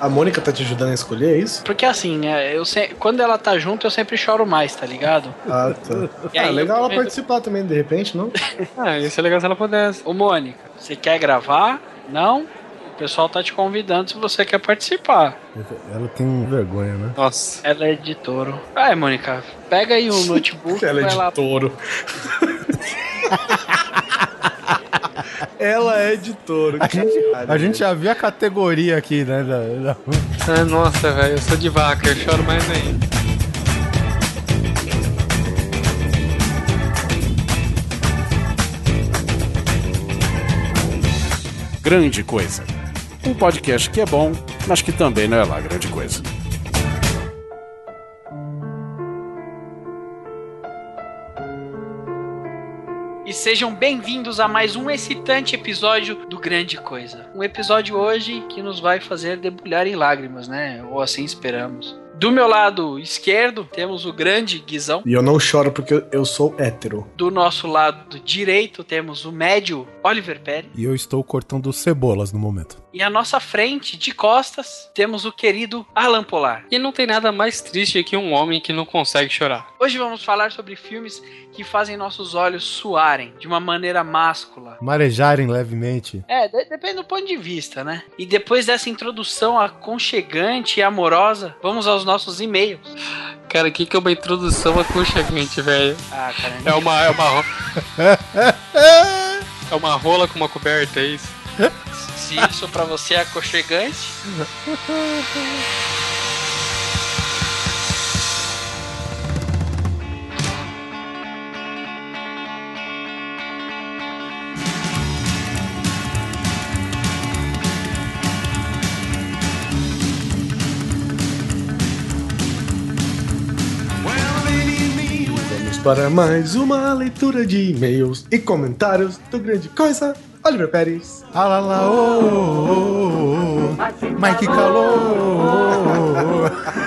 A Mônica tá te ajudando a escolher, é isso? Porque assim, né, eu se... quando ela tá junto, eu sempre choro mais, tá ligado? Ah, tá. E ah, legal eu- ela participar também, de repente, não? Ah, isso é legal se ela pudesse. Ô, Mônica, você quer gravar? Não? O pessoal tá te convidando se você quer participar. Ela tem vergonha, né? Nossa. Ela é de touro. Vai, Mônica, pega aí o notebook Ela é de lá. touro. Ela é de touro. A gente, a gente já viu a categoria aqui, né? da- da- Ah, nossa, velho, eu sou de vaca, eu choro mais ainda. Grande Coisa. Um podcast que é bom, mas que também não é lá grande coisa. Sejam bem-vindos a mais um excitante episódio do Grande Coisa. Um episódio hoje que nos vai fazer debulhar em lágrimas, né? Ou assim esperamos. Do meu lado esquerdo, temos o grande Guizão. E eu não choro porque eu- sou hétero. Do nosso lado direito, temos o médio Oliver Pérez. E eu estou cortando cebolas no momento. E à nossa frente, de costas, temos o querido Alan Polar. E não tem nada mais triste que um homem que não consegue chorar. Hoje vamos falar sobre filmes que fazem nossos olhos suarem de uma maneira máscula. Marejarem levemente. É, de- depende do ponto de vista, né? E depois dessa introdução aconchegante e amorosa, vamos aos nossos e-mails. Cara, o que, que é uma introdução aconchegante, velho? Ah, cara, É uma. É uma, ro- é uma rola com uma coberta, é isso? Se isso pra você é aconchegante. Para mais uma leitura de e-mails e comentários do Grande Coisa. Oliver Pérez. Lá lá, ô, ô, ô, ô, Mike calor.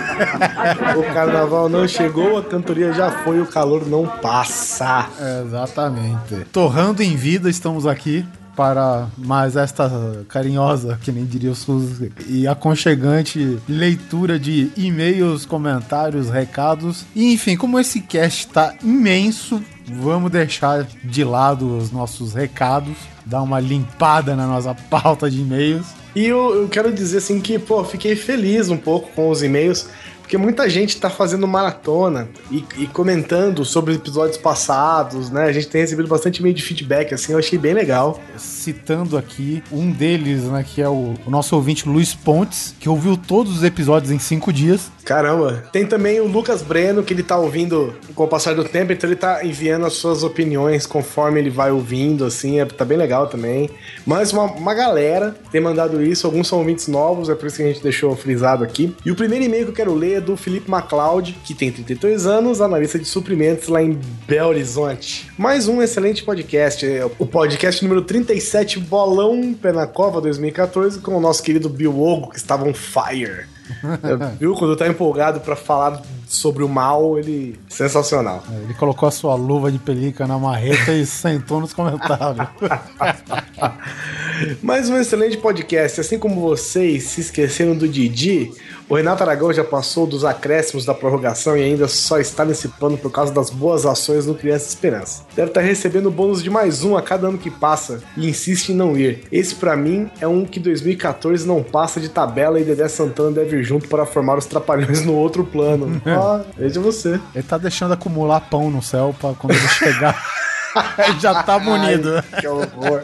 O carnaval não chegou, a cantoria já foi, o calor não passa. Exatamente. Torrando em vida, estamos aqui para mais esta carinhosa, que nem diria o Suzy, e aconchegante leitura de e-mails, comentários, recados. E enfim, como esse cast está imenso, vamos deixar de lado os nossos recados, dar uma limpada na nossa pauta de e-mails. E eu, eu quero dizer assim que, pô, fiquei feliz um pouco com os e-mails, porque muita gente tá fazendo maratona e, e comentando sobre episódios passados, né? A gente tem recebido bastante e-mail de feedback, assim, eu achei bem legal. citando aqui um deles, né, que é o, o nosso ouvinte Luiz Pontes, que ouviu todos os episódios em cinco dias. Caramba. Tem também o Lucas Breno, que ele tá ouvindo com o passar do tempo, então ele tá enviando as suas opiniões conforme ele vai ouvindo, assim, é, tá bem legal também. Mas uma, uma galera tem mandado isso, alguns são ouvintes novos, é por isso que a gente deixou frisado aqui. E o primeiro e-mail que eu quero ler é do Felipe MacLeod, que tem 32 anos, analista de suprimentos lá em Belo Horizonte. Mais um excelente podcast, é o podcast número 37, Bolão Pé na Cova 2014, com o nosso querido Bill Ogo, que estava on fire. Viu? Quando tá empolgado pra falar sobre o mal, ele. Sensacional. Ele colocou a sua luva de pelica na marreta e sentou nos comentários. Mais um excelente podcast. Assim como vocês se esqueceram do Didi, o Renato Aragão já passou dos acréscimos da prorrogação e ainda só está nesse plano por causa das boas ações no Criança Esperança. Deve estar recebendo bônus de mais um a cada ano que passa e insiste em não ir. Esse pra mim é um que 2014 não passa de tabela e Dedé Santana deve ir junto para formar os trapalhões no outro plano. Ó, veja você. Ele tá deixando acumular pão no céu pra quando ele chegar. já tá munido. Ai, que horror.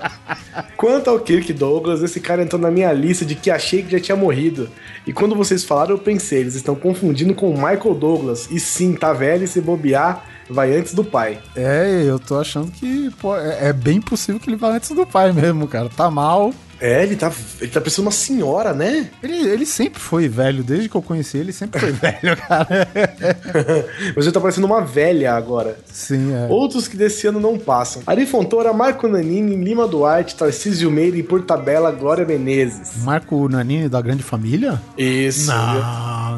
Quanto ao Kirk Douglas, esse cara entrou na minha lista de que achei que já tinha morrido. E quando vocês falaram, eu pensei, eles estão confundindo com o Michael Douglas. E sim, tá velho e se bobear, vai antes do pai. É, eu tô achando que pô, é, é bem possível que ele vá antes do pai mesmo, cara. Tá mal. É, ele tá, ele tá parecendo uma senhora, né? Ele, ele sempre foi velho, desde que eu conheci ele, sempre foi velho, cara. Mas ele tá parecendo uma velha agora. Sim, é. Outros que desse ano não passam. Ari Fontoura, Marco Nanini, Lima Duarte, Tarcísio Meira e por tabela, Glória Menezes. Marco Nanini da Grande Família? Isso. Não, não.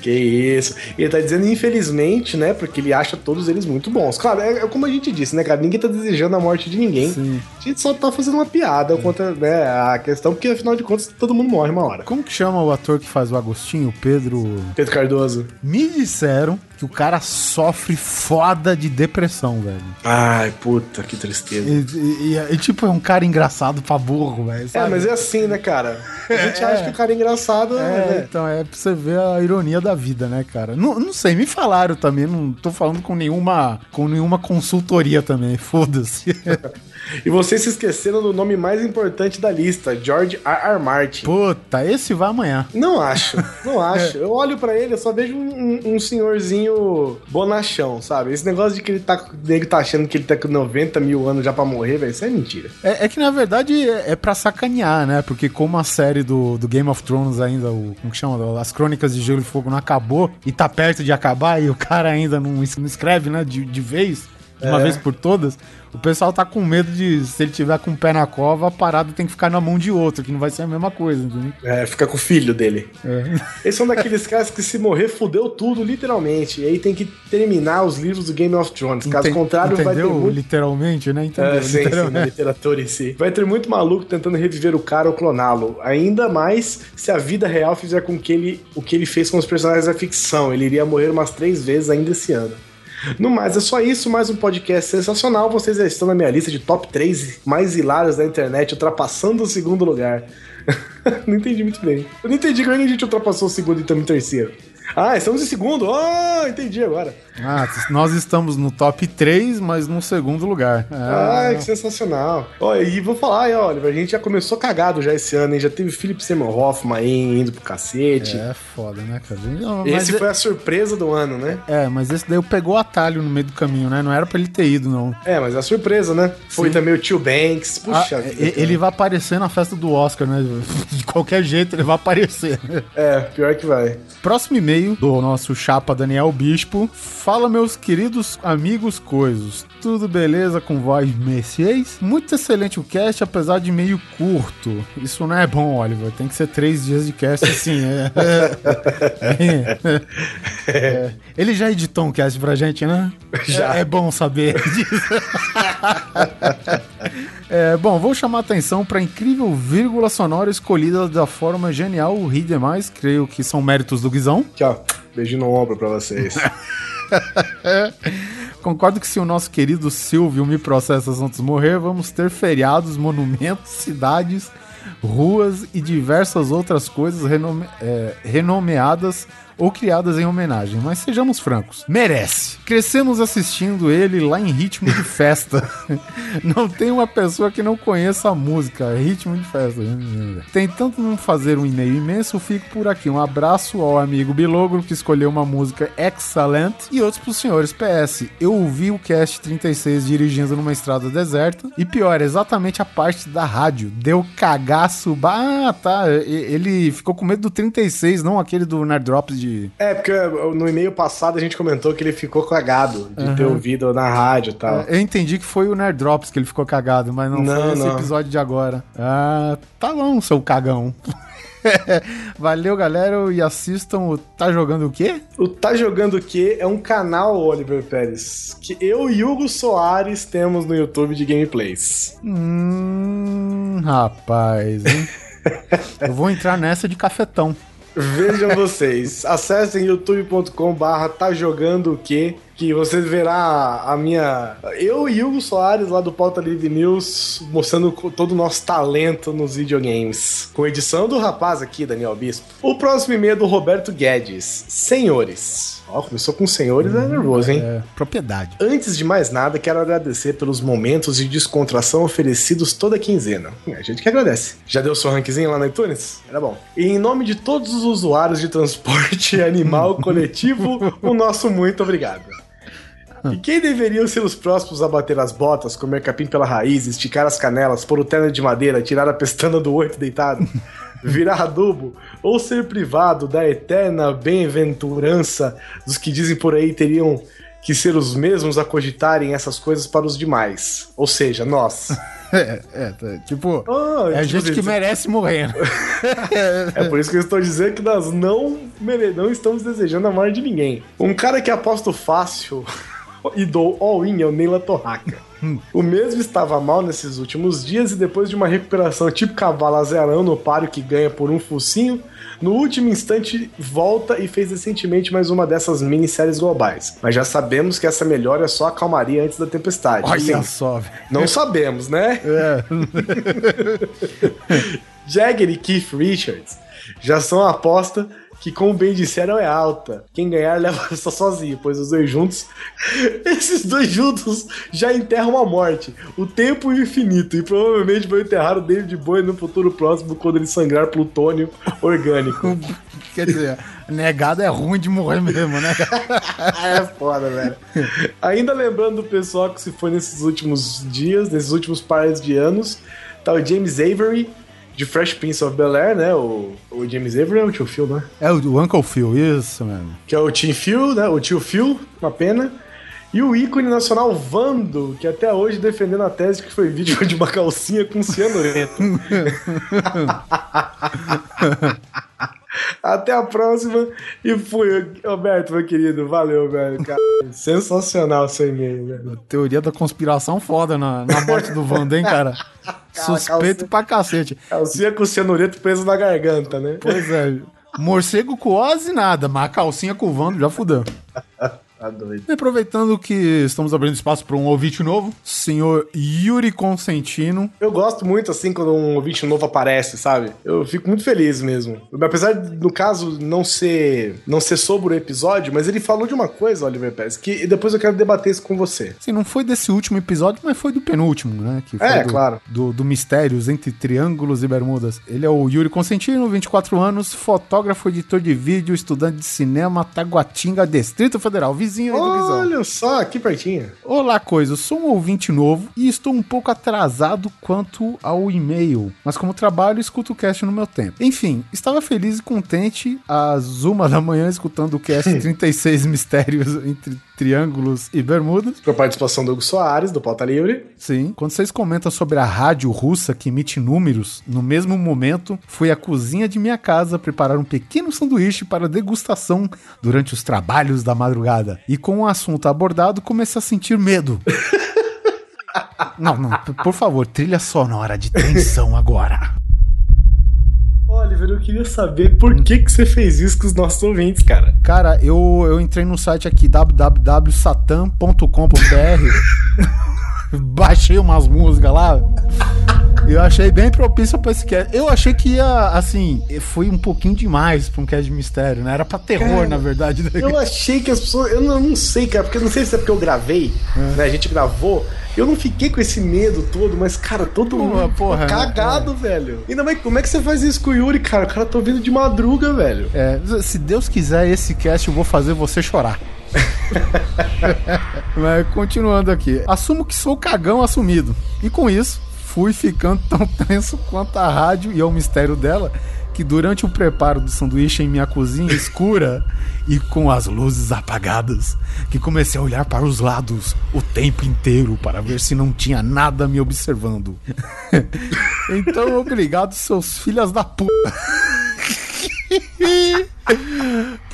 que isso. Ele tá dizendo infelizmente, né? Porque ele acha todos eles muito bons. Claro, é, é como a gente disse, né, cara? Ninguém tá desejando a morte de ninguém. Sim. A gente só tá fazendo uma piada contra né, a questão, porque afinal de contas todo mundo morre uma hora. Como que chama o ator que faz o Agostinho? Pedro. Pedro Cardoso. Me disseram que o cara sofre foda de depressão, velho. Ai, puta, que tristeza. E, e- e- e, tipo, é um cara engraçado pra burro, velho. É, sabe? mas é assim, né, cara? A gente acha que o cara é engraçado, É, né? então é pra você ver a ironia da vida, né, cara? Não, não sei, me falaram também, não tô falando com nenhuma, com nenhuma consultoria também, foda-se. E vocês se esqueceram do nome mais importante da lista, George R. R. Martin. Puta, esse vai amanhã. Não acho, não acho. Eu olho pra ele, eu só vejo um, um- senhorzinho bonachão, sabe? Esse negócio de que ele tá, nego tá achando que ele tá com 90 mil anos já pra morrer, velho, isso é mentira. É, é que na verdade é, é pra sacanear, né? Porque como a série do, do Game of Thrones ainda, o, como que chama? As Crônicas de Gelo e Fogo não acabou e tá perto de acabar e o cara ainda não, não escreve, né? De, de vez, de uma É. vez por todas, o pessoal tá com medo de, se ele tiver com o pé na cova, a parada tem que ficar na mão de outro, que não vai ser a mesma coisa, entendeu? É, fica com o filho dele. É. Eles são daqueles caras que se morrer, fudeu tudo, literalmente. E aí tem que terminar os livros do Game of Thrones. Caso Enten- contrário, vai ter entendeu? muito Literalmente, né? Entendeu? É, sim, sim, Literalmente. na literatura em si. Vai ter muito maluco tentando reviver o cara ou cloná-lo. Ainda mais se a vida real fizer com que ele o que ele fez com os personagens da ficção. Ele iria morrer umas três vezes ainda esse ano. No mais, é só isso. Mais um podcast sensacional. Vocês já estão na minha lista de top 3 mais hilários da internet, ultrapassando o segundo lugar. não entendi muito bem. Eu não entendi como é a gente ultrapassou o segundo e estamos em terceiro. Ah, estamos em segundo. Ah, entendi agora. Ah, nós estamos no top 3, mas no segundo lugar. Ah, que sensacional. Olha, e vou falar aí, Oliver, a gente já começou cagado já esse ano, hein? Já teve Philip Seymour Hoffman aí indo pro cacete. é foda, né, cara? Não, Esse foi a surpresa do ano, né? É, mas esse daí eu pegou o atalho no meio do caminho, né? Não era pra ele ter ido, não. É, mas a surpresa, né? Foi Sim. também o Tio Banks. Puxa Ah, vida. ele vai aparecer na festa do Oscar, né? De qualquer jeito ele vai aparecer. É, pior que vai. Próximo e-mail do nosso chapa Daniel Bispo. Fala, meus queridos amigos coisos. Tudo beleza com vós, Messias? Muito excelente o cast, apesar de meio curto. Isso não é bom, Oliver. Tem que ser três dias de cast, sim. É. É. É. Ele já editou um cast pra gente, né? Já. É, é bom saber disso. É, bom, vou chamar a atenção para a incrível vírgula sonora escolhida da forma genial, ri demais, creio que são méritos do Guizão. Ó. Beijinho no ombro pra vocês. Concordo que se o nosso querido Silvio me processa antes de morrer, vamos ter feriados, monumentos, cidades, ruas e diversas outras coisas renome- é, renomeadas ou criadas em homenagem. Mas sejamos francos, merece. Crescemos assistindo ele lá em ritmo de festa. não tem uma pessoa que não conheça a música, ritmo de festa. Tentando não fazer um e-mail imenso, fico por aqui. Um abraço ao amigo Bilogro que escolheu uma música excellent e outros pros senhores. PS, eu ouvi o cast 36 dirigindo numa estrada deserta e pior, exatamente a parte da rádio. Deu cagaço. Ah, tá. Ele ficou com medo do 36, não aquele do Nerd Drops de. é, porque no e-mail passado a gente comentou que ele ficou cagado de ter ouvido na rádio e tal. Eu entendi que foi o Nerd Drops que ele ficou cagado, mas não, Não, foi esse não. episódio de agora. Ah, tá bom, seu cagão. Valeu, galera, e assistam o Tá Jogando o quê? O Tá Jogando o Quê é um canal, Oliver Pérez, que eu e Hugo Soares temos no YouTube de gameplays. Hum, rapaz, hein? Eu vou entrar nessa de cafetão. Vejam vocês, acessem youtube.com barra tá jogando o quê? Que você verá a minha. Eu e Hugo Soares lá do Pauta Livre News mostrando todo o nosso talento nos videogames. Com edição do rapaz aqui, Daniel Bispo. O próximo e-mail é do Roberto Guedes. Senhores. Ó, começou com senhores, é nervoso, hein? É, propriedade. Antes de mais nada, quero agradecer pelos momentos de descontração oferecidos toda quinzena. A gente que agradece. Já deu seu rankzinho lá no iTunes? Era bom. E em nome de todos os usuários de transporte animal coletivo, o nosso muito obrigado. E quem deveriam ser os próximos a bater as botas, comer capim pela raiz, esticar as canelas, pôr o terno de madeira, tirar a pestana do oito deitado, virar adubo, ou ser privado da eterna bem-aventurança dos que dizem por aí teriam que ser os mesmos a cogitarem essas coisas para os demais. Ou seja, nós. É, é, tá, tipo, Ah, é tipo gente que merece morrer. É por isso que eu estou dizendo que nós não, mere- não estamos desejando a morte de ninguém. Um cara que aposto fácil e dou all-in é o Neila Torraca. O mesmo estava mal nesses últimos dias e depois de uma recuperação tipo cavalo azarão no páreo que ganha por um focinho, no último instante volta e fez recentemente mais uma dessas minisséries globais. Mas já sabemos que essa melhora é só a calmaria antes da tempestade. Olha Sim, só, não sabemos, né? É. Jagger e Keith Richards já são a aposta que, como bem disseram, é alta. Quem ganhar leva só sozinho, pois os dois juntos. Esses dois juntos já enterram a morte, o tempo o infinito, e provavelmente vão enterrar o David Bowie no futuro próximo quando ele sangrar plutônio orgânico. Quer dizer, negado é ruim de morrer mesmo, né? é foda, velho. Ainda lembrando do pessoal que se foi nesses últimos dias, nesses últimos pares de anos, tá o James Avery, de Fresh Prince of Bel-Air, né? O, o James Avery é o tio Phil, né? É o, o Uncle Phil, isso mesmo. Que é o Tim Phil, né? O tio Phil, uma pena. E o ícone nacional Vando, que até hoje defendendo a tese que foi vítima de uma calcinha com cianureto. Até a próxima. E fui, Roberto, meu querido. Valeu, velho. Cara, sensacional seu e-mail, velho. Teoria da conspiração foda na, na morte do Wanda, hein, cara? Suspeito calça- pra cacete. Calcinha com cianureto preso na garganta, né? Pois é. Morcego com ose nada, mas a calcinha com o Wanda já fudeu. Tá doido. E aproveitando que estamos abrindo espaço para um ouvinte novo, senhor Yuri Consentino. Eu gosto muito, assim, quando um ouvinte novo aparece, sabe? Eu fico muito feliz mesmo. Apesar, de, no caso, não ser não ser sobre o episódio, mas ele falou de uma coisa, Oliver Pérez, que depois eu quero debater isso com você. Assim, não foi desse último episódio, mas foi do penúltimo, né? Que foi É, do, claro. Do, do Mistérios entre Triângulos e Bermudas. Ele é o Yuri Consentino, 24 anos, fotógrafo, editor de vídeo, estudante de cinema, Taguatinga, Distrito Federal, vizinho aí do Visão. Olha só, aqui pertinho. Olá, coisa. Eu sou um ouvinte novo e estou um pouco atrasado quanto ao e-mail. Mas como trabalho, escuto o cast no meu tempo. Enfim, estava feliz e contente às uma da manhã escutando o cast 36 Mistérios entre Triângulos e Bermudas. Com a participação do Hugo Soares, do Pauta Livre. Sim. Quando vocês comentam sobre a rádio russa que emite números, no mesmo momento, fui à cozinha de minha casa preparar um pequeno sanduíche para degustação durante os trabalhos da madrugada. E com o assunto abordado, comecei a sentir medo. Não, não, por favor, trilha sonora de tensão agora. Eu queria saber por que, que você fez isso com os nossos ouvintes, cara. Cara, eu, eu entrei no site aqui www.satan.com.br Baixei umas músicas lá. Eu achei bem propício pra esse cast. Eu achei que ia, assim, foi um pouquinho demais pra um cast de mistério, né? Era pra terror, Cara, na verdade. né? Eu achei que as pessoas. Eu não, eu não sei, cara, porque eu não sei se é porque eu gravei, né? A gente gravou. Eu não fiquei com esse medo todo, mas, cara, todo Porra, mundo porra, cagado, velho. Ainda mais, como é que você faz isso com o Yuri, cara? O cara tá ouvindo de madruga, velho. É, se Deus quiser, esse cast eu vou fazer você chorar. Mas continuando aqui. Assumo que sou cagão assumido. E com isso, fui ficando tão tenso quanto a rádio e é o mistério dela. Que durante o preparo do sanduíche em minha cozinha escura e com as luzes apagadas, que comecei a olhar para os lados o tempo inteiro para ver se não tinha nada me observando. então, obrigado, seus filhas da puta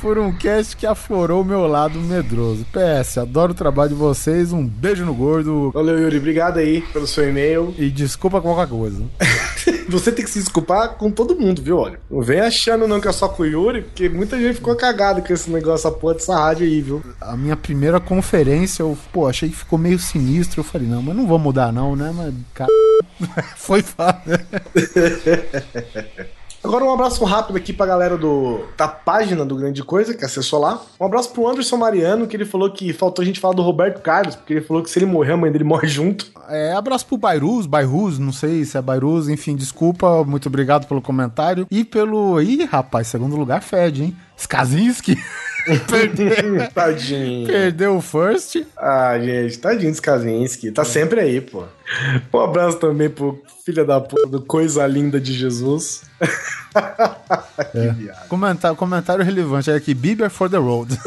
por um cast que aflorou o meu lado medroso. PS, adoro o trabalho de vocês. Um beijo no gordo. Valeu, Yuri. Obrigado aí pelo seu e-mail. E desculpa qualquer coisa. Você tem que se desculpar com todo mundo, viu, olha? Não vem achando não que é só com o Yuri, porque muita gente ficou cagada com esse negócio, essa porra dessa rádio aí, viu? A minha primeira conferência, eu, pô, achei que ficou meio sinistro. Eu falei, não, mas não vou mudar, não, né? Mas, cara. Foi fácil. Agora um abraço rápido aqui pra galera do, da página do Grande Coisa, que acessou lá. Um abraço pro Anderson Mariano, que ele falou que faltou a gente falar do Roberto Carlos, porque ele falou que se ele morrer, a mãe dele morre junto. É, abraço pro Bairus, Bairus, não sei se é Bairus, enfim, desculpa, muito obrigado pelo comentário. E pelo. Ih, rapaz, segundo lugar fede, hein? Skazinski perdeu, Tadinho. perdeu o first. Ah, gente, tadinho desse Kaczynski. Tá sempre aí, pô. Um abraço também pro filho da puta do Coisa Linda de Jesus. que viado. Comentário, comentário relevante é aqui: Bieber for the road.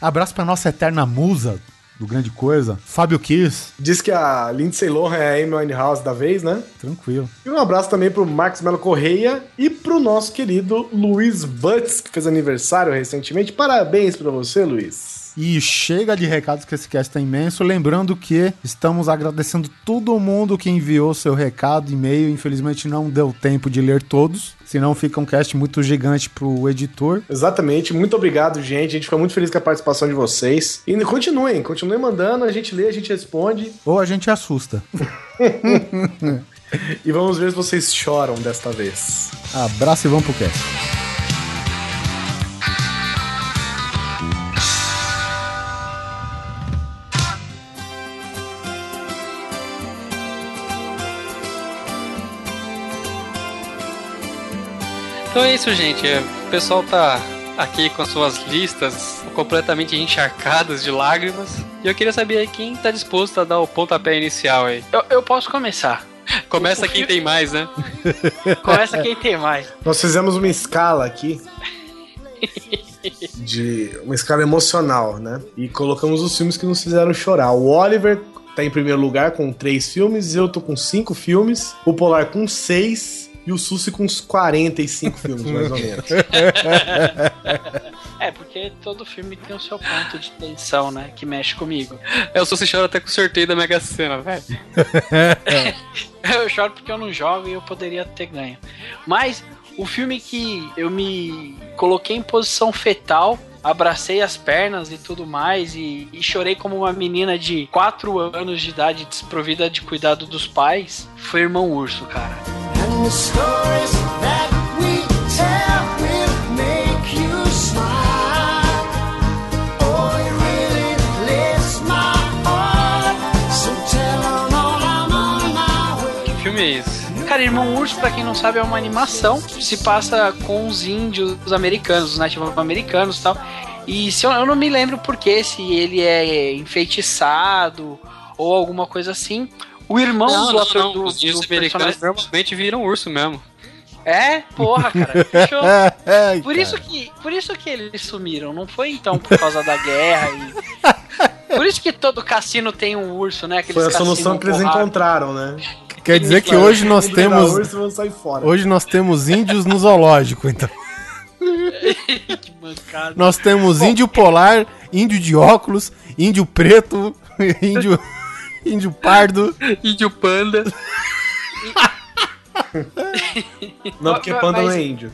Abraço pra nossa eterna musa do Grande Coisa, Fábio Kiss. Diz que a Lindsay Lohan é a Amy Winehouse da vez, né? Tranquilo. E um abraço também pro Marcos Melo Correia e pro nosso querido Luiz Butts, que fez aniversário recentemente. Parabéns pra você, Luiz. E chega de recados que esse cast é imenso. Lembrando que estamos agradecendo todo mundo que enviou seu recado, e-mail. Infelizmente não deu tempo de ler todos. Senão fica um cast muito gigante pro editor. Exatamente. Muito obrigado, gente. A gente fica muito feliz com a participação de vocês. E continuem, continuem mandando. A gente lê, a gente responde. Ou a gente assusta. e vamos ver se vocês choram desta vez. Abraço e vamos pro cast. Então é isso, gente. O pessoal tá aqui com suas listas completamente encharcadas de lágrimas. E eu queria saber aí quem tá disposto a dar o pontapé inicial aí. Eu, eu posso começar. Começa quem tem mais, né? Começa quem tem mais. Nós fizemos uma escala aqui. de uma escala emocional, né? E colocamos os filmes que nos fizeram chorar. O Oliver tá em primeiro lugar com três filmes, eu tô com cinco filmes, o Polar com seis e o Susi com uns 45 filmes, mais ou menos. É, porque todo filme tem o seu ponto de tensão, né? Que mexe comigo. Eu só se choro até com o sorteio da Mega Sena, velho. eu choro porque eu não jogo e eu poderia ter ganho. Mas o filme que eu me coloquei em posição fetal abracei as pernas e tudo mais e, e, chorei como uma menina de 4 anos de idade desprovida de cuidado dos pais. Foi Irmão Urso, cara. Cara, Irmão Urso, pra quem não sabe, é uma animação que se passa com os índios americanos, os nativos americanos e tal. E se eu, eu não me lembro porque se ele é enfeitiçado ou alguma coisa assim. O irmão Não, do não, ator não. do, Os do americanos normalmente viram urso mesmo. É, porra, cara. Fechou. Ai, Por cara. isso, que, por isso que eles sumiram, não foi então por causa da guerra e. Por isso que todo cassino tem um urso, né? Aqueles Foi a solução que eles encontraram, né? Quer dizer que hoje nós temos. urso vamos sair fora. Hoje nós temos índios no zoológico, então. que mancada. Nós temos índio polar, índio de óculos, índio preto, índio. Índio pardo. Índio panda. Não, porque Mas- panda não mas- é índio.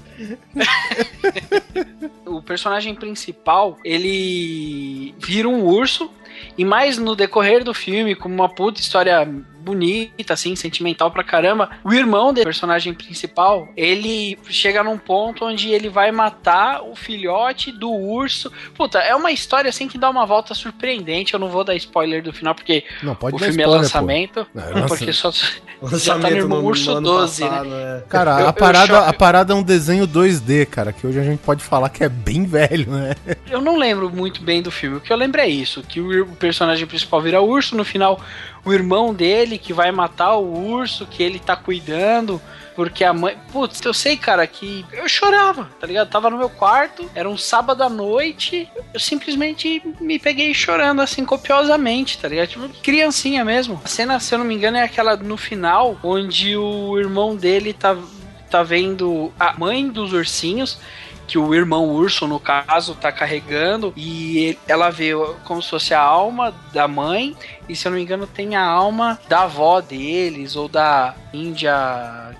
O personagem principal, ele vira um urso. E mais no decorrer do filme, como uma puta história bonita, assim, sentimental pra caramba, o irmão do personagem principal, ele chega num ponto onde ele vai matar o filhote do urso. Puta, é uma história assim que dá uma volta surpreendente. Eu não vou dar spoiler do final, porque Não, pode o filme spoiler, é lançamento. Não, é Porque só. Lançamento tá no Irmão Urso ano 12, né? passado, é. pô. Cara, Eu- a, parada, a parada é um desenho 2D, cara, que hoje a gente pode falar que é bem velho, né? Eu não lembro muito bem do filme. O que eu lembro é isso: que o personagem principal vira urso, no final, o irmão dele que vai matar o urso, que ele tá cuidando. Porque a mãe. Putz, eu sei, cara, que eu chorava, tá ligado? Tava no meu quarto, era um sábado à noite, eu simplesmente me peguei chorando, assim, copiosamente, tá ligado? Tipo, criancinha mesmo. A cena, se eu não me engano, é aquela no final, onde o irmão dele tá, tá vendo a mãe dos ursinhos que o irmão urso, no caso, tá carregando e ela vê como se fosse a alma da mãe e, se eu não me engano, tem a alma da avó deles ou da Índia,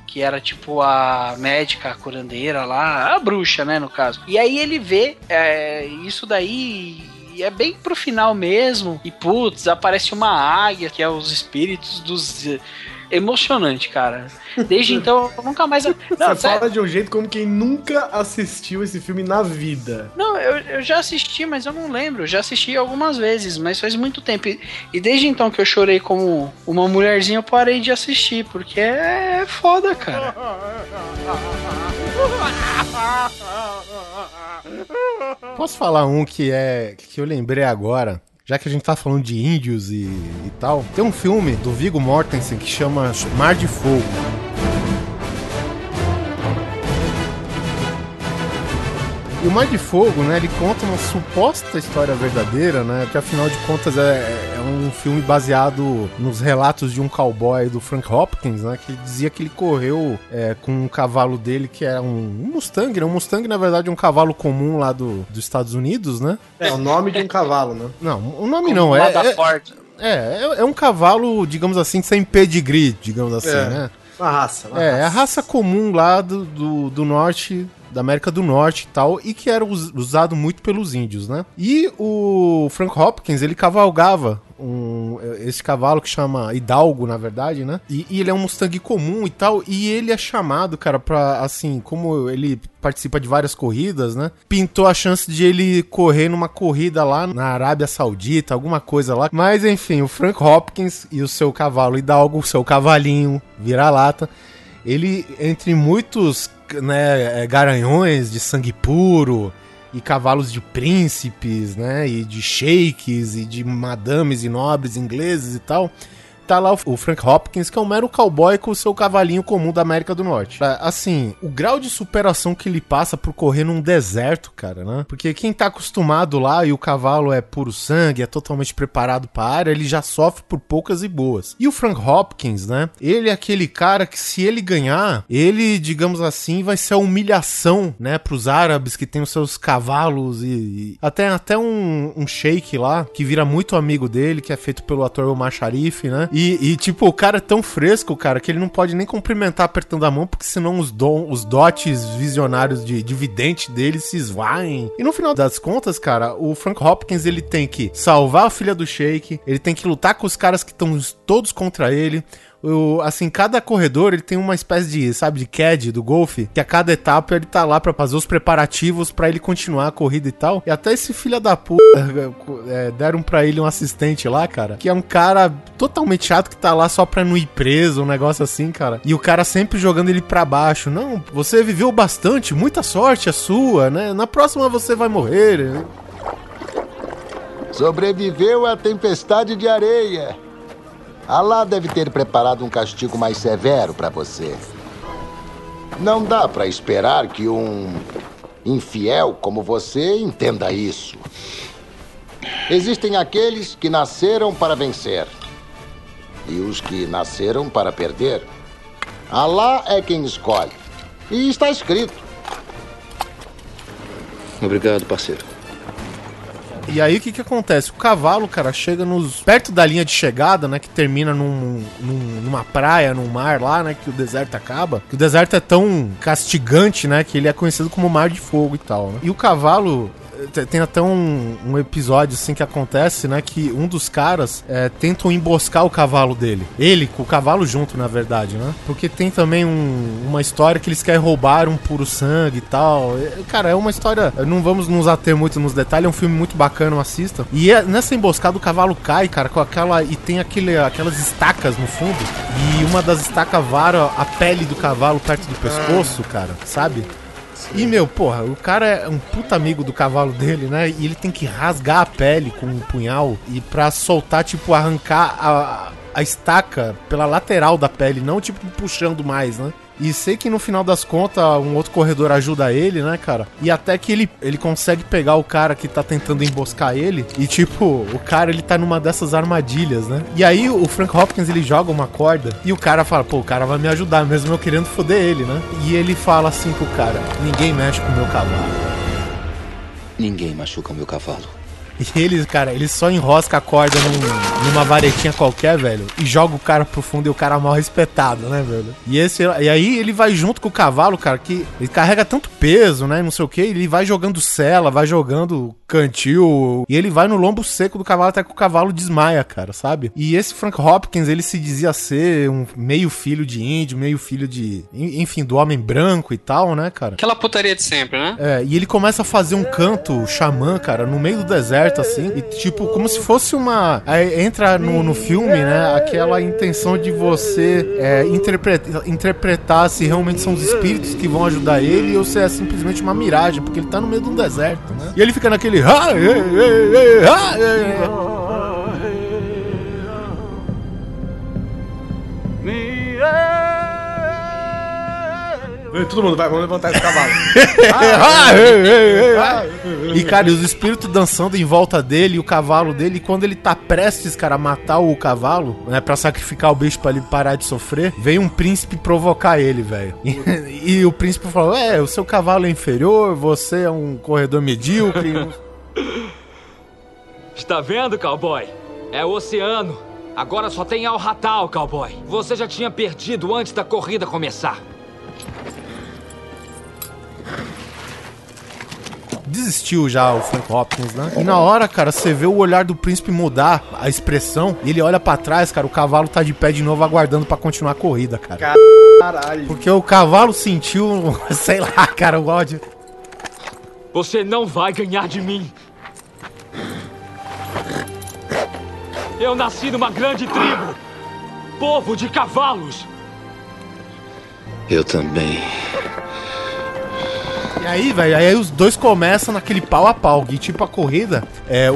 que era tipo a médica, a curandeira lá, a bruxa, né, no caso. E aí ele vê é, isso daí e é bem pro final mesmo. E putz, aparece uma águia, que é os espíritos dos. Emocionante, cara. Desde então, eu nunca mais. Não, Você sério, fala de um jeito como quem nunca assistiu esse filme na vida. Não, eu, eu já assisti, mas eu não lembro. Eu já assisti algumas vezes, mas faz muito tempo. E, e desde então que eu chorei como uma mulherzinha, eu parei de assistir, porque é foda, cara. Posso falar um que é que eu lembrei agora? Já que a gente tá falando de índios e, e tal, tem um filme do Viggo Mortensen que chama Mar de Fogo. O Mar de Fogo, né, ele conta uma suposta história verdadeira, né, que afinal de contas é, é um filme baseado nos relatos de um cowboy do Frank Hopkins, né, que dizia que ele correu é, com um cavalo dele que era um, um Mustang, né, um Mustang na verdade é um cavalo comum lá do, dos Estados Unidos, né? É o nome de um cavalo, né? Não, o nome não, é, é, Ford. é, é, é um cavalo, digamos assim, sem pedigree, digamos assim, É. né? Uma raça. Uma É, é a raça comum lá do, do, do norte, da América do Norte e tal, e que era us- usado muito pelos índios, né? E o Frank Hopkins, ele cavalgava um, esse cavalo que chama Hidalgo, na verdade, né? E, e ele é um Mustang comum e tal, e ele é chamado, cara, pra, assim, como ele participa de várias corridas, né? Pintou a chance de ele correr numa corrida lá na Arábia Saudita, alguma coisa lá. Mas, enfim, o Frank Hopkins e o seu cavalo Hidalgo, o seu cavalinho vira-lata, ele, entre muitos né, é, garanhões de sangue puro e cavalos de príncipes, né, e de sheiks e de madames e nobres ingleses e tal, tá lá o- Frank Hopkins, que é um mero cowboy com o seu cavalinho comum da América do Norte. Ah, Assim, o grau de superação que ele passa por correr num deserto, cara, né? Porque quem tá acostumado lá e o cavalo é puro sangue, é totalmente preparado pra área, ele já sofre por poucas e boas. E o Frank Hopkins, né? Ele é aquele cara que se ele ganhar, ele, digamos assim, vai ser a humilhação, né, pros árabes que tem os seus cavalos e, e até até um, um sheik lá que vira muito amigo dele, que é feito pelo ator Omar Sharif, né? E, e, tipo, o cara é tão fresco, cara, que ele não pode nem cumprimentar apertando a mão, porque senão os, dom, os dotes visionários de, de vidente dele se esvaem. E no final das contas, cara, o Frank Hopkins ele tem que salvar a filha do Sheik, ele tem que lutar com os caras que estão todos contra ele. O, assim, cada corredor ele tem uma espécie de, sabe, de CAD do golfe, que a cada etapa ele tá lá pra fazer os preparativos pra ele continuar a corrida e tal. E até esse filho da puta é, deram pra ele um assistente lá, cara, que é um cara totalmente chato que tá lá só pra não ir preso, um negócio assim, cara. E o cara sempre jogando ele pra baixo. Não, você viveu bastante, muita sorte é sua, né? Na próxima você vai morrer. Sobreviveu à tempestade de areia. Alá deve ter preparado um castigo mais severo para você. Não dá para esperar que um infiel como você entenda isso. Existem aqueles que nasceram para vencer e os que nasceram para perder. Alá é quem escolhe. E está escrito. Obrigado, parceiro. E aí o que que acontece? O cavalo, cara, chega nos perto da linha de chegada, né, que termina num, num- numa praia, num mar lá, né, que o deserto acaba. Que o deserto é tão castigante, né, que ele é conhecido como Mar de Fogo e tal. Né? E o cavalo tem até um, um episódio assim que acontece, né? Que um dos caras é, tentam emboscar o cavalo dele. Ele com o cavalo junto, na verdade, né? Porque tem também um- uma história que eles querem roubar um puro sangue e tal. É, Cara, é uma história. Não vamos nos ater muito nos detalhes, é um filme muito bacana, assista. E é- nessa emboscada o cavalo cai, cara, com aquela. E tem aquele, aquelas estacas no fundo. E uma das estacas vara a pele do cavalo perto do pescoço, cara, sabe? E, meu, porra, o cara é um puta amigo do cavalo dele, né? E ele tem que rasgar a pele com um punhal e pra soltar, tipo, arrancar a, a estaca pela lateral da pele, não, tipo, puxando mais, né? E sei que no final das contas um outro corredor ajuda ele, né, cara? E até que ele, ele consegue pegar o cara que tá tentando emboscar ele. E tipo, o cara ele tá numa dessas armadilhas, né? E aí o Frank Hopkins ele joga uma corda e o cara fala, pô, o cara vai me ajudar, mesmo eu querendo foder ele, né? E ele fala assim pro cara: ninguém mexe com o meu cavalo. Ninguém machuca o meu cavalo. E ele, cara, ele só enrosca a corda num- numa varetinha qualquer, velho, e joga o cara pro fundo e o cara mal respetado, né, velho? E esse e aí ele vai junto com o cavalo, cara, que ele carrega tanto peso, né, não sei o que, ele vai jogando sela, vai jogando cantil, e ele vai no lombo seco do cavalo até que o cavalo desmaia, cara, sabe? E esse Frank Hopkins, ele se dizia ser um meio filho de índio, meio filho de, en- enfim, do homem branco e tal, né, cara? Aquela putaria de sempre, né? É, e ele começa a fazer um canto xamã, cara, no meio do deserto, assim, e tipo, como se fosse uma. Aí entra no, no filme, né, aquela intenção de você é, interpreta- interpretar se realmente são os espíritos que vão ajudar ele ou se é simplesmente uma miragem, porque ele tá no meio do deserto, né? E ele fica naquele. Todo mundo vai, vamos levantar esse cavalo. E, cara, e os espíritos dançando em volta dele, e o cavalo dele, e quando ele tá prestes, cara, a matar o cavalo, né, pra sacrificar o bicho pra ele parar de sofrer, vem um príncipe provocar ele, velho. E, e o príncipe falou: É, o seu cavalo é inferior, você é um corredor medíocre. Está vendo, cowboy? É o oceano. Agora só tem Al Ratal, cowboy. Você já tinha perdido antes da corrida começar. Desistiu já o Frank Hopkins, né? E na hora, cara, você vê o olhar do príncipe mudar, a expressão, e ele olha pra trás, cara, o cavalo tá de pé de novo aguardando pra continuar a corrida, cara. Caralho. Porque o cavalo sentiu, sei lá, cara, o ódio. Você não vai ganhar de mim. Eu nasci numa grande tribo. Povo de cavalos. Eu também. E aí, velho, aí os dois começam naquele pau a pau. E tipo, a corrida, é, o,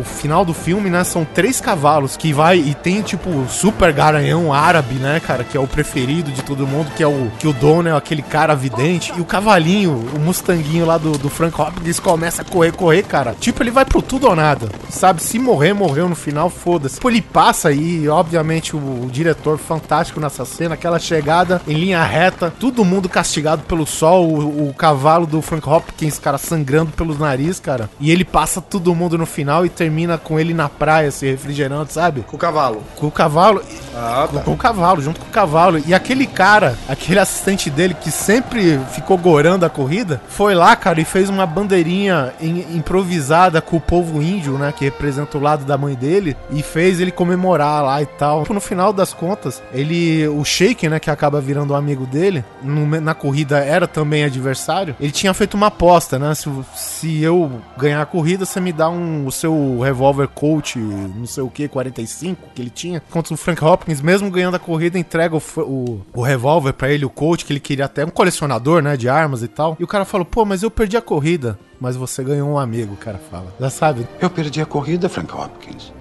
o final do filme, né? São três cavalos que vai e tem, tipo, super garanhão árabe, né, cara? Que é o preferido de todo mundo, que é o que o dono é aquele cara vidente. E o cavalinho, o mustanguinho lá do, do Frank Hopkins começa a correr, correr, cara. Tipo, ele vai pro tudo ou nada. Sabe? Se morrer, morreu no final, foda-se. Tipo, ele passa aí, obviamente, o, o diretor fantástico nessa cena, aquela chegada em linha reta, todo mundo castigado pelo sol, o, o cavalo do Frank Hopkins, cara, sangrando pelos nariz, cara. E ele passa todo mundo no final e termina com ele na praia, se refrigerando, sabe? Com o cavalo. Com o cavalo. Ah, Com, com o cavalo, junto com o cavalo. E aquele cara, aquele assistente dele que sempre ficou gorando a corrida, foi lá, cara, e fez uma bandeirinha im- improvisada com o povo índio, né? Que representa o lado da mãe dele, e fez ele comemorar lá e tal. No final das contas, ele. O Shake, né? Que acaba virando um amigo dele, no- na corrida era também adversário. Ele tinha feito uma aposta, né? Se, se eu ganhar a corrida, você me dá um, o seu revólver Colt, não sei o que, 45 que ele tinha, contra o Frank Hopkins, mesmo ganhando a corrida, entrega o, o, o revólver pra ele, o Colt, que ele queria até um colecionador, né, de armas e tal. E o cara falou, pô, mas eu perdi a corrida. Mas você ganhou um amigo, o cara fala. Já sabe? Eu perdi a corrida, Frank Hopkins.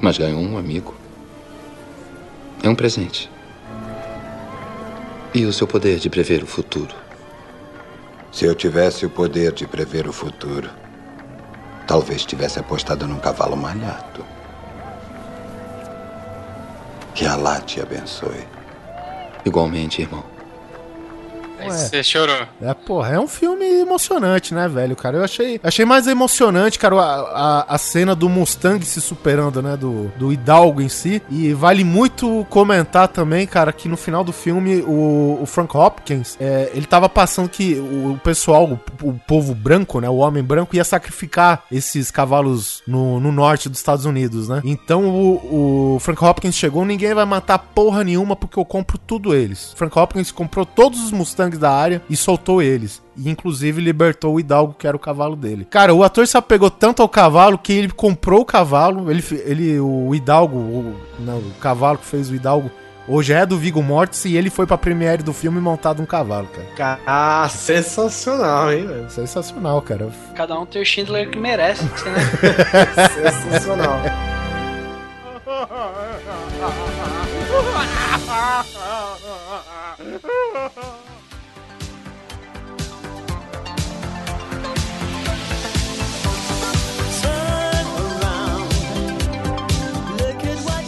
Mas ganhou um amigo. É um presente. E o seu poder de prever o futuro. Se eu tivesse o poder de prever o futuro, talvez tivesse apostado num cavalo malhado. Que Allah te abençoe. Igualmente, irmão. Aí Você chorou. É, porra, é um filme emocionante, né, velho, cara? Eu achei, achei mais emocionante, cara, a, a, a cena do Mustang se superando, né, do, do Hidalgo em si. E vale muito comentar também, cara, que no final do filme o, o Frank Hopkins, é, ele tava passando que o, o pessoal, o, o povo branco, né, o homem branco, ia sacrificar esses cavalos no, no norte dos Estados Unidos, né? Então o, o Frank Hopkins chegou, ninguém vai matar porra nenhuma porque eu compro tudo eles. Frank Hopkins comprou todos os Mustangs da área e soltou eles. E inclusive libertou o Hidalgo, que era o cavalo dele. Cara, o ator se apegou tanto ao cavalo que ele comprou o cavalo. Ele, ele o Hidalgo, o, não, o cavalo que fez o Hidalgo, hoje é do Viggo Mortensen e ele foi pra premiere do filme montado um cavalo, cara. Ah, sensacional, hein, velho? Sensacional, cara. Cada um tem o Schindler que merece, né? Sensacional.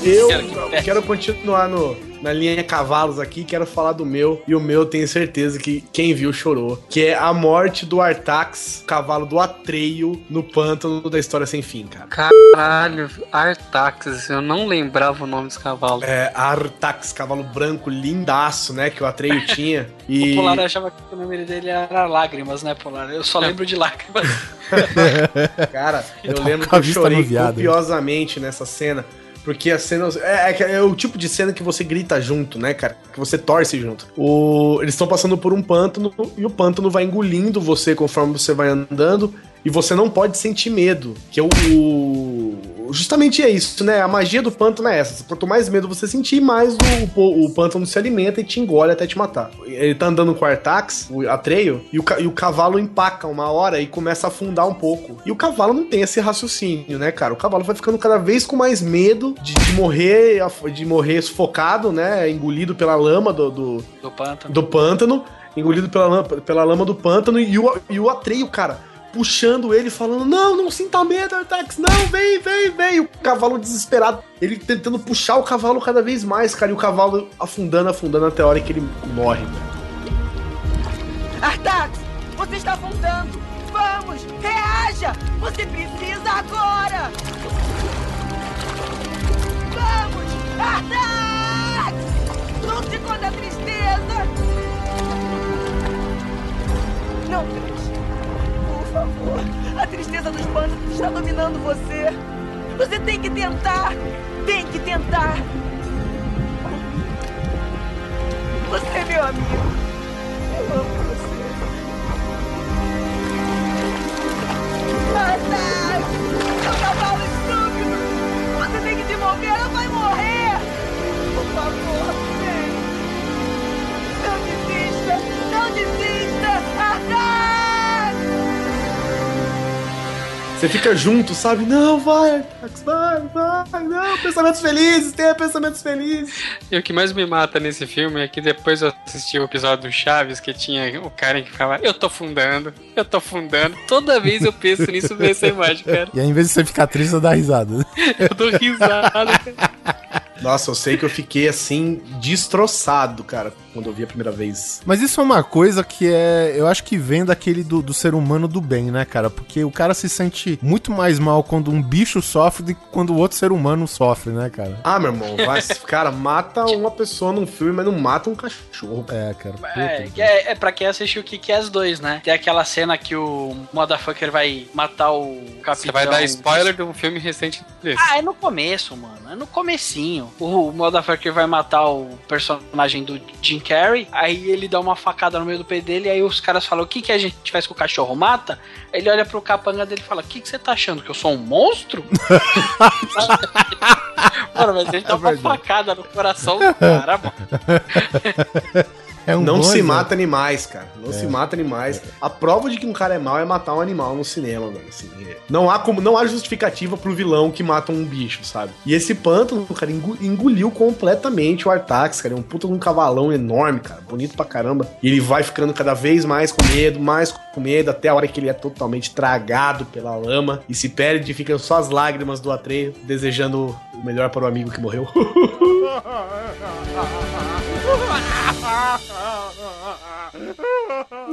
Eu Quero que quero continuar no, na linha cavalos aqui, quero falar do meu, e o meu tenho certeza que quem viu chorou, que é a morte do Artax, cavalo do Atreio, no pântano da História Sem Fim, cara. Caralho, Artaxas, eu não lembrava o nome desse cavalo. É, Artax, cavalo branco, lindaço, né, que o Atreio tinha. E... O Polar achava que o nome dele era Lágrimas, né, Polar? Eu só lembro de Lágrimas. Cara, eu lembro que eu chorei copiosamente nessa cena. Porque a cena. É, é é o tipo de cena que você grita junto, né, cara? Que você torce junto. O, eles estão passando por um pântano e o pântano vai engolindo você conforme você vai andando. E você não pode sentir medo. Que é o, justamente é isso, né? A magia do pântano é essa. Quanto mais medo você sentir, mais o, o, o pântano se alimenta e te engole até te matar. Ele tá andando com o Artax, o Atreio, e o, e o cavalo empaca uma hora e começa a afundar um pouco. E o cavalo não tem esse raciocínio, né, cara? O cavalo vai ficando cada vez com mais medo de, de morrer de morrer sufocado, né? Engolido pela lama do, do, Do pântano. do pântano, engolido pela lama, pela lama do pântano, e o, e o Atreio, cara, puxando ele, falando: Não, não sinta medo, Artax, não, vem, vem, vem. O cavalo desesperado, ele tentando puxar o cavalo cada vez mais, cara, e o cavalo afundando, afundando até a hora que ele morre. Artax, você está afundando! Vamos, reaja! Você precisa agora! Vamos, Artax! Lute contra a tristeza! Não, favor, a tristeza dos pântanos está dominando você. Você tem que tentar! Tem que tentar! Você é meu amigo. Eu amo você. Artax! Você fica junto, sabe? Não, vai, Artax, vai, vai, não, pensamentos felizes, tenha pensamentos felizes. E o que mais me mata nesse filme é que depois eu assisti o episódio do Chaves, que tinha o cara que ficava, eu tô fundando, eu tô fundando. Toda vez eu penso nisso nessa imagem, cara. E aí, em vez de você ficar triste, você dá risada. Eu dou risada, cara. Nossa, eu sei que eu fiquei assim, destroçado, cara, quando eu vi a primeira vez. Mas isso é uma coisa que é. Eu acho que vem daquele do, do ser humano do bem, né, cara? Porque o cara se sente muito mais mal quando um bicho sofre do que quando o outro ser humano sofre, né, cara? Ah, meu irmão, vai, cara, mata uma pessoa num filme, mas não mata um cachorro. É, cara. É, é, é pra quem assistiu o que que é as dois, né? Tem aquela cena que o motherfucker vai matar o capitão. Você vai dar spoiler de um filme recente desse. Ah, é no começo, mano. É no comecinho. O motherfucker vai matar o personagem do Jim Carrey. Aí ele dá uma facada no meio do peito dele. Aí os caras falam: O que, que a gente faz com o cachorro? Mata? Aí ele olha pro capanga dele e fala: O que, que você tá achando? Que eu sou um monstro? mano, mas ele dá uma verdade. facada no coração do cara, mano. É um não bom se mata animais, cara. Não se mata animais. A prova de que um cara é mau é matar um animal no cinema, velho. Assim, é. não, há como, não há justificativa pro vilão que mata um bicho, sabe? E esse pântano, cara, engoliu completamente o Artax, cara. É um puta de um cavalão enorme, cara. Bonito pra caramba. E ele vai ficando cada vez mais com medo, mais com medo, até a hora que ele é totalmente tragado pela lama e se perde e ficam só as lágrimas do Atreio, desejando o melhor para o amigo que morreu.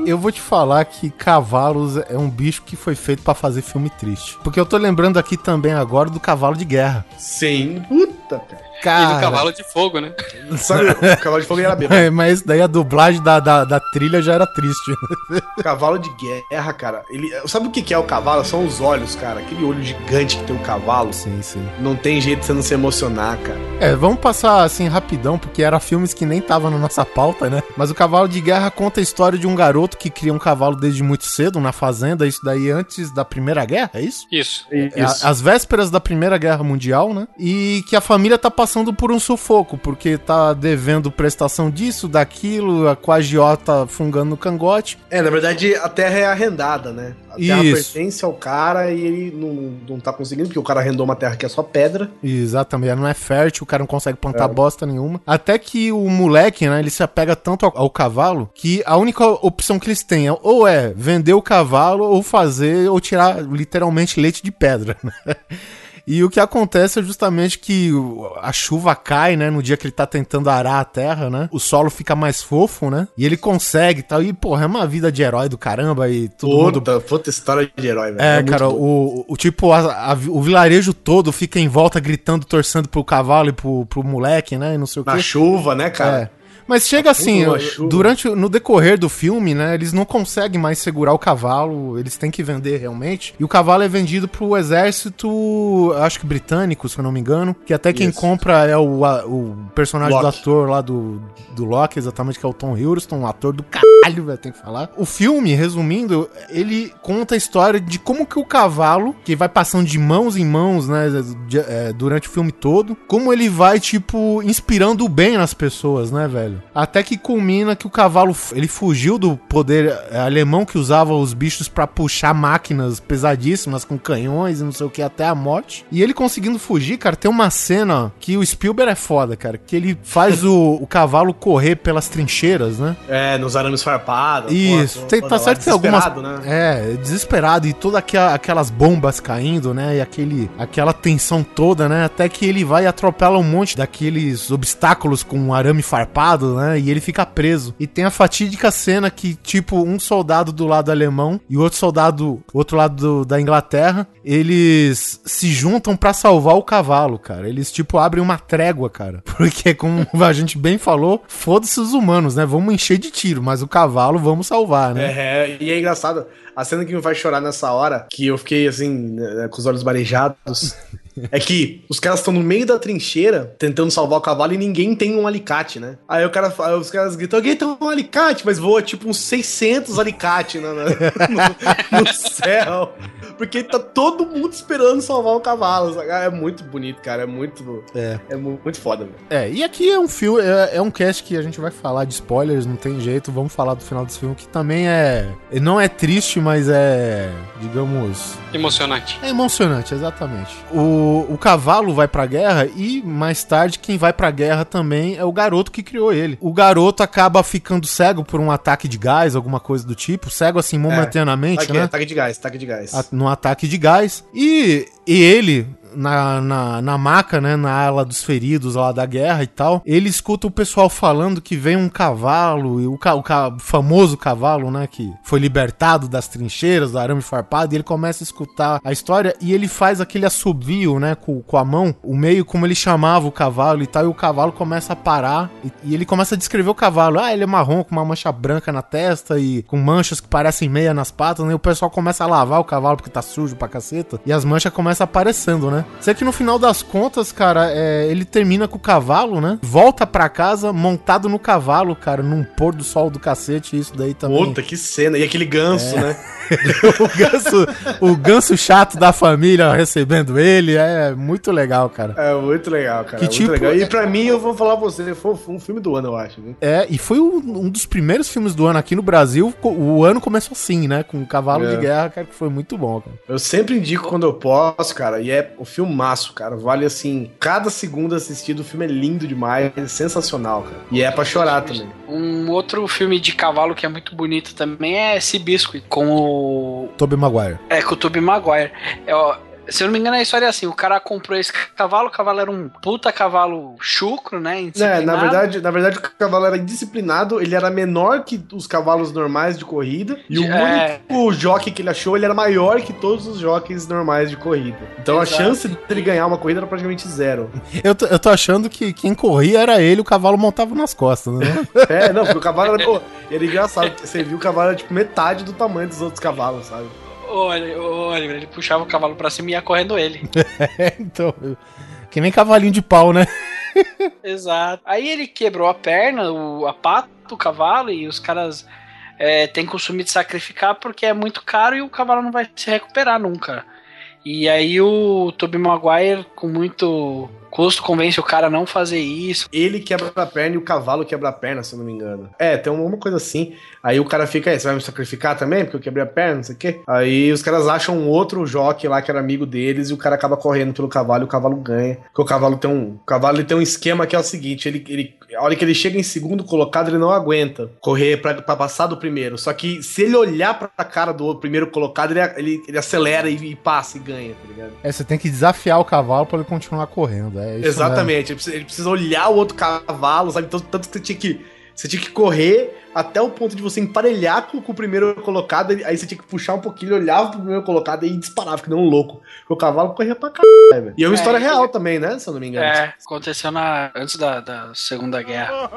Eu vou te falar que cavalos é um bicho que foi feito pra fazer filme triste. Porque eu tô lembrando aqui também agora do cavalo de guerra. Sim, puta, cara. E Cara, do cavalo de fogo, né? Sabe, o cavalo de fogo era bêbado. É, mas daí a dublagem da, da, da trilha já era triste. Cavalo de guerra, cara. Ele, sabe o que é o cavalo? São os olhos, cara. Aquele olho gigante que tem o cavalo. sim, sim. Não tem jeito de você não se emocionar, cara. É, vamos passar assim rapidão, porque era filmes que nem estavam na nossa pauta, né? Mas o Cavalo de Guerra conta a história de um garoto que cria um cavalo desde muito cedo na fazenda, isso daí antes da Primeira Guerra, é isso? Isso. É, a- as vésperas da Primeira Guerra Mundial, né? E que a família tá passando por um sufoco, porque tá devendo prestação disso, daquilo, a coagiota fungando no cangote. É, na verdade, a terra é arrendada, né? A terra Isso. pertence ao cara e ele não, não tá conseguindo, porque o cara arrendou uma terra que é só pedra. Exatamente, ela não é fértil, o cara não consegue plantar É. bosta nenhuma. Até que o moleque, né, ele se apega tanto ao, ao cavalo que a única opção que eles têm é ou é vender o cavalo ou fazer, ou tirar literalmente leite de pedra, né? E o que acontece é justamente que a chuva cai, né? No dia que ele tá tentando arar a terra, né? O solo fica mais fofo, né? E ele consegue e tal. E, porra, é uma vida de herói do caramba e todo mundo Puta, puta história de herói, velho. é, muito cara, o, o tipo, a- a- o vilarejo todo fica em volta gritando, torcendo pro cavalo e pro, pro moleque, né? E não sei o Na quê. chuva, né, cara? É. Mas chega assim, uma chuva. durante no decorrer do filme, né, eles não conseguem mais segurar o cavalo, eles têm que vender realmente. E o cavalo é vendido pro exército, acho que britânico, se eu não me engano, que até quem Isso. compra é o, a- o personagem do Loki. ator lá do, do Loki, exatamente, que é o Tom Hiddleston, um ator do caralho. velho, tem que falar. O filme, resumindo, ele conta a história de como que o cavalo, que vai passando de mãos em mãos, né, é, durante o filme todo, como ele vai, tipo, inspirando o bem nas pessoas, né, velho? Até que culmina que o cavalo, ele fugiu do poder é, alemão que usava os bichos pra puxar máquinas pesadíssimas com canhões e não sei o que até a morte. E ele conseguindo fugir, cara, tem uma cena que o Spielberg é foda, cara, que ele faz o, o cavalo correr pelas trincheiras, né? É, nos arames farpados. Isso, pô, tá certo que tem algumas. Né? É, desesperado e todas aquelas bombas caindo, né? E aquele, aquela tensão toda, né? Até que ele vai e atropela um monte daqueles obstáculos com um arame farpado, né? E ele fica preso. E tem a fatídica cena que, tipo, um soldado do lado alemão e outro soldado, outro lado do- da Inglaterra, eles se juntam pra salvar o cavalo, cara. Eles, tipo, abrem uma trégua, cara. Porque, como a gente bem falou, foda-se os humanos, né? Vamos encher de tiro, mas o cavalo vamos salvar, né? É, e é engraçado. A cena que me faz chorar nessa hora, que eu fiquei assim, né, com os olhos marejados, é que os caras estão no meio da trincheira tentando salvar o cavalo e ninguém tem um alicate, né? Aí o cara, aí os caras gritam: alguém tem um alicate, mas voa tipo uns 600 alicates na- na- no, no céu. Porque tá todo mundo esperando salvar o cavalo. sabe? É muito bonito, cara. É muito. É. É mu- muito foda, velho. É, e aqui é um filme, é, é um cast que a gente vai falar de spoilers, não tem jeito, vamos falar do final desse filme, que também é. Não é triste, mas é. digamos. Emocionante. É emocionante, exatamente. O, o cavalo vai pra guerra e mais tarde quem vai pra guerra também é o garoto que criou ele. O garoto acaba ficando cego por um ataque de gás, alguma coisa do tipo, cego assim momentaneamente, Ataque, né? ataque de gás, ataque de gás. a- num ataque de gás. E, e ele, na, na, na maca, né, na ala dos feridos lá da guerra e tal, ele escuta o pessoal falando que vem um cavalo, e o, ca, o ca- famoso cavalo, né, que foi libertado das trincheiras, do arame farpado, e ele começa a escutar a história e ele faz aquele assobio, né, com, com a mão, o meio como ele chamava o cavalo e tal, e o cavalo começa a parar, e, e ele começa a descrever o cavalo. Ah, ele é marrom, com uma mancha branca na testa e com manchas que parecem meia nas patas, né, e o pessoal começa a lavar o cavalo porque tá sujo pra caceta, e as manchas começam aparecendo, né. Sei que no final das contas, cara, é, ele termina com o cavalo, né, volta pra casa montado no cavalo, cara, num pôr do sol do cacete, isso daí também. Puta, que cena. E aquele ganso, É. né? o, ganso, o ganso chato da família recebendo ele, é muito legal, cara. É muito legal, cara. Que é muito tipo- legal. E pra mim, eu vou falar pra você, foi um filme do ano, eu acho. Viu? É, e foi um, um dos primeiros filmes do ano aqui no Brasil. O ano começou assim, né? Com o Cavalo É. de Guerra, cara, que foi muito bom, cara. Eu sempre indico quando eu posso, cara. E é o filmaço, cara. Vale assim, cada segundo assistido, o filme é lindo demais, é sensacional, cara. E é pra chorar também. Um outro filme de cavalo que é muito bonito também é Seabiscuit, com o. Tobey Maguire. É, com o Tobey Maguire. É, ó, se eu não me engano, a história é assim: o cara comprou esse cavalo, o cavalo era um puta cavalo chucro, né? É, na verdade, na verdade, o cavalo era indisciplinado, ele era menor que os cavalos normais de corrida, e o É. único jockey que ele achou, ele era maior que todos os jockeys normais de corrida. Então Exato. a chance dele ganhar uma corrida era praticamente zero. Eu tô, eu tô achando que quem corria era ele, o cavalo montava nas costas, né? É, não, porque o cavalo era, pô, era engraçado, porque você viu o cavalo era tipo metade do tamanho dos outros cavalos, sabe? Olha, olha, ele puxava o cavalo pra cima e ia correndo ele. É, então. Que nem cavalinho de pau, né? Exato. Aí ele quebrou a perna, o, a pata do cavalo, e os caras é, têm costume de sacrificar porque é muito caro e o cavalo não vai se recuperar nunca. E aí o Tobey Maguire, com muito custo, convence o cara a não fazer isso. Ele quebra a perna e o cavalo quebra a perna, se eu não me engano. É, tem uma coisa assim. Aí o cara fica, "É, você vai me sacrificar também? Porque eu quebrei a perna, não sei o quê. Aí os caras acham um outro jockey lá que era amigo deles e o cara acaba correndo pelo cavalo e o cavalo ganha. Porque o cavalo tem um. O cavalo ele tem um esquema que é o seguinte: ele, ele, a hora que ele chega em segundo colocado, ele não aguenta correr pra, pra passar do primeiro. Só que se ele olhar pra cara do primeiro colocado, ele, ele, ele acelera e, e passa e ganha, tá ligado? É, você tem que desafiar o cavalo pra ele continuar correndo. É isso Exatamente, ele precisa, ele precisa olhar o outro cavalo, sabe? Então, tanto que você tinha que. Você tinha que correr até o ponto de você emparelhar com, com o primeiro colocado, aí você tinha que puxar um pouquinho, ele olhava pro primeiro colocado e disparava, que nem um louco. Porque o cavalo corria pra caralho, velho. E é uma É, história e- real também, né? Se eu não me engano. É, aconteceu na, antes da, da Segunda Guerra.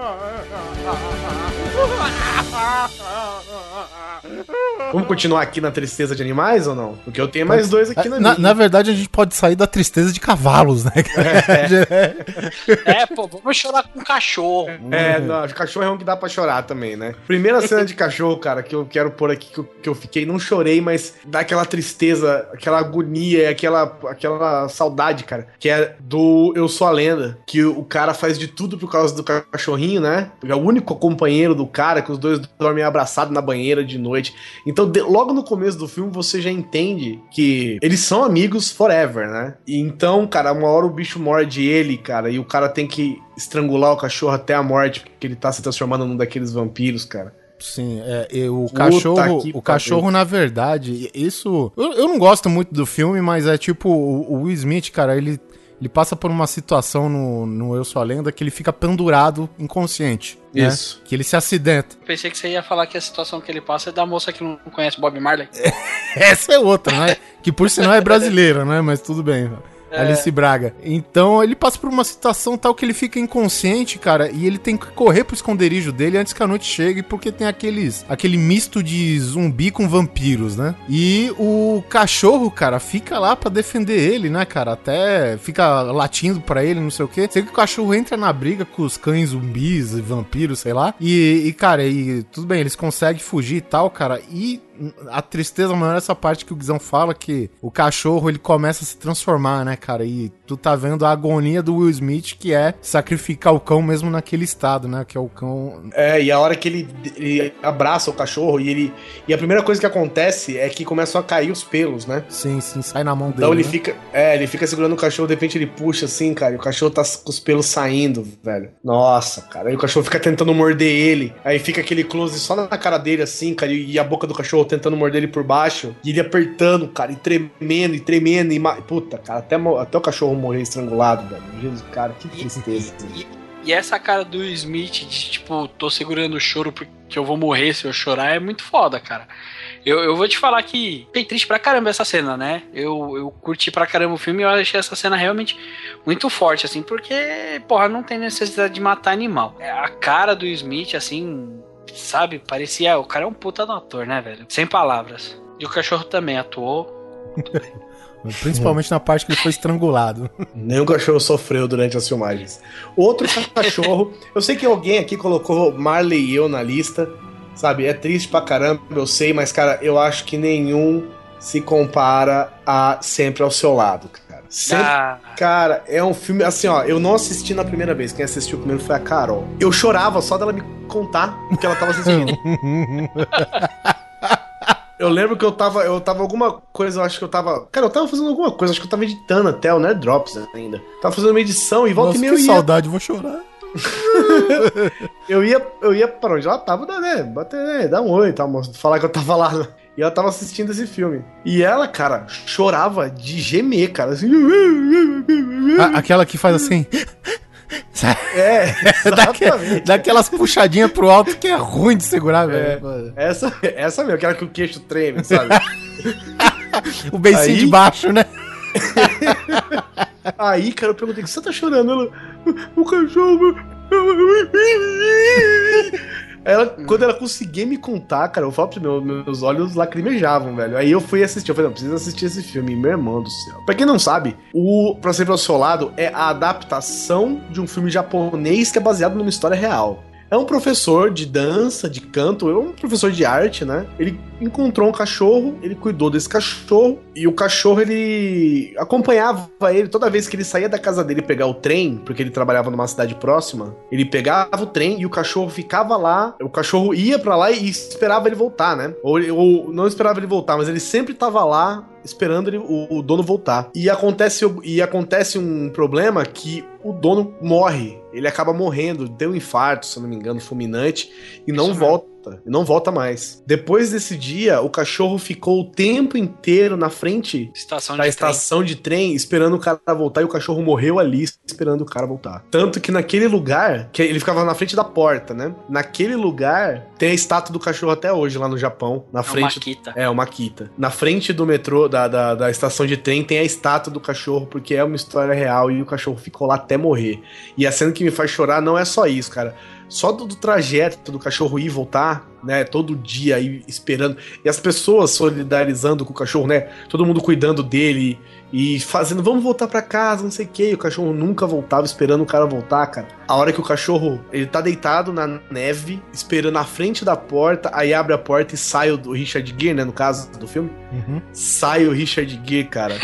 Vamos continuar aqui na tristeza de animais ou não? Porque eu tenho mais dois aqui na, Na, minha. na verdade, a gente pode sair da tristeza de cavalos, né? É, pô, vamos chorar com cachorro. É, não, cachorro é um que dá pra chorar também, né? Primeira cena de cachorro, cara, que eu quero pôr aqui, que eu, que eu fiquei, não chorei, mas dá aquela tristeza, aquela agonia, aquela, aquela saudade, cara, que é do Eu Sou a Lenda, que o cara faz de tudo por causa do cachorrinho, né? É o único companheiro do cara, que os dois dormem abraçados na banheira de noite. Então, de- logo no começo do filme, você já entende que eles são amigos forever, né? E então, cara, uma hora o bicho morde ele, cara, e o cara tem que estrangular o cachorro até a morte, porque ele tá se transformando num daqueles vampiros, cara. Sim, é, e o cachorro, o cachorro na verdade, isso, eu, eu não gosto muito do filme, mas é tipo o, o Will Smith, cara, ele ele passa por uma situação no, no Eu Sou a Lenda que ele fica pendurado inconsciente. né? Isso. Que ele se acidenta. Pensei que você ia falar que a situação que ele passa é da moça que não conhece Bob Marley. Essa é outra, né? que por sinal é brasileira, né? Mas tudo bem. É. Alice Braga. Então ele passa por uma situação tal que ele fica inconsciente, cara, e ele tem que correr pro esconderijo dele antes que a noite chegue, porque tem aqueles aquele misto de zumbi com vampiros, né? E o cachorro, cara, fica lá pra defender ele, né, cara? Até fica latindo pra ele, não sei o quê. Sei que o cachorro entra na briga com os cães zumbis e vampiros, sei lá. E, e, cara, e tudo bem, eles conseguem fugir e tal, cara. E a tristeza maior é essa parte que o Guizão fala que o cachorro ele começa a se transformar, né, cara? E tu tá vendo a agonia do Will Smith que é sacrificar o cão mesmo naquele estado, né? Que é o cão. É, e a hora que ele, ele abraça o cachorro e ele. E a primeira coisa que acontece é que começam a cair os pelos, né? Sim, sim, sai na mão dele. Então ele né? fica. É, ele fica segurando o cachorro, de repente ele puxa assim, cara, e o cachorro tá com os pelos saindo, velho. Nossa, cara. Aí o cachorro fica tentando morder ele. Aí fica aquele close só na cara dele, assim, cara, e a boca do cachorro tentando morder ele por baixo. E ele apertando, cara, e tremendo, e tremendo. E. Puta, cara, até, até o cachorro morrer estrangulado, velho. Jesus, cara, que tristeza. E, e essa cara do Smith de tipo, tô segurando o choro porque eu vou morrer se eu chorar é muito foda, cara. Eu, eu vou te falar que fiquei triste pra caramba essa cena, né? Eu, eu curti pra caramba o filme e eu achei essa cena realmente muito forte, assim, porque, porra, não tem necessidade de matar animal. É, A cara do Smith, assim, sabe? Parecia. O cara é um puta do ator, né, velho? Sem palavras. E o cachorro também atuou. Principalmente na parte que ele foi estrangulado. Nem o cachorro sofreu durante as filmagens. Outro cachorro. eu sei que alguém aqui colocou Marley e eu na lista. Sabe? É triste pra caramba, eu sei, mas, cara, eu acho que nenhum se compara a Sempre ao Seu Lado. Sempre, Ah. Cara, é um filme. Assim, ó, eu não assisti na primeira vez. Quem assistiu primeiro foi a Carol. Eu chorava só dela me contar o que ela tava assistindo. Eu lembro que eu tava, eu tava alguma coisa, eu acho que eu tava. Cara, eu tava fazendo alguma coisa, acho que eu tava editando até o Nerd Drops ainda. Tava fazendo uma edição e volta Nossa, e que meia eu ia. saudade, vou chorar. Eu ia, eu ia pra onde ela tava, né? Bater, né? Dar um oi e tal, moço, falar que eu tava lá. E ela tava assistindo esse filme. E ela, cara, chorava de gemer, cara. Assim. A- aquela que faz assim. É, Daque- daquelas puxadinhas pro alto que é ruim de segurar, É, velho. essa, essa mesmo, aquela que o queixo treme, sabe? O beicinho Aí- de baixo, né? Aí, cara, eu perguntei, o que você tá chorando? Ela, o cachorro. Ela, quando ela conseguia me contar, cara, eu falo pra meu, meus olhos lacrimejavam, velho. Aí eu fui assistir, eu falei, não, preciso assistir esse filme, meu irmão do céu. Pra quem não sabe, o Pra Sempre ao Seu Lado é a adaptação de um filme japonês que é baseado numa história real. É um professor de dança, de canto, é um professor de arte, né? Ele encontrou um cachorro, ele cuidou desse cachorro, e o cachorro ele acompanhava ele toda vez que ele saía da casa dele pegar o trem, porque ele trabalhava numa cidade próxima. Ele pegava o trem e o cachorro ficava lá, o cachorro ia pra lá e esperava ele voltar, né? Ou, ou não esperava ele voltar, mas ele sempre tava lá esperando ele- o, o dono voltar. E acontece, e acontece um problema que o dono morre. Ele acaba morrendo, deu um infarto, se não me engano, fulminante, e não volta. E não volta mais. Depois desse dia, o cachorro ficou o tempo inteiro na frente Estação da de estação de trem esperando o cara voltar e o cachorro morreu ali esperando o cara voltar. Tanto que naquele lugar, que ele ficava na frente da porta, né? Naquele lugar tem a estátua do cachorro até hoje lá no Japão, na trem. frente é, uma Kita. Na frente do metrô, da, da, da estação de trem, tem a estátua do cachorro, porque é uma história real e o cachorro ficou lá até morrer. E a cena que me faz chorar não é só isso, cara. Só do, do trajeto do cachorro ir voltar, né? Todo dia aí esperando. E as pessoas solidarizando com o cachorro, né? Todo mundo cuidando dele e fazendo, vamos voltar para casa, não sei o que. O cachorro nunca voltava, esperando o cara voltar, cara. A hora que o cachorro, ele tá deitado na neve, esperando na frente da porta, aí abre a porta e sai o Richard Gere, né? No caso do filme. Uhum. Sai o Richard Gere, cara.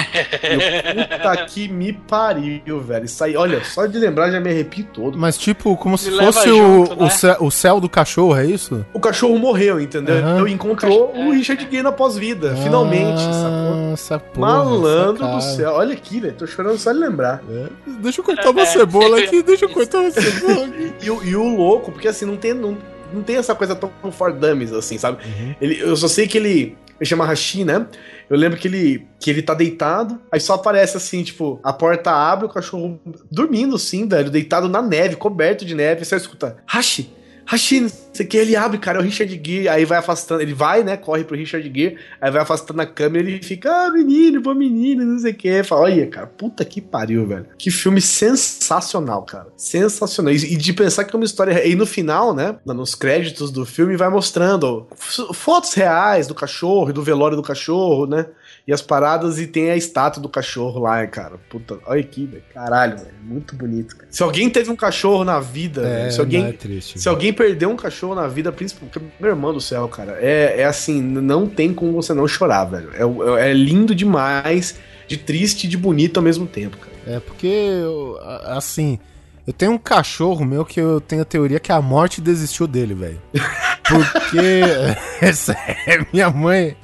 Eu, puta que me pariu, velho. Sai, olha, só de lembrar já me arrepio todo. Mas tipo, como se Me fosse junto, o, né? o, céu, o céu do cachorro, é isso? O cachorro morreu, entendeu? Aham. Então encontrou o Richard Gere na pós-vida, finalmente, sacou? Ah, essa porra, Malandro do cara. céu. Olha aqui, velho. Tô chorando só de lembrar. É. Deixa eu cortar uma cebola aqui, deixa eu cortar uma cebola aqui. E, o- e o louco, porque assim, não tem, não, não tem essa coisa tão for dummies, assim, sabe? Uhum. Ele, eu só sei que ele. Ele chama Hashi, né? Eu lembro que ele, que ele tá deitado, aí só aparece assim, tipo, a porta abre, o cachorro dormindo, assim, velho, deitado na neve, coberto de neve, você escuta, Hashi, Sei o que, ele abre, cara, é o Richard Gere, aí vai afastando, ele vai, né, corre pro Richard Gere, aí vai afastando a câmera e ele fica, ah, menino, pô, menino, não sei o que, fala, olha, cara, puta que pariu, velho, que filme sensacional, cara, sensacional, e, de pensar que é uma história, e no final, né, nos créditos do filme vai mostrando fotos reais do cachorro do velório do cachorro, né, e as paradas e tem a estátua do cachorro lá, cara. Puta, olha aqui, velho. Caralho, velho. Muito bonito, cara. Se alguém teve um cachorro na vida, É, se alguém é triste, se alguém perdeu um cachorro na vida, principalmente meu irmão do céu, cara, é, é assim, não tem como você não chorar, velho. É, o- é lindo demais, de triste e de bonito ao mesmo tempo, cara. É porque, eu, assim, eu tenho um cachorro meu que eu tenho a teoria que a morte desistiu dele, velho. Porque, é sério, minha mãe,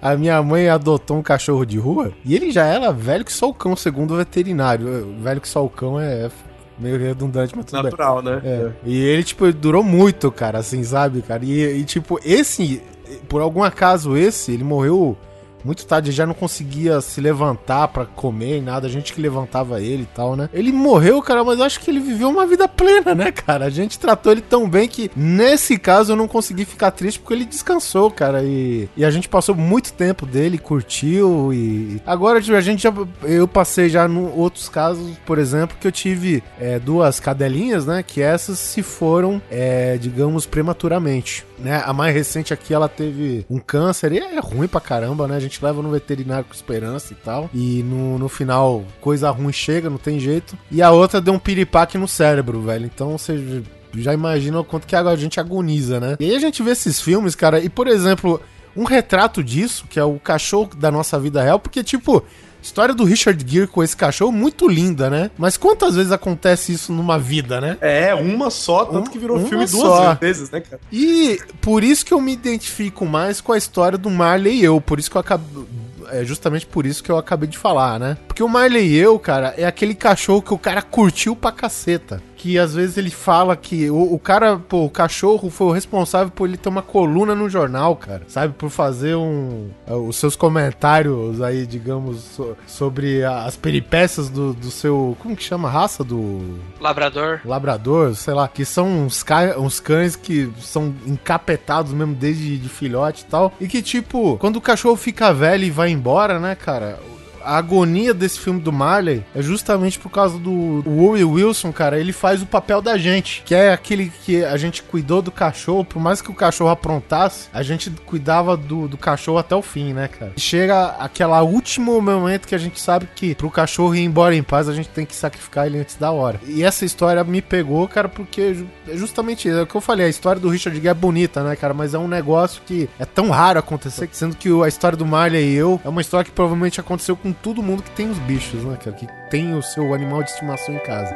a minha mãe adotou um cachorro de rua e ele já era velho que só o cão, segundo o veterinário. Velho que só o cão é meio redundante, mas tudo bem. Natural, né? É. E ele, tipo, durou muito, cara, assim, sabe, cara? E, e, tipo, esse, por algum acaso, esse, ele morreu muito tarde, já não conseguia se levantar pra comer e nada, a gente que levantava ele e tal, né? Ele morreu, cara, mas eu acho que ele viveu uma vida plena, né, cara? A gente tratou ele tão bem que, nesse caso, eu não consegui ficar triste porque ele descansou, cara, e, e a gente passou muito tempo dele, curtiu e... Agora, tipo, a gente já... Eu passei já em outros casos, por exemplo, que eu tive é, duas cadelinhas, né, que essas se foram, é, digamos, prematuramente, né? A mais recente aqui, ela teve um câncer e é ruim pra caramba, né? A gente leva no veterinário com esperança e tal. E no, no final, coisa ruim chega, não tem jeito. E a outra deu um piripaque no cérebro, velho. Então você já imagina o quanto que a gente agoniza, né? E aí a gente vê esses filmes, cara, e por exemplo, um retrato disso, que é o cachorro da nossa vida real, porque tipo. História do Richard Gere com esse cachorro muito linda, né? Mas quantas vezes acontece isso numa vida, né? É, uma só, tanto Um- que virou filme duas só. vezes, né, cara? E por isso que eu me identifico mais com a história do Marley e eu. Por isso que eu acabo. É justamente por isso que eu acabei de falar, né? Porque o Marley e eu, cara, é aquele cachorro que o cara curtiu pra caceta. Que às vezes ele fala que o, o cara, pô, o cachorro foi o responsável por ele ter uma coluna no jornal, cara. Sabe? Por fazer um. é, Os seus comentários aí, digamos, so- sobre as peripécias do, do seu. Como que chama a raça? Do. Labrador. Labrador, sei lá, que são uns, ca- uns cães que são encapetados mesmo desde de filhote e tal. E que, tipo, quando o cachorro fica velho e vai embora, né, cara? A agonia desse filme do Marley é justamente por causa do Woody Wilson, cara. Ele faz o papel da gente, que é aquele que a gente cuidou do cachorro, por mais que o cachorro aprontasse, a gente cuidava do, do cachorro até o fim, né, cara? Chega aquela último momento que a gente sabe que pro cachorro ir embora em paz, a gente tem que sacrificar ele antes da hora. E essa história me pegou, cara, porque é justamente. É o que eu falei, a história do Richard Gere é bonita, né, cara? Mas é um negócio que é tão raro acontecer, sendo que a história do Marley e eu é uma história que provavelmente aconteceu com todo mundo que tem os bichos, né, cara? Que tem o seu animal de estimação em casa.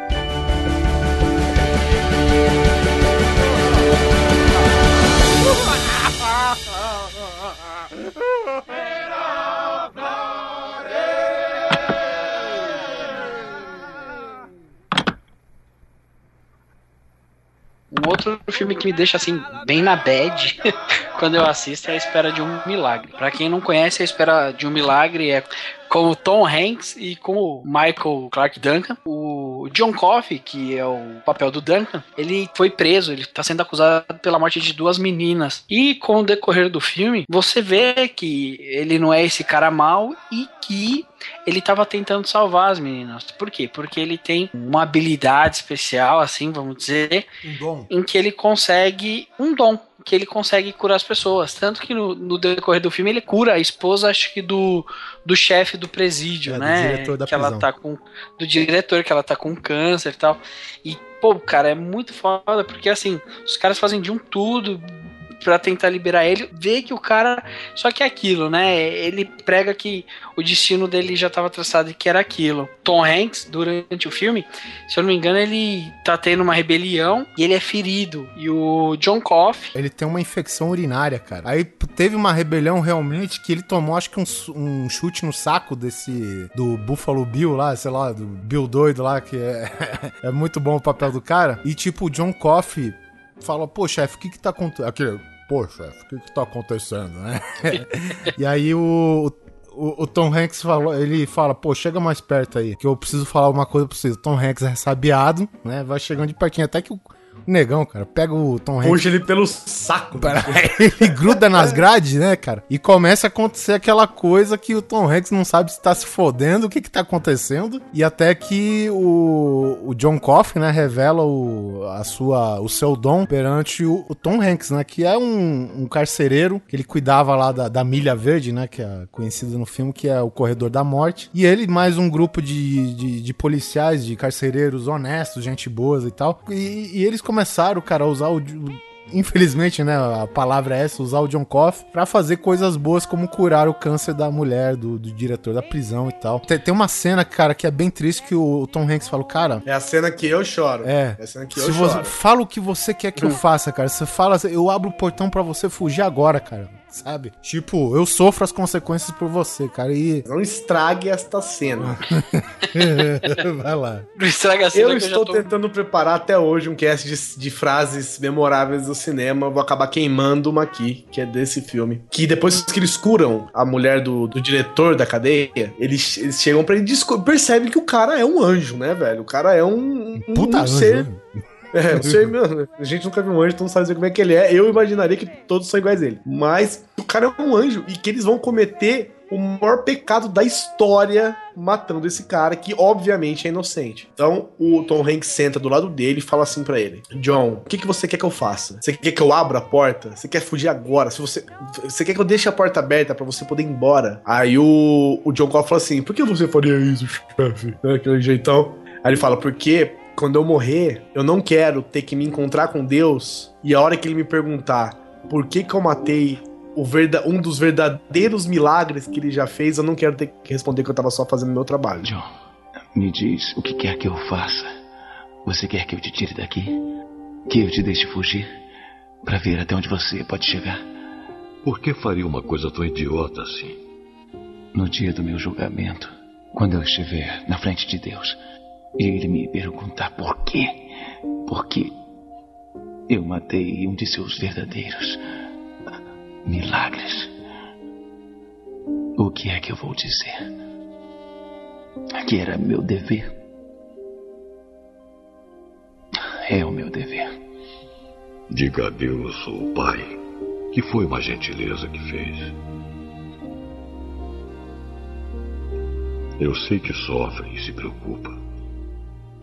Um outro filme que me deixa assim, bem na bad, quando eu assisto é a espera de um milagre. Pra quem não conhece, a espera de um milagre é com o Tom Hanks e com o Michael Clark Duncan. O John Coffey, que é o papel do Duncan, ele foi preso, ele tá sendo acusado pela morte de duas meninas. E com o decorrer do filme, você vê que ele não é esse cara mau e que ele estava tentando salvar as meninas. Por quê? Porque ele tem uma habilidade especial, assim, vamos dizer, Um dom. em que ele consegue um dom que ele consegue curar as pessoas. Tanto que no, no decorrer do filme ele cura a esposa, acho que do, do chefe do presídio, É, do né? diretor da que ela prisão. tá com. Do diretor, que ela tá com câncer e tal. E, pô, cara, é muito foda, porque assim, os caras fazem de um tudo pra tentar liberar ele, vê que o cara. Só que é aquilo, né? Ele prega que o destino dele já tava traçado e que era aquilo. Tom Hanks, durante o filme, se eu não me engano, ele tá tendo uma rebelião e ele é ferido. E o John Coffey. Ele tem uma infecção urinária, cara. Aí teve uma rebelião realmente que ele tomou, acho que um, um chute no saco desse. do Buffalo Bill lá, sei lá, do Bill doido lá, que é, é muito bom o papel do cara. E tipo, o John Coffey fala: pô, chefe, o que que tá acontecendo? Aquele, pô, chefe, o que que tá acontecendo, né? e aí o. O, o Tom Hanks falou, ele fala, pô, chega mais perto aí, que eu preciso falar uma coisa pra vocês. O Tom Hanks é sabiado, né? Vai chegando de pertinho, até que o negão, cara, pega o Tom Hanks. Puxa ele pelo saco. ele gruda nas grades, né, cara? E começa a acontecer aquela coisa que o Tom Hanks não sabe se tá se fodendo, o que que tá acontecendo. E até que o, o John Coffey, né, revela o, a sua, o seu dom perante o, o Tom Hanks, né? Que é um, um carcereiro, que ele cuidava lá da, da Milha Verde, né? Que é conhecido no filme, que é o Corredor da Morte. E ele, mais um grupo de, de, de policiais, de carcereiros honestos, gente boas e tal. E, e eles começaram, cara, a usar o infelizmente, né, a palavra é essa, usar o John Coffey pra fazer coisas boas como curar o câncer da mulher, do, do diretor da prisão e tal. Tem, tem uma cena, cara, que é bem triste que o, Tom Hanks fala, cara... É a cena que eu choro. É. É a cena que Se eu você, choro. fala o que você quer que eu faça, cara. Você fala, eu abro o portão pra você fugir agora, cara. Sabe? Tipo, eu sofro as consequências por você, cara. E. Não estrague esta cena. Vai lá. Não estraga a cena Eu que eu estou já tô. tentando preparar até hoje um cast de, de frases memoráveis do cinema. Vou acabar queimando uma aqui, que é desse filme. Que depois que eles curam a mulher do, do diretor da cadeia, eles, eles chegam pra ele e percebem que o cara é um anjo, né, velho? O cara é um, um, Puta um anjo, ser. né? É, um ser, meu, a gente nunca viu um anjo, então não sabe dizer como é que ele é. Eu imaginaria que todos são iguais a ele. Mas o cara é um anjo e que eles vão cometer o maior pecado da história matando esse cara, que obviamente é inocente. Então o Tom Hanks senta do lado dele e fala assim pra ele: John, o que, que você quer que eu faça? Você quer que eu abra a porta? Você quer fugir agora? Se você, você quer que eu deixe a porta aberta pra você poder ir embora? Aí o, o John Coffey fala assim: Por que você faria isso, chefe? Né, Aquele jeitão. Aí ele fala: Porque quando eu morrer, eu não quero ter que me encontrar com Deus e a hora que ele me perguntar por que que eu matei o verda um dos verdadeiros milagres que ele já fez, eu não quero ter que responder que eu tava só fazendo meu trabalho. John, me diz o que quer que eu faça. Você quer que eu te tire daqui? Que eu te deixe fugir? Pra ver até onde você pode chegar? Por que faria uma coisa tão idiota assim? No dia do meu julgamento, quando eu estiver na frente de Deus, ele me perguntar por quê, por que eu matei um de seus verdadeiros milagres, o que é que eu vou dizer? Que era meu dever. É o meu dever. Diga a Deus, o Pai, que foi uma gentileza que fez. Eu sei que sofre e se preocupa.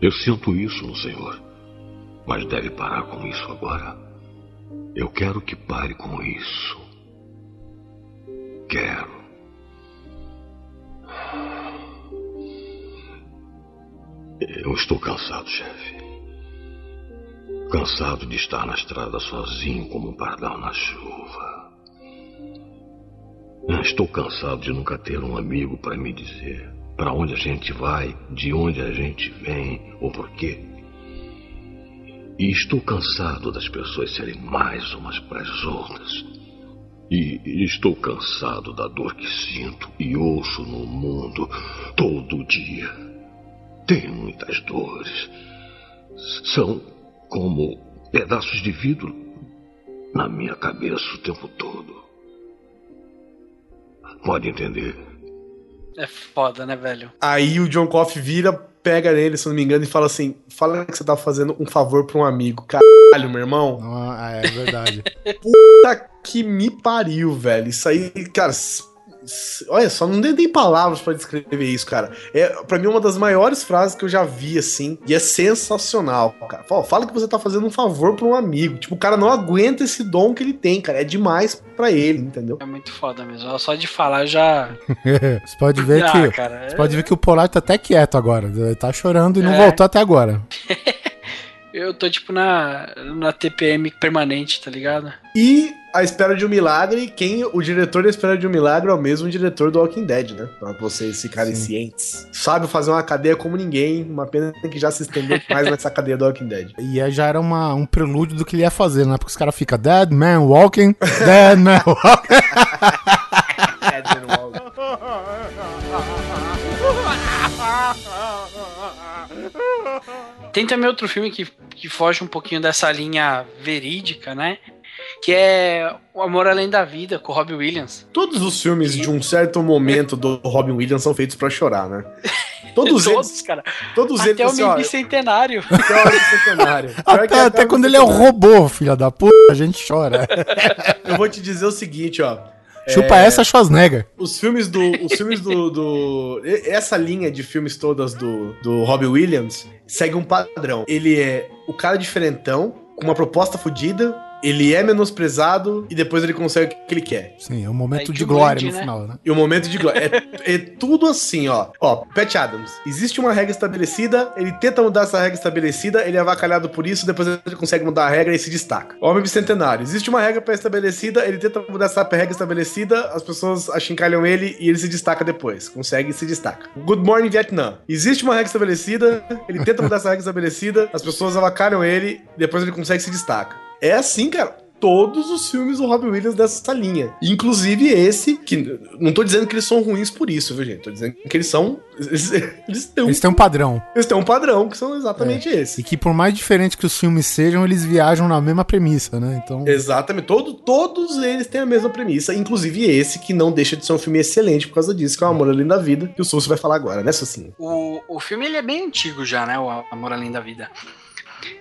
Eu sinto isso no Senhor. Mas deve parar com isso agora. Eu quero que pare com isso. Quero. Eu estou cansado, chefe. Cansado de estar na estrada sozinho como um pardal na chuva. Estou cansado de nunca ter um amigo para me dizer para onde a gente vai, de onde a gente vem ou por quê. E estou cansado das pessoas serem mais umas para as outras. E estou cansado da dor que sinto e ouço no mundo todo dia. Tenho muitas dores. São como pedaços de vidro na minha cabeça o tempo todo. Pode entender. É foda, né, velho? Aí o John Coffey vira, pega nele, se eu não me engano, e fala assim: fala que você tá fazendo um favor pra um amigo. Caralho, meu irmão. Ah, é verdade. Puta que me pariu, velho. Isso aí, cara. Olha só, não tem palavras pra descrever isso, cara. É, pra mim, uma das maiores frases que eu já vi, assim. E é sensacional, cara. Fala, fala que você tá fazendo um favor pra um amigo. Tipo, o cara não aguenta esse dom que ele tem, cara. É demais pra ele, entendeu? É muito foda mesmo. Só de falar já. você pode ver Ah, que. cara, você é- pode ver que o Polar tá até quieto agora. Ele tá chorando e não É. voltou até agora. Eu tô tipo na, na TPM permanente, tá ligado? E A Espera de um Milagre, quem o diretor da Espera de um Milagre é o mesmo diretor do Walking Dead, né? Pra vocês ficarem cientes. Sabe fazer uma cadeia como ninguém, uma pena que já se estendeu mais nessa cadeia do Walking Dead. E aí já era uma, um prelúdio do que ele ia fazer, né? Porque os caras ficam Dead Man Walking, Dead Man Walking. Tem também outro filme que, que foge um pouquinho dessa linha verídica, né? Que é O Amor Além da Vida, com o Robbie Williams. Todos os filmes de um certo momento do Robin Williams são feitos pra chorar, né? Todos, eles. cara. Todos Até eles, o assim, ó, Bicentenário. Até o Bicentenário. Que Até, até quando ele é o robô, filha da puta, a gente chora. Eu vou te dizer o seguinte, ó. Chupa É, essa, Schwarzenegger. Os filmes do. Os filmes do, do- Essa linha de filmes todas do, do Robbie Williams segue um padrão. Ele é o cara diferentão, com uma proposta fodida, ele é menosprezado e depois ele consegue o que ele quer. Sim, é um momento Aí de glória grande, no né? final, né? E o momento de glória. É, é tudo assim, ó. Ó, Pat Adams. Existe uma regra estabelecida, ele tenta mudar essa regra estabelecida, ele é avacalhado por isso, depois ele consegue mudar a regra e se destaca. Homem Bicentenário. Existe uma regra pré-estabelecida, ele tenta mudar essa regra estabelecida, as pessoas achincalham ele e ele se destaca depois. Consegue e se destaca. Good Morning Vietnam. Existe uma regra estabelecida, ele tenta mudar essa regra estabelecida, as pessoas avacalham ele, depois ele consegue e se destaca. É assim, cara todos os filmes do Robin Williams dessa linha. Inclusive esse, que não tô dizendo que eles são ruins por isso, viu, gente? Tô dizendo que eles são. Eles, eles têm, um, Eles têm um padrão. eles têm um padrão, que são exatamente E esse. que por mais diferente que os filmes sejam, eles viajam na mesma premissa, né? Então. Exatamente. Todo, todos eles têm a mesma premissa, inclusive esse, que não deixa de ser um filme excelente por causa disso, que é o Amor Além da Vida, que o Sulso vai falar agora, né, Sucinho? O, o filme ele é bem antigo já, né? O Amor Além da Vida.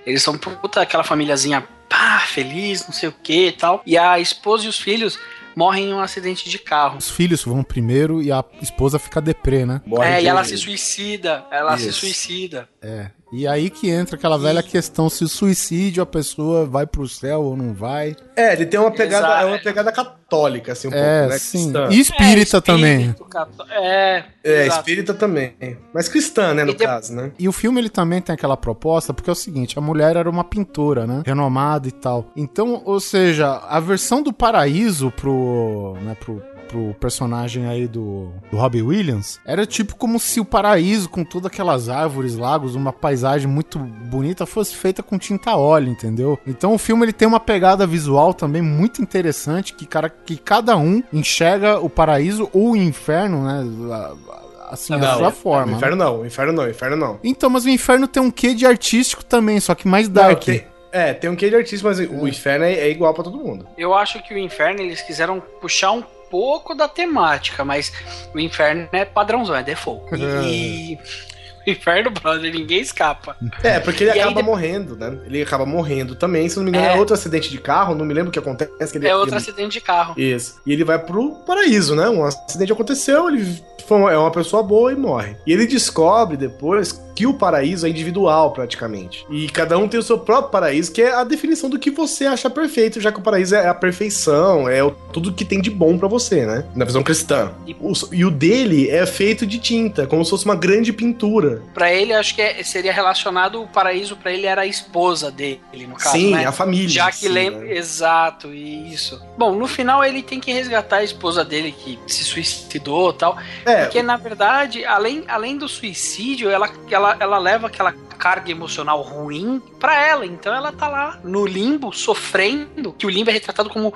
Eles são puta aquela famíliazinha pá, feliz, não sei o que e tal. E a esposa e os filhos morrem em um acidente de carro. Os filhos vão primeiro e a esposa fica deprê, né? é, e ela se suicida. Ela se suicida. É. E aí que entra aquela velha questão se o suicídio a pessoa vai pro céu ou não vai. É, ele tem uma pegada, Exato. é uma pegada católica, assim, um é, pouco, né? sim. cristã. E espírita também. espírito, cató- É, É, exato. espírita também. Mas cristã, né, no E de- caso, né? E o filme ele também tem aquela proposta, porque é o seguinte, a mulher era uma pintora, né? Renomada e tal. Então, ou seja, a versão do paraíso pro, né, pro, pro personagem aí do, do Robbie Williams era tipo como se o paraíso, com todas aquelas árvores, lagos, uma paisagem muito bonita, fosse feita com tinta óleo, entendeu? Então o filme ele tem uma pegada visual também muito interessante, que, cara, que cada um enxerga o paraíso ou o inferno, né? a- a- Assim, da sua forma. O né? inferno não, o inferno não, o inferno não. Então, mas o inferno tem um quê de artístico também, só que mais Não, dark. tem- é, tem um quê de artista, mas o inferno é, é igual pra todo mundo. Eu acho que o inferno eles quiseram puxar um pouco da temática, mas o inferno é padrãozão, é default. E o inferno, brother, ninguém escapa. É, porque ele E aí acaba de- morrendo, né? Ele acaba morrendo também. Se não me engano, é, É. outro acidente de carro, não me lembro o que acontece. Que ele, É outro ele- acidente de carro. Isso. E ele vai pro paraíso, né? Um acidente aconteceu, ele foi uma- é uma pessoa boa e morre. E ele descobre depois que o paraíso é individual, praticamente. E cada um tem o seu próprio paraíso, que é a definição do que você acha perfeito, já que o paraíso é a perfeição, é o- tudo que tem de bom pra você, né? Na visão cristã. E o, e o dele é feito de tinta, como se fosse uma grande pintura. Pra ele, acho que é- seria relacionado o paraíso pra ele era a esposa dele, no caso, Sim, né? a família. Já que sim, lembra. né? Exato, isso. Bom, no final ele tem que resgatar a esposa dele que se suicidou e tal. É, Porque, na verdade, além, além do suicídio, ela, ela ela, ela leva aquela carga emocional ruim pra ela. Então ela tá lá no limbo, sofrendo. Que o limbo é retratado como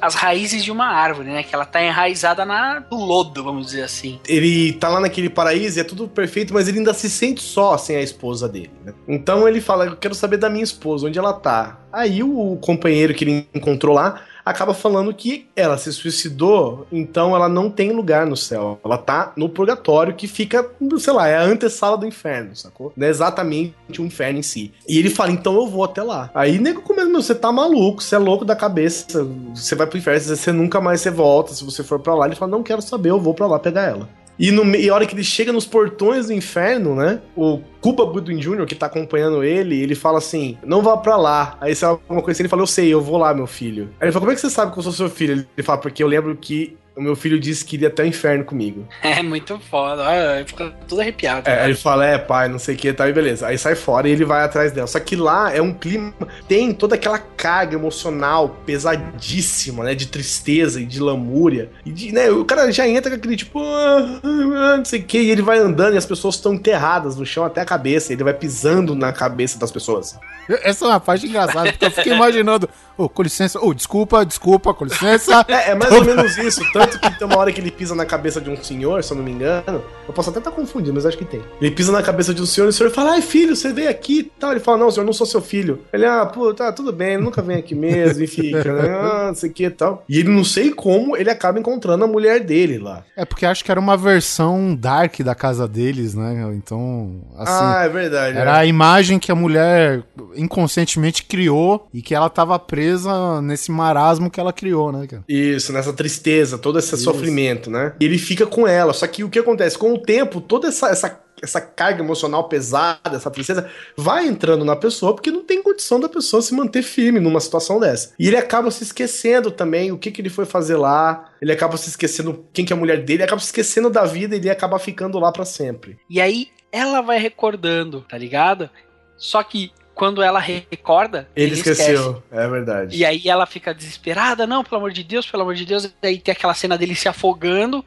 as raízes de uma árvore, né? Que ela tá enraizada na, no lodo, vamos dizer assim. Ele tá lá naquele paraíso e é tudo perfeito, mas ele ainda se sente só sem a esposa dele, né? Então ele fala: Eu quero saber da minha esposa, onde ela tá. Aí o companheiro que ele encontrou lá acaba falando que ela se suicidou, então ela não tem lugar no céu. Ela tá no purgatório, que fica, sei lá, é a antessala do inferno, sacou? Não é exatamente o inferno em si. E ele fala, então eu vou até lá. Aí nego começa, meu, você tá maluco, você é louco da cabeça, você vai pro inferno, você nunca mais você volta, se você for pra lá. Ele fala, não quero saber, eu vou pra lá pegar ela. E, no, e a hora que ele chega nos portões do inferno, né? O Cuba Goodwin Jr., que tá acompanhando ele, ele fala assim: não vá pra lá. Aí é alguma coisa assim, ele fala: eu sei, eu vou lá, meu filho. Aí ele fala: como é que você sabe que eu sou seu filho? Ele fala: porque eu lembro que o meu filho disse que iria até o inferno comigo. É muito foda. Olha, fica tudo arrepiado. É, aí ele fala, é, pai, não sei o que, tá, e beleza. Aí sai fora e ele vai atrás dela. Só que lá é um clima, tem toda aquela carga emocional pesadíssima, né, de tristeza e de lamúria. E de, né, o cara já entra com aquele tipo, ah, ah, não sei o que, e ele vai andando e as pessoas estão enterradas no chão até a cabeça, e ele vai pisando na cabeça das pessoas. Essa é uma parte engraçada, porque eu fiquei imaginando, ô, com licença, ô, desculpa, desculpa, com licença. É, é mais ou menos isso, tanto que tem uma hora que ele pisa na cabeça de um senhor, se eu não me engano. Eu posso até estar confundindo, mas acho que tem. Ele pisa na cabeça de um senhor e o senhor fala: Ai, filho, você veio aqui e tal. Ele fala: Não, senhor, não sou seu filho. Ele, ah, pô, tá, tudo bem, ele nunca vem aqui mesmo e fica, né? Ah, não sei o que e tal. E ele não sei como ele acaba encontrando a mulher dele lá. É porque acho que era uma versão dark da casa deles, né? Então, assim. ah, é verdade. Era é. a imagem que a mulher inconscientemente criou e que ela tava presa nesse marasmo que ela criou, né, cara? Isso, nessa tristeza, todo esse sofrimento, né? E ele fica com ela. Só que o que acontece? Com o tempo, toda essa, essa, essa carga emocional pesada, essa tristeza, vai entrando na pessoa porque não tem condição da pessoa se manter firme numa situação dessa. E ele acaba se esquecendo também o que, que ele foi fazer lá. Ele acaba se esquecendo quem que é a mulher dele, ele acaba se esquecendo da vida e ele acaba ficando lá para sempre. E aí ela vai recordando, tá ligado? Só que quando ela recorda, ele, ele esqueceu. Esquece. É verdade. E aí ela fica desesperada, não, pelo amor de Deus, pelo amor de Deus. E aí tem aquela cena dele se afogando.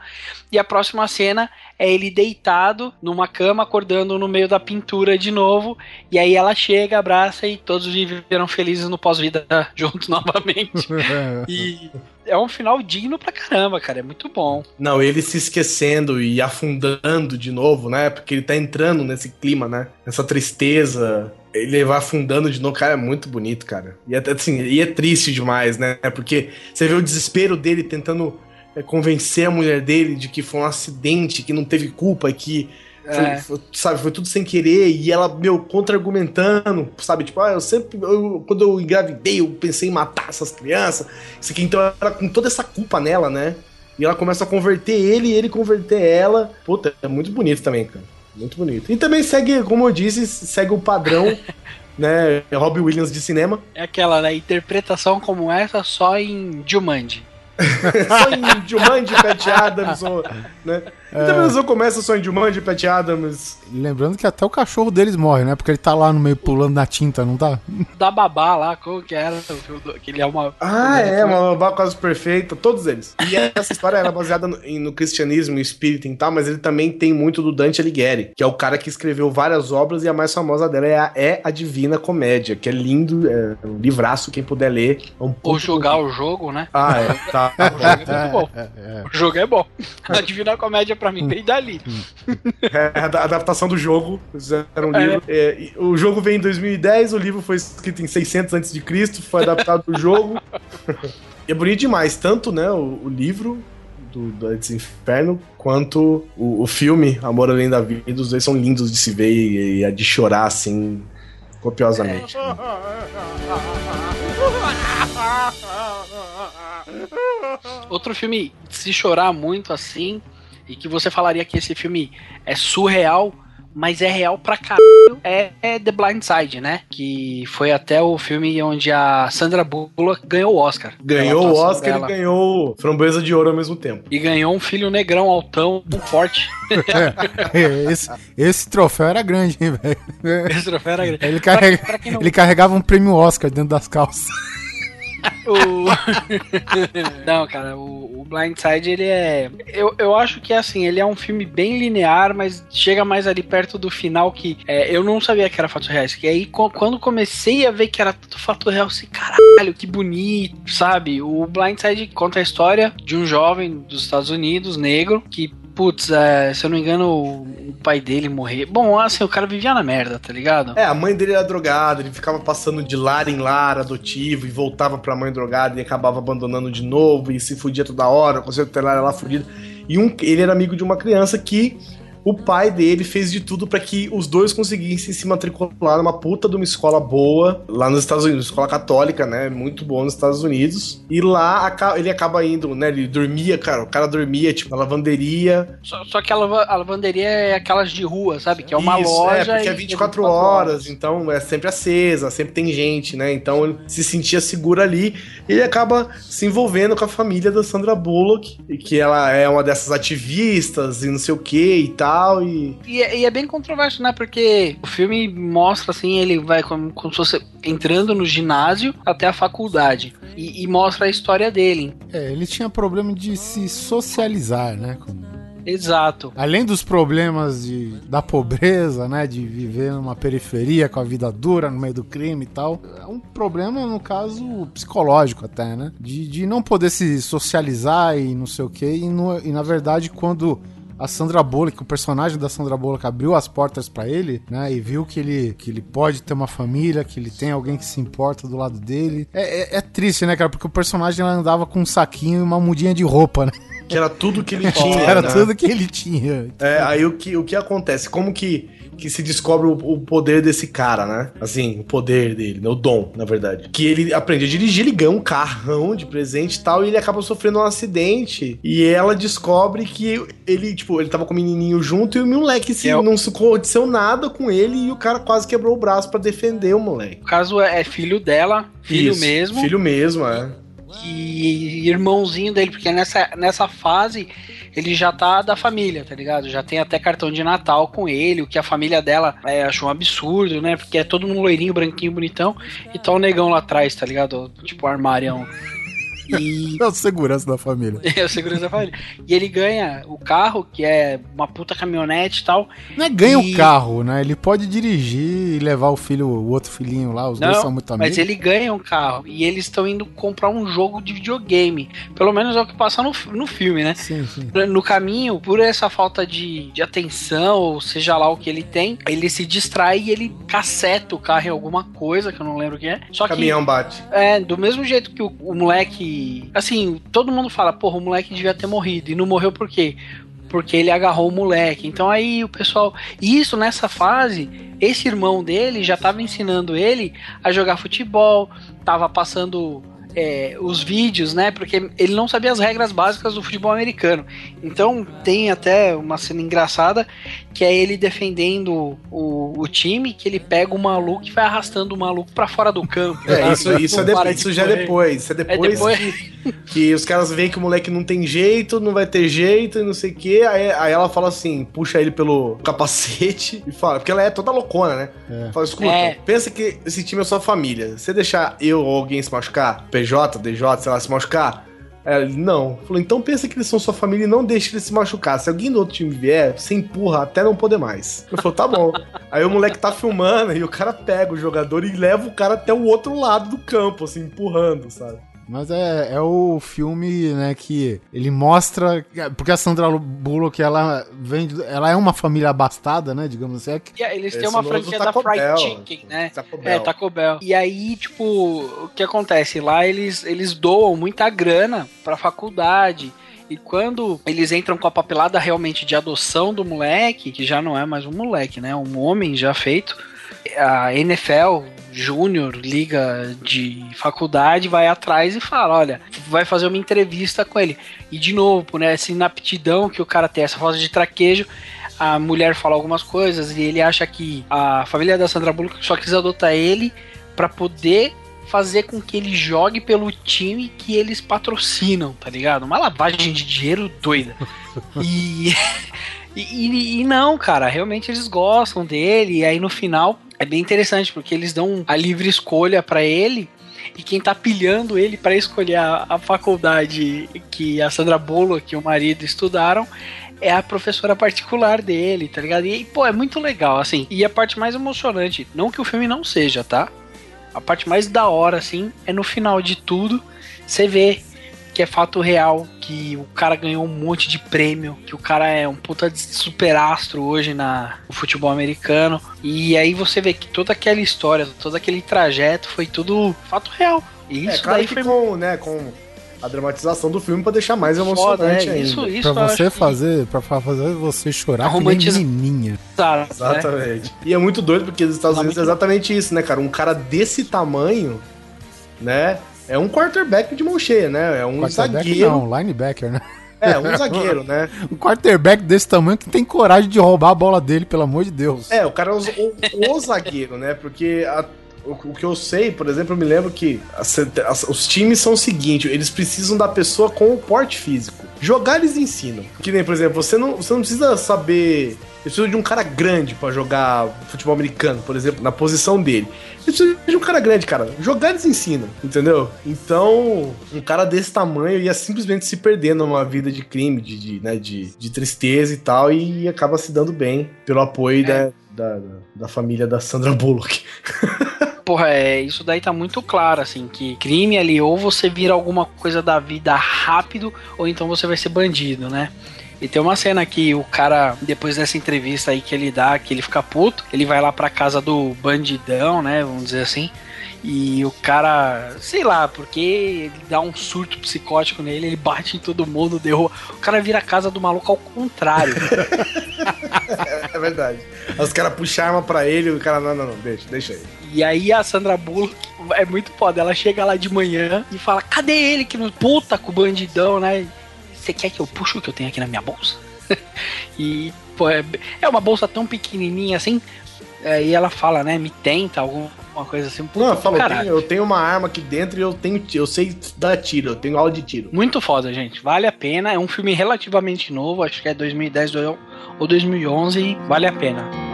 E a próxima cena é ele deitado numa cama, acordando no meio da pintura de novo. E aí ela chega, abraça e todos viveram felizes no pós-vida juntos novamente. e é um final digno pra caramba, cara. É muito bom. Não, ele se esquecendo e afundando de novo, né? Porque ele tá entrando nesse clima, né? Nessa tristeza. Ele vai afundando de novo, cara, é muito bonito, cara. E é, assim, e é triste demais, né? Porque você vê o desespero dele tentando é, convencer a mulher dele de que foi um acidente, que não teve culpa, que foi, É. foi, sabe, foi tudo sem querer, e ela, meu, contra-argumentando, sabe? Tipo, ah, eu sempre, eu- quando eu engravidei, eu pensei em matar essas crianças. Isso aqui, então ela com toda essa culpa nela, né? E ela começa a converter ele e ele converter ela. Puta, é muito bonito também, cara. Muito bonito. E também segue, como eu disse, segue o padrão, né? Robbie Williams de cinema. É aquela né, interpretação como essa só em Jumanji. só em Jumanji, Pat Adams, ou, né? E também eu começa só em Jumanji, Pat Adams. Lembrando que até o cachorro deles morre, né? Porque ele tá lá no meio pulando na tinta, não tá? Da babá lá, como que era? Que ele é uma. Ah, é, uma babá quase perfeita, todos eles. E essa história era baseada no, no cristianismo, no espírito e tal, mas ele também tem muito do Dante Alighieri, que é o cara que escreveu várias obras e a mais famosa dela é a, é a Divina Comédia, que é lindo, é um livraço, quem puder ler. É um Ou jogar o jogo, né? Ah, é, tá. O jogo é muito bom. O jogo é bom. A Divina Comédia pra mim veio dali. É a da- adaptação do jogo. Fizeram um É. livro. É, e o jogo veio em 2010, o livro foi escrito em 600 a.C., foi adaptado do jogo. E é bonito demais, tanto né, o, o livro do Dantes Inferno, quanto o, o filme Amor Além da Vida. Os dois são lindos de se ver e, e é de chorar, assim, copiosamente. Outro filme, se chorar muito assim, e que você falaria que esse filme é surreal, mas é real pra caralho, é, é The Blind Side, né? Que foi até o filme onde a Sandra Bullock ganhou o Oscar. Ganhou o Oscar dela. e ganhou Framboesa de Ouro ao mesmo tempo. E ganhou um filho negrão, altão, forte. esse, esse troféu era grande, hein, velho? Esse troféu era grande. Ele, carrega- Pra- pra não- ele carregava um prêmio Oscar dentro das calças. O... Não, cara, o, o Blindside, ele é. Eu, eu acho que é assim, ele é um filme bem linear, mas chega mais ali perto do final que é, eu não sabia que era fatos reais. Que aí quando comecei a ver que era tudo fato real, assim, caralho, que bonito, sabe? O Blindside conta a história de um jovem dos Estados Unidos, negro, que. Putz, é, se eu não me engano, o, pai dele morreu. Bom, assim, o cara vivia na merda, tá ligado? É, a mãe dele era drogada, ele ficava passando de lar em lar adotivo e voltava pra mãe drogada e acabava abandonando de novo e se fudia toda hora, o era lá fudido. E um, ele era amigo de uma criança que o pai dele fez de tudo pra que os dois conseguissem se matricular numa puta de uma escola boa lá nos Estados Unidos, escola católica, né? Muito boa nos Estados Unidos. E lá ele acaba indo, né? Ele dormia, cara, o cara dormia, tipo, na lavanderia, Só, só que a, lava- a lavanderia é aquelas de rua, sabe? Que é uma Isso, loja. É, porque é e- 24 horas, então é sempre acesa, sempre tem gente, né? Então ele se sentia seguro ali e ele acaba se envolvendo com a família da Sandra Bullock, e que ela é uma dessas ativistas e não sei o que e tal. E E é, e é bem controverso, né? Porque o filme mostra assim, ele vai como, como se fosse entrando no ginásio até a faculdade. E, e mostra a história dele. É, ele tinha problema de se socializar, né? com- Exato. Além dos problemas de, da pobreza, né? De viver numa periferia com a vida dura, no meio do crime e tal. É um problema, no caso, psicológico até, né? De, de não poder se socializar e não sei o quê. E, no- e na verdade, quando a Sandra Bullock, o personagem da Sandra Bullock abriu as portas pra ele, né? E viu que ele, que ele pode ter uma família, que ele tem alguém que se importa do lado dele. É, é- é triste, né, cara? Porque o personagem andava com um saquinho e uma mudinha de roupa, né? que era tudo que ele tinha. Era né? tudo que ele tinha. É, aí o que, o que acontece? Como que, que se descobre o, o poder desse cara, né? Assim, o poder dele, né? o dom, na verdade. Que ele aprende a dirigir, ele ganha um carrão de presente e tal, e ele acaba sofrendo um acidente. E ela descobre que ele, tipo, ele tava com o menininho junto e o moleque se, É não se aconteceu nada com ele e o cara quase quebrou o braço pra defender o moleque. O caso é, é filho dela, filho Isso, mesmo. Filho mesmo, é. E irmãozinho dele, porque nessa, nessa fase ele já tá da família, tá ligado? Já tem até cartão de Natal com ele, o que a família dela é, achou um absurdo, né? Porque é todo mundo loirinho, branquinho, bonitão, e tá o negão lá atrás, tá ligado? Tipo armário. E É o segurança da família. é o segurança da família. E ele ganha o carro, que é uma puta caminhonete e tal. Não é ganha E- o carro, né? Ele pode dirigir e levar o filho, o outro filhinho lá, os dois são muito amigos. mas ele ganha um carro e eles estão indo comprar um jogo de videogame. Pelo menos é o que passa no, no filme, né? Sim, sim. No caminho, por essa falta de, de atenção, ou seja lá o que ele tem, ele se distrai e ele caceta o carro em alguma coisa, que eu não lembro o que é. Só que Caminhão bate. é, do mesmo jeito que o, o moleque. Assim, todo mundo fala, porra, o moleque devia ter morrido. E não morreu por quê? Porque ele agarrou o moleque. Então aí o pessoal. E isso nessa fase, esse irmão dele já tava ensinando ele a jogar futebol, tava passando. É, os vídeos, né? Porque ele não sabia as regras básicas do futebol americano. Então tem até uma cena engraçada que é ele defendendo o, o time, que ele pega o maluco e vai arrastando o maluco pra fora do campo. É, sabe? isso, isso, é, de- para isso já é depois. Isso é depois, depois. Que, que os caras veem que o moleque não tem jeito, não vai ter jeito e não sei o quê. Aí, aí ela fala assim, puxa ele pelo capacete e fala, porque ela é toda loucona, né? É. Fala, escuta, É. pensa que esse time é sua família. Você deixar eu ou alguém se machucar, PJ, DJ, sei lá, se machucar. Ela, não. Falou, então pensa que eles são sua família e não deixe eles se machucar. Se alguém do outro time vier, você empurra até não poder mais. Eu falou, tá bom. Aí o moleque tá filmando e o cara pega o jogador e leva o cara até o outro lado do campo, assim, empurrando, sabe? Mas é, é o filme, né, que ele mostra. Porque a Sandra Bullock, ela vem. de- Ela é uma família abastada, né? Digamos assim. É que- Eles Esse têm uma novo franquia da Fried Bell. Chicken, né? Taco É, Bell. Taco Bell. E aí, tipo, o que acontece? Lá eles, eles doam muita grana pra faculdade. E quando eles entram com a papelada realmente de adoção do moleque, que já não é mais um moleque, né? Um homem já feito, a NFL Júnior, liga de faculdade, vai atrás e fala: olha, vai fazer uma entrevista com ele. E de novo, né? Essa inaptidão que o cara tem, essa falta de traquejo a mulher fala algumas coisas e ele acha que a família da Sandra Bullock só quis adotar ele pra poder fazer com que ele jogue pelo time que eles patrocinam, tá ligado? Uma lavagem de dinheiro doida. E, e, e- e não, cara, realmente eles gostam dele. E aí no final é bem interessante porque eles dão a livre escolha pra ele e quem tá pilhando ele para escolher a, a, faculdade que a Sandra Bullock e o marido estudaram é a professora particular dele, tá ligado? E, pô, é muito legal, assim. E a parte mais emocionante, não que o filme não seja, tá? A parte mais da hora, assim, é no final de tudo, você vê que é fato real, que o cara ganhou um monte de prêmio, que o cara é um puta de superastro hoje na, no futebol americano. E aí você vê que toda aquela história, todo aquele trajeto foi tudo fato real. E É, isso claro daí que foi com, né, com a dramatização do filme pra deixar mais emocionante Foda, é, ainda. isso- isso Pra você acho que- fazer, pra fazer você chorar Romantiza- menininha. Né? Exatamente. E é muito doido porque nos Estados Unidos é exatamente isso, né, cara? Um cara desse tamanho, né? É um quarterback de mão cheia, né? É um zagueiro. não, linebacker, né? É, um zagueiro, né? Um quarterback desse tamanho que tem coragem de roubar a bola dele, pelo amor de Deus. É, o cara é o, o- o zagueiro, né? Porque a- o, o que eu sei, por exemplo, eu me lembro que as- as- os times são o seguinte: eles precisam da pessoa com o porte físico. Jogar eles ensinam. Que nem, por exemplo, você não, você não precisa saber. Eles precisam de um cara grande pra jogar futebol americano, por exemplo, na posição dele. Eles precisam de um cara grande, cara. Jogar eles ensinam, entendeu? Então, um cara desse tamanho ia simplesmente se perder numa vida de crime, de, de, né, de, de tristeza e tal, e acaba se dando bem pelo apoio da, da, da família da Sandra Bullock. Porra, é, isso daí tá muito claro, assim, que crime ali, ou você vira alguma coisa da vida rápido, ou então você vai ser bandido, né? E tem uma cena que o cara, depois dessa entrevista aí que ele dá, que ele fica puto, ele vai lá pra casa do bandidão, né? Vamos dizer assim. E o cara, sei lá, porque ele dá um surto psicótico nele, ele bate em todo mundo, derruba. O cara vira a casa do maluco ao contrário. É verdade. Aí Os caras puxam a arma pra ele e o cara, não, não, não, deixa, deixa aí. E aí a Sandra Bullock é muito foda. Ela chega lá de manhã e fala: Cadê ele que não puta com o bandidão, né? Você quer que eu puxe o que eu tenho aqui na minha bolsa? e, pô, é, é uma bolsa tão pequenininha assim. é, e ela fala, né? Me tenta, alguma coisa assim. Puta Não, falo, eu tenho, eu tenho uma arma aqui dentro e eu tenho, eu sei dar tiro, eu tenho aula de tiro. Muito foda, gente. Vale a pena. É um filme relativamente novo. Acho que é 2010 ou 2011. e Vale a pena.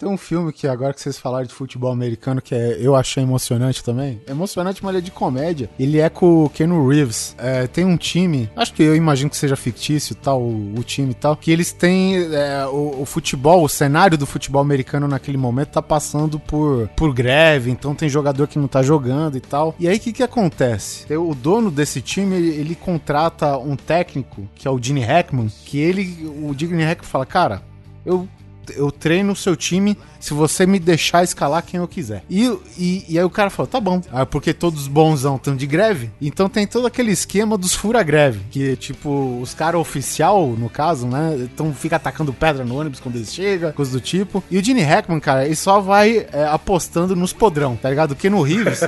Tem um filme que agora que vocês falaram de futebol americano que é, eu achei emocionante também. Emocionante, mas ele é de comédia. Ele é com o Keanu Reeves. É, tem um time, acho que eu imagino que seja fictício, tal, o, o time e tal, que eles têm é, o, o futebol, o cenário do futebol americano naquele momento tá passando por, por greve, então tem jogador que não tá jogando e tal. E aí o que que acontece? O dono desse time, ele, ele contrata um técnico, que é o Gene Hackman, que ele, o Gene Hackman fala, cara, eu eu treino o seu time se você me deixar escalar quem eu quiser. E, e, e aí o cara falou, tá bom. Ah, porque todos os bonzão estão de greve, então tem todo aquele esquema dos fura-greve, que tipo, os caras oficial, no caso, né, então fica atacando pedra no ônibus quando eles chegam, coisa do tipo. E o Gene Hackman, cara, ele só vai é, apostando nos podrão, tá ligado? O Ken Reeves,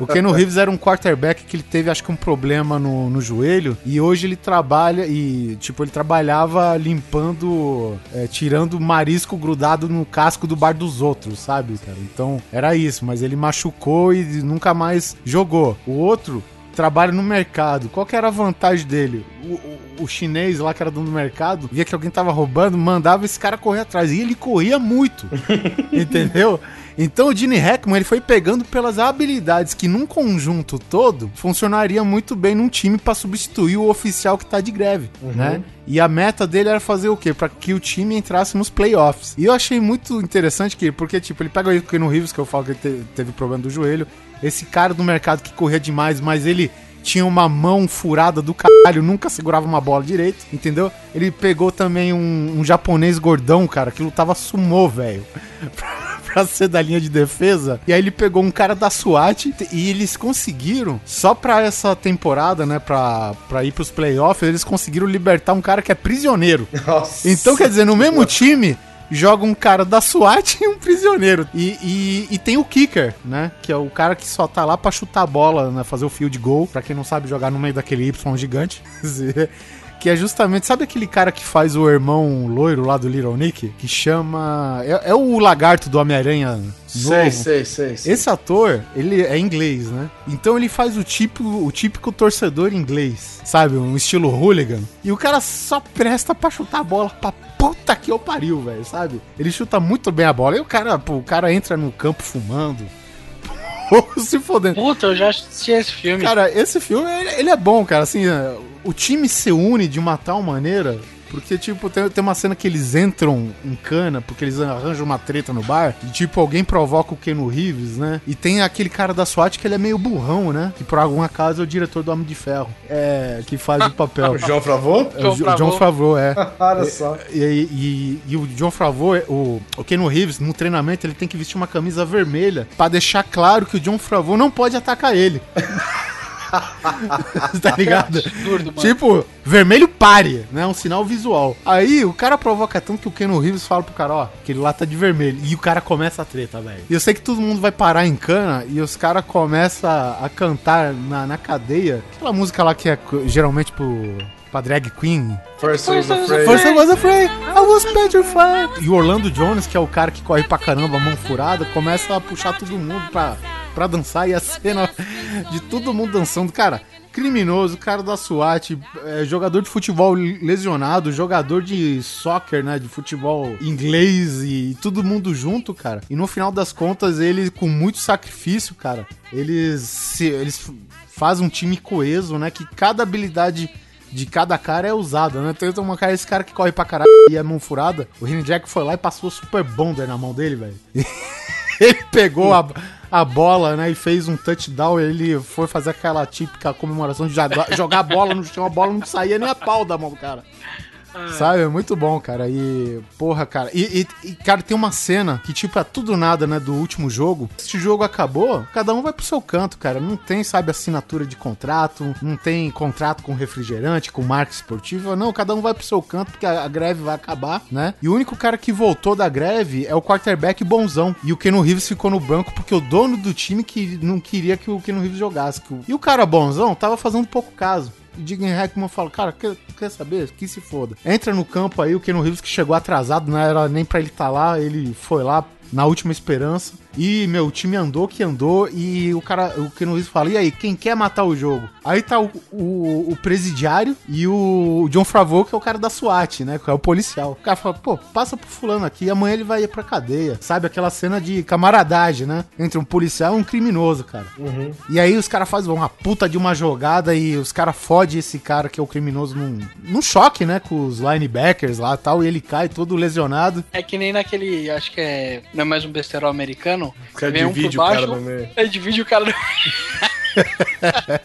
o Ken Reeves era um quarterback que ele teve, acho que um problema no, no joelho, e hoje ele trabalha, e tipo, ele trabalhava limpando, é, tirando marisco grudado no casco do bar dos outros, sabe, cara? Então, era isso, mas ele machucou e nunca mais jogou. O outro trabalha no mercado. Qual que era a vantagem dele? O, o- o chinês lá que era dono do mercado, via que alguém tava roubando, mandava esse cara correr atrás. E ele corria muito. entendeu? Então o Gene Hackman ele foi pegando pelas habilidades que num conjunto todo funcionaria muito bem num time pra substituir o oficial que tá de greve, né? E a meta dele era fazer o quê? Pra que o time entrasse nos playoffs. E eu achei muito interessante que, porque, tipo, ele pega o Keanu Reeves, que eu falo que ele te- teve problema do joelho, esse cara do mercado que corria demais, mas ele tinha uma mão furada do caralho, nunca segurava uma bola direito, entendeu? Ele pegou também um, um japonês gordão, cara, que lutava sumô, velho. pra ser da linha de defesa. E aí ele pegou um cara da SWAT e eles conseguiram, só pra essa temporada, né, pra, pra ir pros playoffs, eles conseguiram libertar um cara que é prisioneiro. Nossa. Então, quer dizer, no mesmo time joga um cara da SWAT e um prisioneiro. E, e, e tem o kicker, né? Que é o cara que só tá lá pra chutar a bola, né? Fazer o field goal. Pra quem não sabe jogar no meio daquele Y gigante. Que é justamente, sabe aquele cara que faz o irmão loiro lá do Little Nick? Que chama. É, é o lagarto do Homem-Aranha novo. Sei, sei, sei, sei. Esse ator, ele é inglês, né? Então ele faz o típico, o típico torcedor inglês, sabe? Um estilo hooligan. E o cara só presta pra chutar a bola pra puta que eu pariu, velho, sabe? Ele chuta muito bem a bola. E o cara, pô, o cara entra no campo fumando. Se fodendo. Puta, eu já assisti esse filme. Cara, esse filme, ele, ele é bom, cara. Assim, é, o time se une de uma tal maneira. Porque, tipo, tem, tem uma cena que eles entram em cana, porque eles arranjam uma treta no bar, e, tipo, alguém provoca o Keno Reeves, né? E tem aquele cara da SWAT que ele é meio burrão, né? Que por algum acaso é o diretor do Homem de Ferro. É, que faz o papel. O João Favreau? É o Jo- John Favreau, é. Olha só. E, e- e o John Favreau, o, o Ken Reeves, no treinamento, ele tem que vestir uma camisa vermelha pra deixar claro que o John Favreau não pode atacar ele. tá ligado? Absurdo. Tipo, vermelho pare, né? Um sinal visual. Aí o cara provoca tanto que o Ken Reeves fala pro cara, ó, aquele lá tá de vermelho. E o cara começa a treta, velho. E eu sei que todo mundo vai parar em cana e os caras começam a cantar na, na cadeia. Aquela música lá que é geralmente pro. Pra drag queen, First I was afraid. First I was afraid, I was petrified. E o Orlando Jones, que é o cara que corre pra caramba, mão furada, começa a puxar todo mundo pra, pra dançar e a cena de todo mundo dançando. Cara, criminoso, cara da SWAT, é, jogador de futebol lesionado, jogador de soccer, né, de futebol inglês e todo mundo junto, cara. E no final das contas, ele, com muito sacrifício, cara, eles, se, eles fazem um time coeso, né, que cada habilidade de cada cara é usada, né? Tem uma cara, esse cara que corre pra caralho e é mão furada. O Rini Jack foi lá e passou Super Bonder na mão dele, velho. Ele pegou a, a bola, né, e fez um touchdown. Ele foi fazer aquela típica comemoração de jogar a bola no chão. A bola não saía nem a pau da mão do cara. Sabe? É muito bom, cara. E, porra, cara. E, e- e, cara, tem uma cena que, tipo, é tudo nada, né, do último jogo. Este jogo acabou, cada um vai pro seu canto, cara. Não tem, sabe, assinatura de contrato, não tem contrato com refrigerante, com marca esportiva. Não, cada um vai pro seu canto porque a, a greve vai acabar, né? E o único cara que voltou da greve é o quarterback bonzão. E o Keno Reeves ficou no banco porque o dono do time que não queria que o Keno Reeves jogasse. E o cara bonzão tava fazendo pouco caso. O Digan Hackman fala, cara, quer, quer saber? Que se foda. Entra no campo aí, o Keno Reeves que chegou atrasado, não era nem pra ele estar lá, ele foi lá na última esperança. E, meu, o time andou que andou e o cara, o Keno Reeves fala, e aí, quem quer matar o jogo? Aí tá o, o, o presidiário e o John Favreau, que é o cara da SWAT, né, que é o policial. O cara fala, pô, passa pro fulano aqui, amanhã ele vai ir pra cadeia. Sabe, aquela cena de camaradagem, né, entre um policial e um criminoso, cara. E aí os caras fazem uma puta de uma jogada e os caras fodem esse cara que é o criminoso num, num choque, né? Com os linebackers lá e tal, e ele cai todo lesionado. É que nem naquele, acho que é, não é mais um besterol americano. O cara Vem um divide o cara baixo, no meio. É, divide o cara no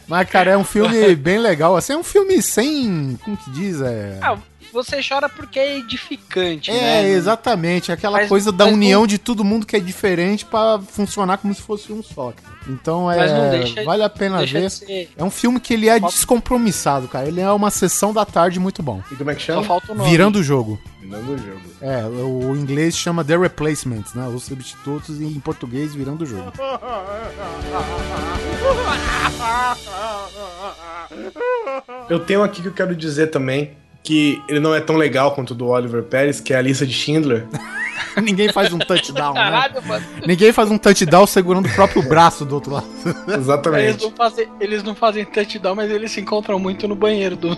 Mas, cara, é um filme bem legal. Assim, é um filme sem. Como que diz? É. Ah, você chora porque é edificante, É, né? exatamente. Aquela Mas- coisa da união não- de todo mundo que é diferente pra funcionar como se fosse um só, cara. Então é. Mas não deixa- vale a pena deixa ver. ser- É um filme que ele é Só- descompromissado, cara. Ele é uma sessão da tarde muito bom. E como é que Só chama? falta o nome. Virando o jogo. Virando o jogo. É, o inglês chama The Replacements, né? Os substitutos e em português virando o jogo. Eu tenho aqui que eu quero dizer também que ele não é tão legal quanto o do Oliver Pérez, que é a lista de Schindler. Ninguém faz um touchdown, né? Caralho, mano. Ninguém faz um touchdown segurando o próprio braço do outro lado. Eles Exatamente. não, fazem, eles não fazem touchdown, mas eles se encontram muito no banheiro do.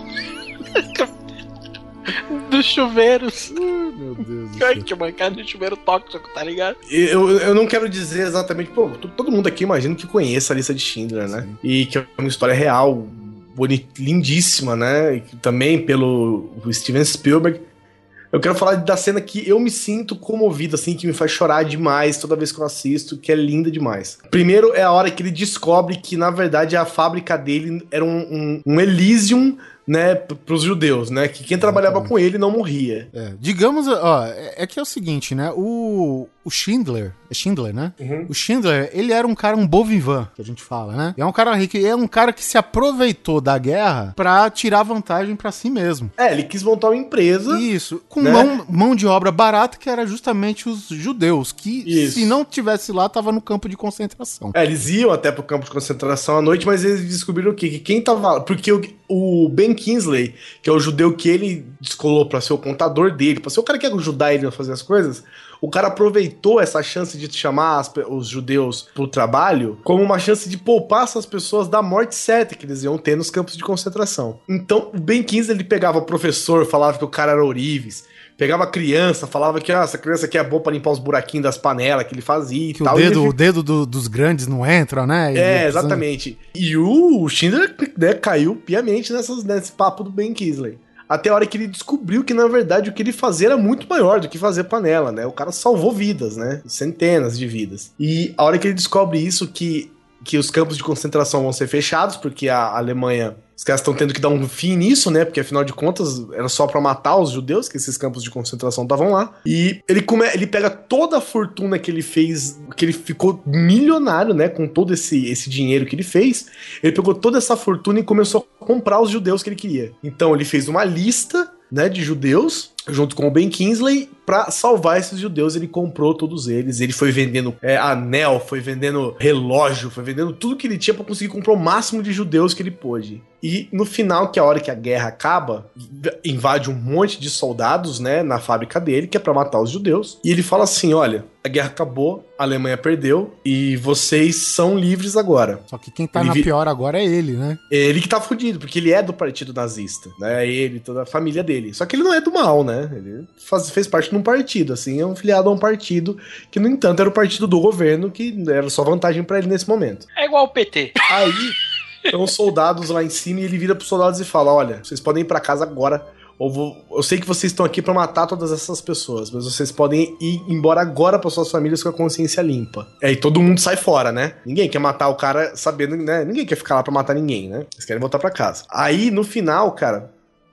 dos chuveiros. Meu Deus do Ai, que mancada do chuveiro tóxico, tá ligado? Eu, eu não quero dizer exatamente. Pô, todo mundo aqui imagino que conheça a lista de Schindler, né? E que é uma história real, boni- lindíssima, né? Também pelo Steven Spielberg. Eu quero falar da cena que eu me sinto comovido, assim, que me faz chorar demais toda vez que eu assisto, que é linda demais. Primeiro é a hora que ele descobre que, na verdade, a fábrica dele era um, um, um Elysium, né, pros judeus, né? Que quem trabalhava com ele não morria. É, digamos, ó, é, é que é o seguinte, né? O, o Schindler, é Schindler, né? O Schindler, ele era um cara, um bom vivant, que a gente fala, né? É um cara rico, é um cara que se aproveitou da guerra pra tirar vantagem pra si mesmo. É, ele quis montar uma empresa. Isso, com Né? mão, mão de obra barata, que era justamente os judeus, que Isso. se não tivesse lá, tava no campo de concentração. É, eles iam até pro campo de concentração à noite, mas eles descobriram o quê? Que quem tava. Porque o- o Ben Kingsley, que é o judeu que ele descolou pra ser o contador dele, pra ser o cara que ajudar ele a fazer as coisas, o cara aproveitou essa chance de chamar as os judeus pro trabalho como uma chance de poupar essas pessoas da morte certa que eles iam ter nos campos de concentração. Então, o Ben Kingsley, ele pegava o professor, falava que o cara era ourives, pegava a criança, falava que ah, essa criança aqui é boa pra limpar os buraquinhos das panelas que ele fazia e Que o tal. e ele dedo, o dedo do- dos grandes não entra, né? E é, exatamente. E o Schindler né, caiu piamente nessas, nesse papo do Ben Kingsley. Até a hora que ele descobriu que, na verdade, o que ele fazia era muito maior do que fazer panela, né? O cara salvou vidas, né? Centenas de vidas. E a hora que ele descobre isso, que, que os campos de concentração vão ser fechados, porque a Alemanha. Os caras estão tendo que dar um fim nisso, né? Porque afinal de contas era só pra matar os judeus que esses campos de concentração estavam lá. E ele, come, ele pega toda a fortuna que ele fez, que ele ficou milionário, né? Com todo esse, esse dinheiro que ele fez. Ele pegou toda essa fortuna e começou a comprar os judeus que ele queria. Então ele fez uma lista, né, de judeus, junto com o Ben Kingsley, pra salvar esses judeus. Ele comprou todos eles. Ele foi vendendo é, anel, foi vendendo relógio, foi vendendo tudo que ele tinha pra conseguir comprar o máximo de judeus que ele pôde. E no final, que é a hora que a guerra acaba, invade um monte de soldados, né, na fábrica dele, que é pra matar os judeus. E ele fala assim: olha, a guerra acabou, a Alemanha perdeu e vocês são livres agora. Só que quem tá Ele na vi- pior agora é ele, né? Ele que tá fudido, porque ele é do partido nazista, né? Ele, toda a família dele. Só que ele não é do mal, né? Ele faz- fez parte de um partido, assim, é um filiado a um partido que, no entanto, era o partido do governo, que era só vantagem pra ele nesse momento. É igual o PT. Aí, estão os soldados lá em cima e ele vira pros soldados e fala: Olha, vocês podem ir pra casa agora. Ou vou- eu sei que vocês estão aqui pra matar todas essas pessoas, mas vocês podem ir embora agora para suas famílias com a consciência limpa. Aí todo mundo sai fora, né? Ninguém quer matar o cara sabendo, né? Ninguém quer ficar lá pra matar ninguém, né? Eles querem voltar pra casa. Aí no final, cara,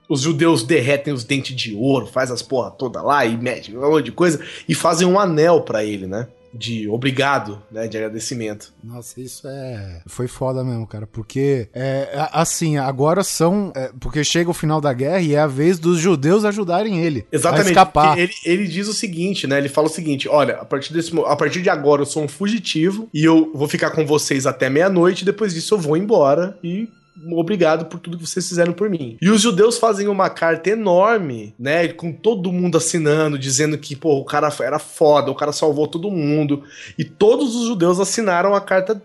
os judeus derretem os dentes de ouro, faz as porra toda lá e mete um monte de coisa e fazem um anel pra ele, né? De obrigado, né? De agradecimento. Nossa, isso é. Foi foda mesmo, cara. Porque, é, assim, agora são. é, porque chega o final da guerra e é a vez dos judeus ajudarem ele Exatamente. a escapar. Ele, ele diz o seguinte, né? Ele fala o seguinte: olha, a partir, desse, a partir de agora eu sou um fugitivo e eu vou ficar com vocês até meia-noite, depois disso eu vou embora e. Obrigado por tudo que vocês fizeram por mim. E os judeus fazem uma carta enorme, né? Com todo mundo assinando, dizendo que, pô, o cara era foda, o cara salvou todo mundo. E todos os judeus assinaram a carta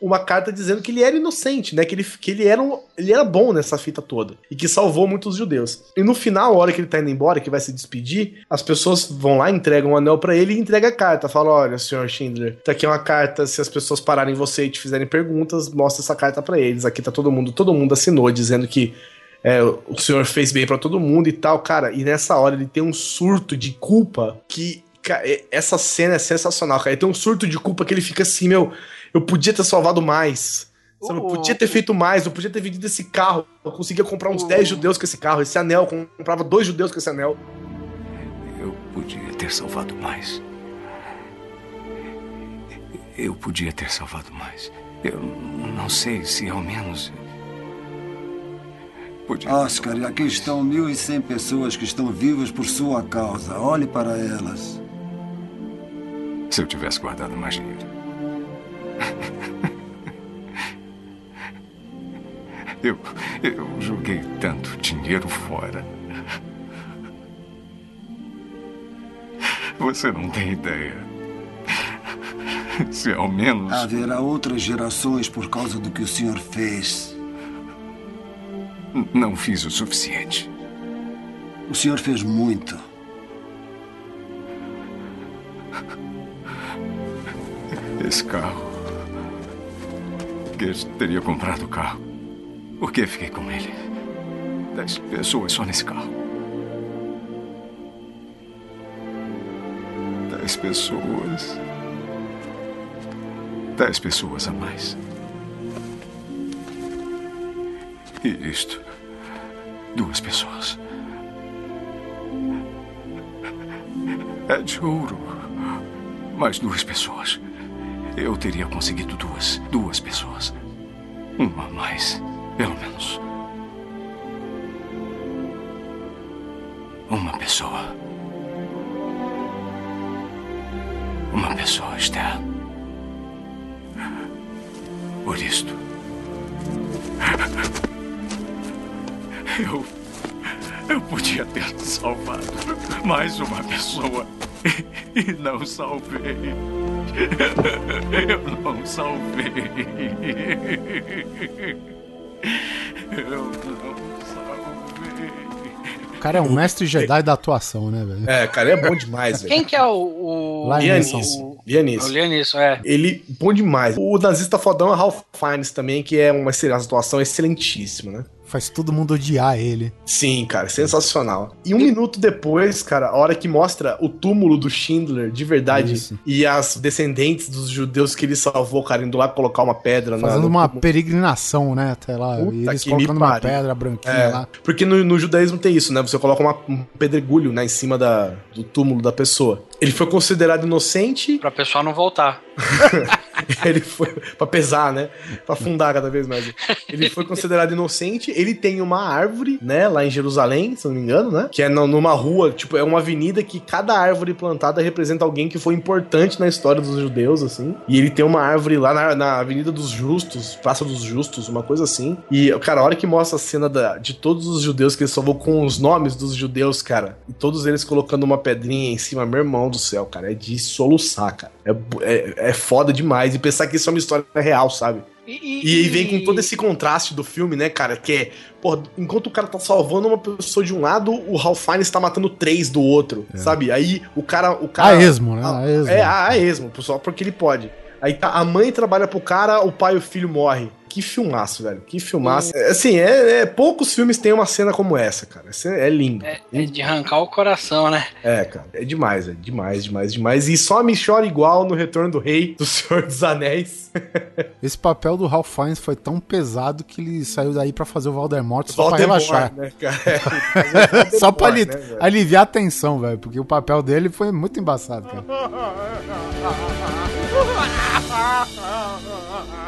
uma carta dizendo que ele era inocente, né? Que ele, que ele, era, um, ele era bom nessa fita toda. E que salvou muitos judeus. E no final, a hora que ele tá indo embora, que vai se despedir, as pessoas vão lá, entregam o anel pra ele e entrega a carta. Fala: olha, senhor Schindler, tá aqui uma carta. Se as pessoas pararem você e te fizerem perguntas, mostra essa carta pra eles. Aqui tá todo mundo, todo mundo assinou, dizendo que. é, o senhor fez bem pra todo mundo e tal, cara. E nessa hora ele tem um surto de culpa que. Essa cena é sensacional, cara. Ele tem um surto de culpa que ele fica assim, meu. Eu podia ter salvado mais. Sabe, eu podia ter feito mais, eu podia ter vendido esse carro. Eu conseguia comprar uns 10 judeus com esse carro. Esse anel, eu comprava dois judeus com esse anel. Eu podia ter salvado mais. Eu podia ter salvado mais. Eu não sei se ao menos. Oscar, e aqui estão 1.100 pessoas que estão vivas por sua causa. Olhe para elas. Se eu tivesse guardado mais dinheiro. Eu, eu joguei tanto dinheiro fora. Você não tem ideia. Se ao menos. Haverá outras gerações por causa do que o senhor fez. Não fiz o suficiente. O senhor fez muito. Esse carro. Que eu teria comprado o carro. Por que fiquei com ele? Dez pessoas só nesse carro. Dez pessoas. Dez pessoas a mais. E isto. Duas pessoas. É de ouro. Mais duas pessoas. Eu teria conseguido duas. Duas pessoas. Uma mais, pelo menos. Uma pessoa. Uma pessoa, Esther. Por isto. Eu. Eu podia ter salvado mais uma pessoa. E não salvei. Eu não salvei. Eu não salvei. O cara é um mestre Jedi da atuação, né, velho? É, cara, é bom demais, velho. Quem que é o. o... Lianisson. Lianisson. O Lianisson, é. Ele, bom demais. O nazista fodão é Ralph Fiennes também, que é uma atuação excelentíssima, né? Faz todo mundo odiar ele. Sim, cara, sensacional. E um minuto depois, cara, a hora que mostra o túmulo do Schindler, de verdade, Isso. e as descendentes dos judeus que ele salvou, cara, indo lá colocar uma pedra na- Fazendo no uma túmulo. peregrinação, né? Até lá. Puta e eles colocando uma pedra branquinha É, lá. porque no, no judaísmo tem isso, né? Você coloca uma- um pedregulho, né, em cima da, do túmulo da pessoa. Ele foi considerado inocente. Pra pessoal não voltar. ele foi pra pesar, né? Pra afundar cada vez mais. Ele foi considerado inocente. Ele tem uma árvore, né, lá em Jerusalém, se não me engano, né? Que é numa rua, tipo, é uma avenida que cada árvore plantada representa alguém que foi importante na história dos judeus, assim. E ele tem uma árvore lá na, na Avenida dos Justos, Praça dos Justos, uma coisa assim. E, cara, a hora que mostra a cena da- de todos os judeus que ele salvou com os nomes dos judeus, cara, e todos eles colocando uma pedrinha em cima, meu irmão do céu, cara, é de soluçar, cara. É, é, é foda demais. E pensar que isso é uma história real, sabe? E, aí vem com todo esse contraste do filme, né, cara? Que é, pô, enquanto o cara tá salvando uma pessoa de um lado, o Ralph Fiennes tá matando três do outro, sabe? Aí o cara. O cara A esmo, né? A esmo. É, a, a esmo, só porque ele pode. Aí tá, a mãe trabalha pro cara, o pai e o filho morrem. Que filmaço, velho. Que filmaço. É, Assim, é, é- poucos filmes têm uma cena como essa, cara. Essa é, é lindo. É, é de arrancar o coração, né? É, cara, é demais, é demais, demais, demais. E só me chora igual no Retorno do Rei, do Senhor dos Anéis. Esse papel do Ralph Fiennes foi tão pesado que ele saiu daí pra fazer o Voldemort só pra Voldemort, relaxar. né, cara? É, só pra ali- né, aliviar a tensão, velho. Porque o papel dele foi muito embaçado, cara.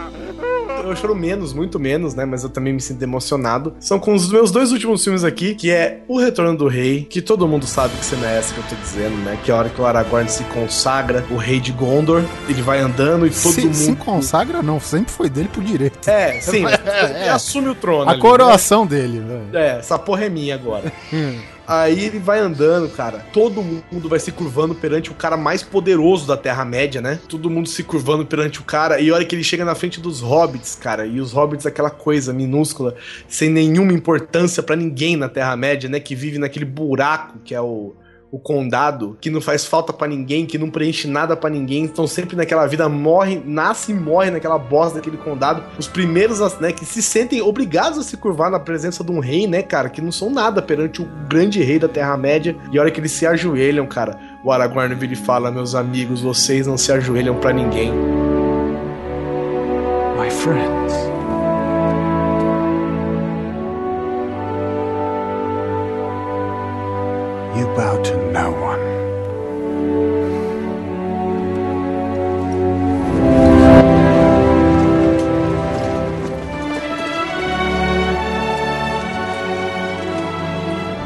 Eu choro menos, muito menos, né? Mas eu também me sinto emocionado. São com os meus dois últimos filmes aqui, que é O Retorno do Rei, que todo mundo sabe que não é essa que eu tô dizendo, né? Que é a hora que o Aragorn se consagra, o rei de Gondor, ele vai andando e todo se, mundo. se consagra, não. Sempre foi dele pro direito. É, sim, É, ele assume o trono. A ali, coroação dele, velho. né? É, essa porra é minha agora. Aí ele vai andando, cara. Todo mundo vai se curvando perante o cara mais poderoso da Terra-média, né? Todo mundo se curvando perante o cara. E a hora que ele chega na frente dos hobbits, cara. E os hobbits, aquela coisa minúscula, sem nenhuma importância pra ninguém na Terra-média, né? Que vive naquele buraco que é o. O condado, que não faz falta pra ninguém, que não preenche nada pra ninguém, estão sempre naquela vida, morre, nasce e morre naquela bosta daquele condado. Os primeiros, né, que se sentem obrigados a se curvar na presença de um rei, né, cara, que não são nada perante o grande rei da Terra-média. E a hora que eles se ajoelham, cara, o Aragorn vira e fala: Meus amigos, vocês não se ajoelham pra ninguém. My friends. You bow to no one.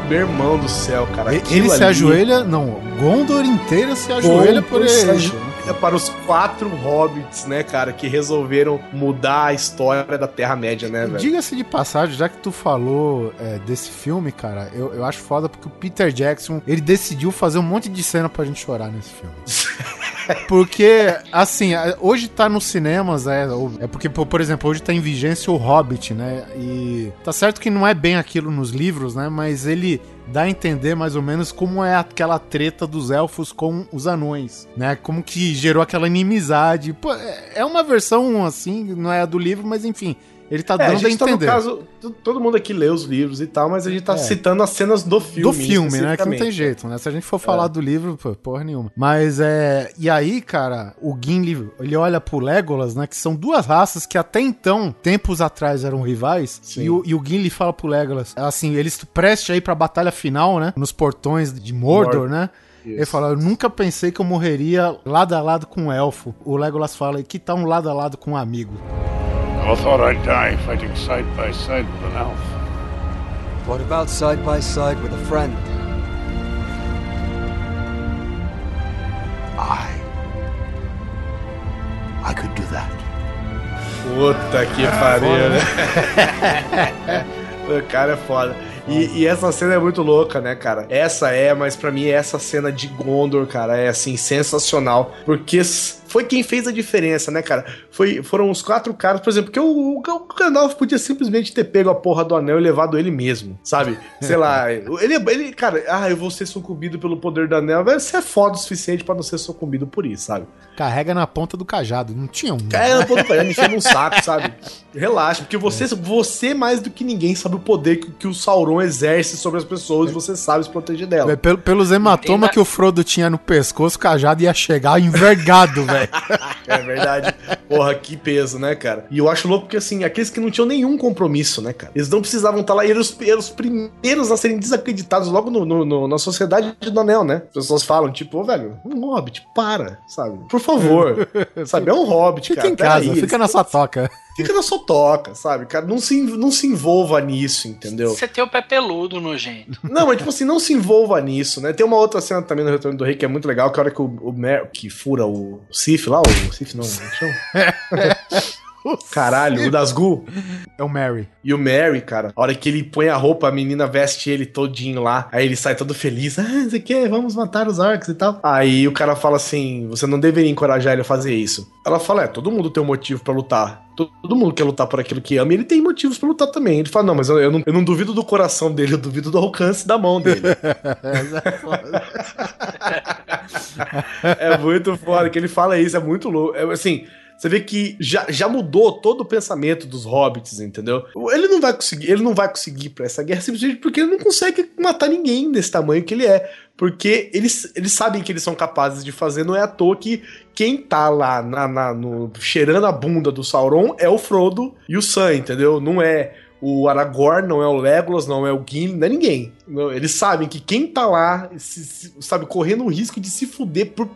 Meu irmão do céu, cara. Ele se ali- ajoelha, não, Gondor inteira se ajoelha por Gondor se ele. ajoelha para os quatro hobbits, né, cara, que resolveram mudar a história da Terra-média, né, velho? Diga-se de passagem, já que tu falou é, desse filme, cara, eu, eu acho foda porque o Peter Jackson, ele decidiu fazer um monte de cena pra gente chorar nesse filme. Porque, assim, hoje tá nos cinemas, é, é porque, por exemplo, hoje tá em vigência o Hobbit, né? E tá certo que não é bem aquilo nos livros, né? Mas ele dá a entender mais ou menos como é aquela treta dos elfos com os anões, né? Como que gerou aquela inimizade. Pô, é é uma versão assim, não é a do livro, mas enfim, ele tá É, a dando a, gente tá, no entender. caso, t- todo mundo aqui lê os livros e tal, mas a gente tá É. citando as cenas do filme. do filme, né? Que não tem jeito, né? Se a gente for falar do livro, pô, porra nenhuma. Mas é. E aí, cara, o Gimli, ele olha pro Legolas, né? Que são duas raças que até então, tempos atrás, eram rivais. E o, e o Gimli fala pro Legolas, assim, eles prestes aí pra batalha final, né? Nos portões de Mordor, né? Ele fala, eu nunca pensei que eu morreria lado a lado com um elfo. O Legolas fala, e que tal um lado a lado com um amigo? I thought I'd die fighting side by side with an elf. What about side by side with a friend? I. I could do that. Puta que pariu, né? O cara é foda. E, e essa cena é muito louca, né, cara? Essa é, mas pra mim essa cena de Gondor, cara, é assim, sensacional. Porque foi quem fez a diferença, né, cara? Foi, foram os quatro caras, por exemplo, que o, o, o Gandalf podia simplesmente ter pego a porra do anel e levado ele mesmo, sabe? Sei lá, ele, ele, cara, ah, eu vou ser sucumbido pelo poder do anel. Velho, Você é foda o suficiente pra não ser sucumbido por isso, sabe? Carrega na ponta do cajado. Não tinha um. É, eu tô me enchendo um saco, sabe? Relaxa, porque você, você mais do que ninguém sabe o poder que, que o Sauron exerce sobre as pessoas e você sabe se proteger dela. É, Pelo, pelos hematomas que o Frodo tinha no pescoço, o cajado ia chegar envergado, velho. É verdade. Porra, que peso, né, cara? E eu acho louco porque, assim, aqueles que não tinham nenhum compromisso, né, cara? Eles não precisavam estar lá. E eram os, eram os primeiros a serem desacreditados logo no, no- no- na sociedade do anel, né? As pessoas falam, tipo, ô, velho, um hobbit, para, sabe? Por favor. sabe? É um hobbit, Fica cara. em casa, peraí, fica na sua toca. Fica na sua toca, sabe? Cara, não se, não se envolva nisso, entendeu? Você tem o pé peludo nojento. Não, mas tipo assim, não se envolva nisso, né? Tem uma outra cena também no Retorno do Rei que é muito legal, que é a hora que o, o Mer que fura o Sif lá, o Sif não, como chama? Caralho, o Dasgu. É o Mary. E o Mary, cara, a hora que ele põe a roupa, a menina veste ele todinho lá, aí ele sai todo feliz, ah, você quer, vamos matar os orcs e tal. Aí o cara fala assim, você não deveria encorajar ele a fazer isso. Ela fala, é, todo mundo tem um motivo pra lutar. To- Todo mundo quer lutar por aquilo que ama e ele tem motivos pra lutar também. Ele fala, não, mas eu, eu não, eu não duvido do coração dele, eu duvido do alcance da mão dele. é muito foda que ele fala isso, é muito louco. É, assim, você vê que já, já mudou todo o pensamento dos hobbits, entendeu? Ele não vai conseguir, ele não vai conseguir pra essa guerra simplesmente porque ele não consegue matar ninguém desse tamanho que ele é. Porque eles, eles sabem que eles são capazes de fazer, não é à toa que quem tá lá na, na- no, cheirando a bunda do Sauron é o Frodo e o Sam, entendeu? Não é o Aragorn, não é o Legolas, não é o Gimli, não é ninguém. Eles sabem que quem tá lá, se- se- sabe, correndo o risco de se fuder por,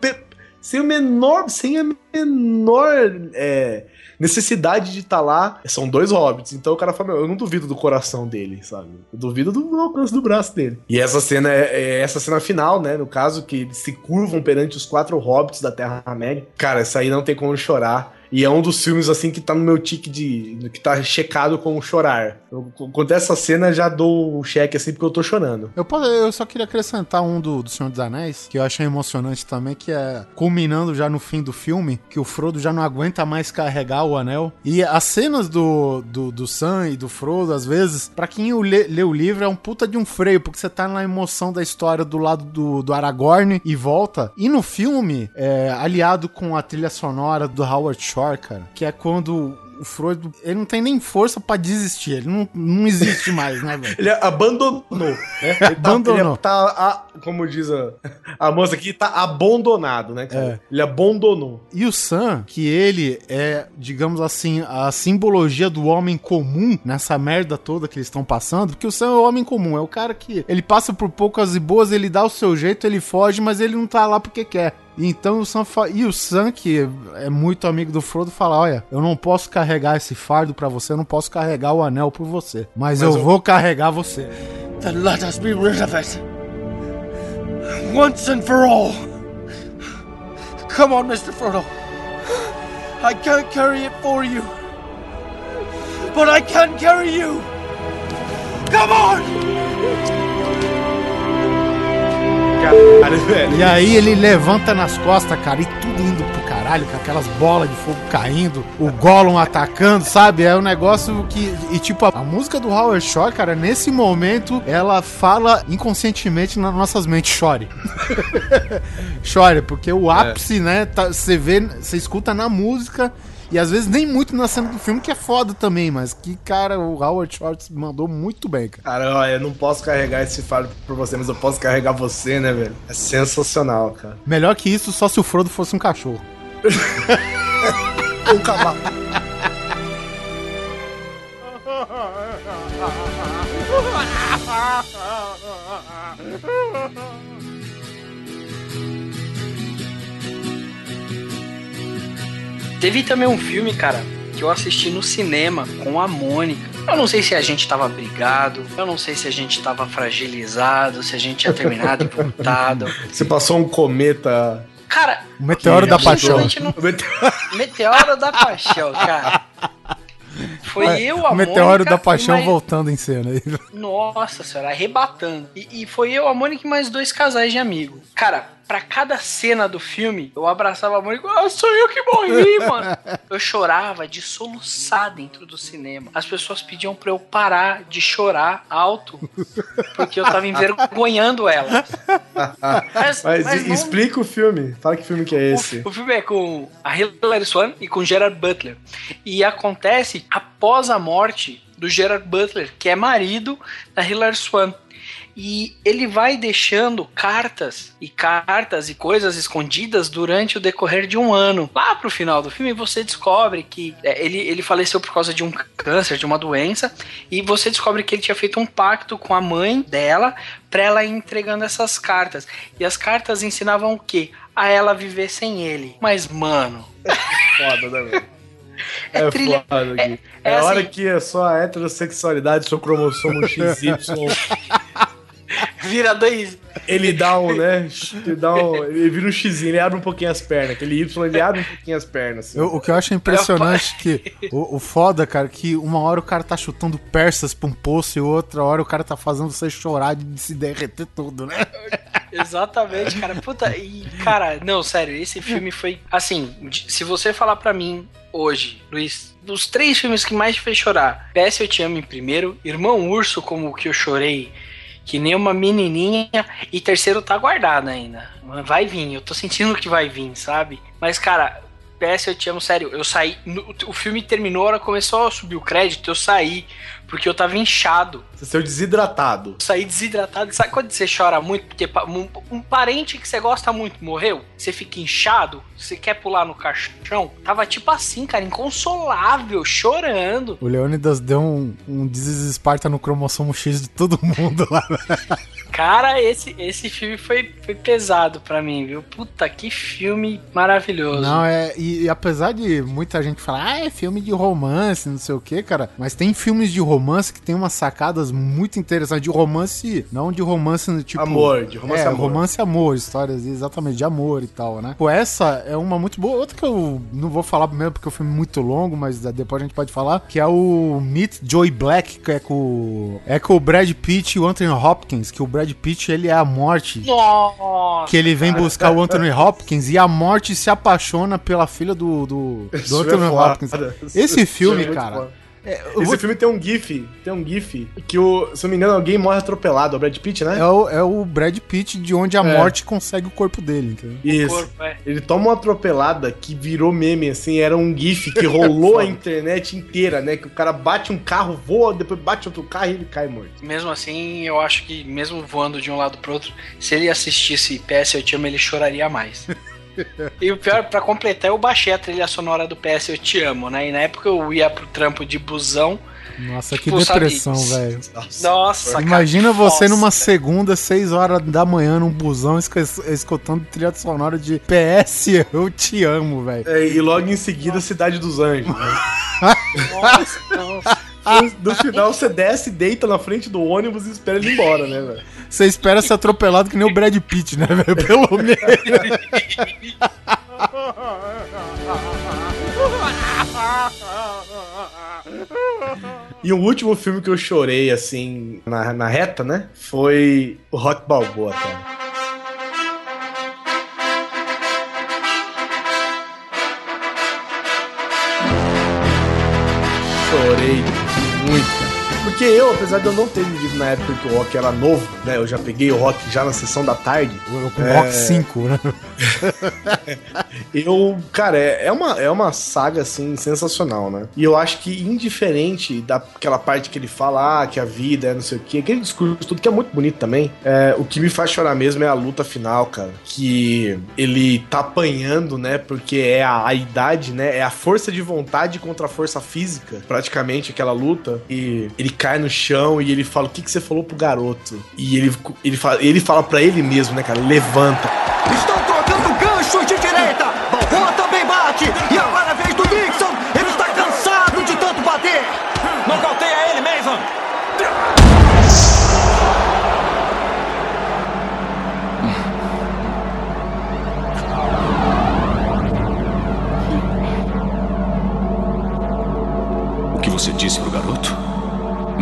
sem o menor, sem a menor é, necessidade de estar lá, são dois hobbits. Então o cara fala, eu não duvido do coração dele, sabe? Eu duvido do alcance do braço dele. E essa cena é, é essa cena final, né? No caso, que eles se curvam perante os quatro hobbits da Terra-média. Cara, essa aí não tem como chorar. E é um dos filmes, assim, que tá no meu tique de. que tá checado com chorar. Eu, quando essa cena, já dou o cheque, assim, porque eu tô chorando. Eu, posso- eu só queria acrescentar um do, do Senhor dos Anéis, que eu achei emocionante também, que é culminando já no fim do filme, que o Frodo já não aguenta mais carregar o anel. E as cenas do, do, do Sam e do Frodo, às vezes, pra quem lê, lê o livro, é um puta de um freio, porque você tá na emoção da história do lado do, do Aragorn e volta. E no filme, é, aliado com a trilha sonora do Howard Shore, cara, que é quando o Frodo, ele não tem nem força pra desistir, ele não, não existe mais, né, velho? Ele abandonou, né? Ele tá- Abandonou. Ele tá, a- como diz a, a moça aqui, tá abandonado, né, cara? É. Ele abandonou. E o Sam, que ele é, digamos assim, a simbologia do homem comum nessa merda toda que eles estão passando, porque o Sam é o homem comum, é o cara que ele passa por poucas e boas, ele dá o seu jeito, ele foge, mas ele não tá lá porque quer. Então o Sam fa... e o Sam, que é muito amigo do Frodo, fala: Olha, eu não posso carregar esse fardo pra você, eu não posso carregar o anel por você, mas, Mas eu eu- vou carregar você. Then let us be rid of it. Once and for all. Come on, Mr. Frodo. I can't carry it for you. But I can carry you. Come on! Caralho, velho. E aí ele levanta nas costas, cara, e tudo indo pro caralho, com aquelas bolas de fogo caindo, o Gollum atacando, sabe? É um negócio que. E tipo, a música do Howard Shore, cara, nesse momento, ela fala inconscientemente nas nossas mentes, chore. chore, porque o ápice, né, tá- você vê, você escuta na música. E às vezes nem muito na cena do filme, que é foda também, mas que, cara, o Howard Shore mandou muito bem, cara. Cara, ó, eu não posso carregar esse fardo por você, mas eu posso carregar você, né, velho? É sensacional, cara. Melhor que isso, só se o Frodo fosse um cachorro. um cavalo. Teve também um filme, cara, que eu assisti no cinema com a Mônica. Eu não sei se a gente tava brigado, eu não sei se a gente tava fragilizado, se a gente tinha terminado e voltado. Você passou um cometa. Cara, O Meteoro da. Paixão. não- Meteoro da Paixão, cara. Foi eu, a O Meteoro Mônica da Paixão mais- voltando em cena. aí. Nossa senhora, arrebatando. E, e foi eu, a Mônica e mais dois casais de amigo. Cara, pra cada cena do filme, eu abraçava a Mônica. Ah, sou eu que morri, mano. Eu chorava de soluçar dentro do cinema. As pessoas pediam pra eu parar de chorar alto, porque eu tava envergonhando elas. Mas, mas e- não- explica o filme. Fala que filme que é esse. O filme é com a Hilary Swan e com Gerard Butler. E acontece após a morte do Gerard Butler, que é marido da Hilary Swan. E ele vai deixando cartas e cartas e coisas escondidas durante o decorrer de um ano. Lá pro final do filme você descobre que é, ele, ele faleceu por causa de um câncer, de uma doença, e você descobre que ele tinha feito um pacto com a mãe dela pra ela ir entregando essas cartas. E as cartas ensinavam o quê? A ela viver sem ele. Mas, mano, Foda, né, velho? É, trilha- foda aqui. É, é a hora assim- que a sua heterossexualidade, seu cromossomo XY, vira dois. ele dá um, né? Ele dá um. Ele vira um X, ele abre um pouquinho as pernas. Aquele Y, ele abre um pouquinho as pernas. assim. Eu- o que eu acho impressionante que o, o foda, cara, que uma hora o cara tá chutando persas pra um poço e outra hora o cara tá fazendo você chorar de se derreter tudo, né? Exatamente, cara. Puta, e, cara, não, sério, esse filme foi. Assim, se você falar pra mim hoje, Luiz, dos três filmes que mais te fez chorar, PS Eu Te Amo em primeiro, Irmão Urso, como o que eu chorei, que nem uma menininha, e terceiro tá guardado ainda. Vai vir, eu tô sentindo que vai vir, sabe? Mas, cara. PS Eu Te Amo, sério, eu saí. no- o filme terminou, a hora começou a subir o crédito, eu saí, porque eu tava inchado. Você saiu desidratado. Sair desidratado. Sabe quando você chora muito? Porque um, um parente que você gosta muito morreu, você fica inchado, você quer pular no caixão. Tava tipo assim, cara, inconsolável, chorando. O Leônidas deu um, um desesparta no cromossomo X de todo mundo lá. Cara, esse, esse filme foi, foi pesado pra mim, viu? Puta, que filme maravilhoso. Não, é. E, e apesar de muita gente falar, ah, é filme de romance, não sei o que, cara. Mas tem filmes de romance que tem umas sacadas muito interessantes. De romance, não de romance tipo. Amor, de romance é, amor. romance amor, histórias exatamente de amor e tal, né? Pô, essa é uma muito boa. Outra que eu não vou falar primeiro porque o filme é muito longo, mas depois a gente pode falar, que é o Meet Joy Black, que é com. É com o Brad Pitt e o Anthony Hopkins, que o Brad Pitt ele é a morte. Nossa! Que ele vem cara. buscar o Anthony Hopkins e a morte se apaixona pela filha do, do, do Anthony é. Hopkins. Esse é filme, cara. É, Esse vou- filme tem um GIF, tem um GIF que o, se eu não me engano, alguém morre atropelado, é o Brad Pitt, né? É o, é o Brad Pitt de onde a É. morte consegue o corpo dele, entendeu? Isso. corpo, é. Ele toma uma atropelada que virou meme, assim, era um GIF que rolou a internet inteira, né? Que o cara bate um carro, voa, depois bate outro carro e ele cai morto. Mesmo assim, eu acho que, mesmo voando de um lado pro outro, se ele assistisse PS Eu Te Amo, ele choraria mais. e o pior, pra completar, eu baixei a trilha sonora do PS Eu Te Amo, né? E na época eu ia pro trampo de busão. Nossa, que Tipo, sabe- depressão, velho. Nossa, cara. Imagina você nossa. numa segunda, 6 horas da manhã, num busão, escutando trilha sonora de PS, eu te amo, velho. É, e logo em seguida, Cidade dos Anjos. né? Nossa, nossa. No final, você desce, deita na frente do ônibus e espera ele ir embora, né, velho? Você espera ser atropelado que nem o Brad Pitt, né, velho? Pelo menos. E o último filme que eu chorei, assim, na, na reta, né? Foi o Rock Balboa, cara. Chorei muito. Porque eu, apesar de eu não ter vivido na época que o rock era novo, né? Eu já peguei o rock já na sessão da tarde. Com É. Rock 5, né? Eu, cara, é, é uma, é uma saga, assim, sensacional, né? E eu acho que, indiferente daquela parte que ele fala, ah, que a vida é não sei o quê, aquele discurso, tudo que é muito bonito também, é, o que me faz chorar mesmo é a luta final, cara. Que ele tá apanhando, né? Porque é a, a idade, né? É a força de vontade contra a força física, praticamente, aquela luta. E ele cai no chão e ele fala: O que, que você falou pro garoto? E ele, ele, fala, ele fala pra ele mesmo, né, cara? Levanta. Estão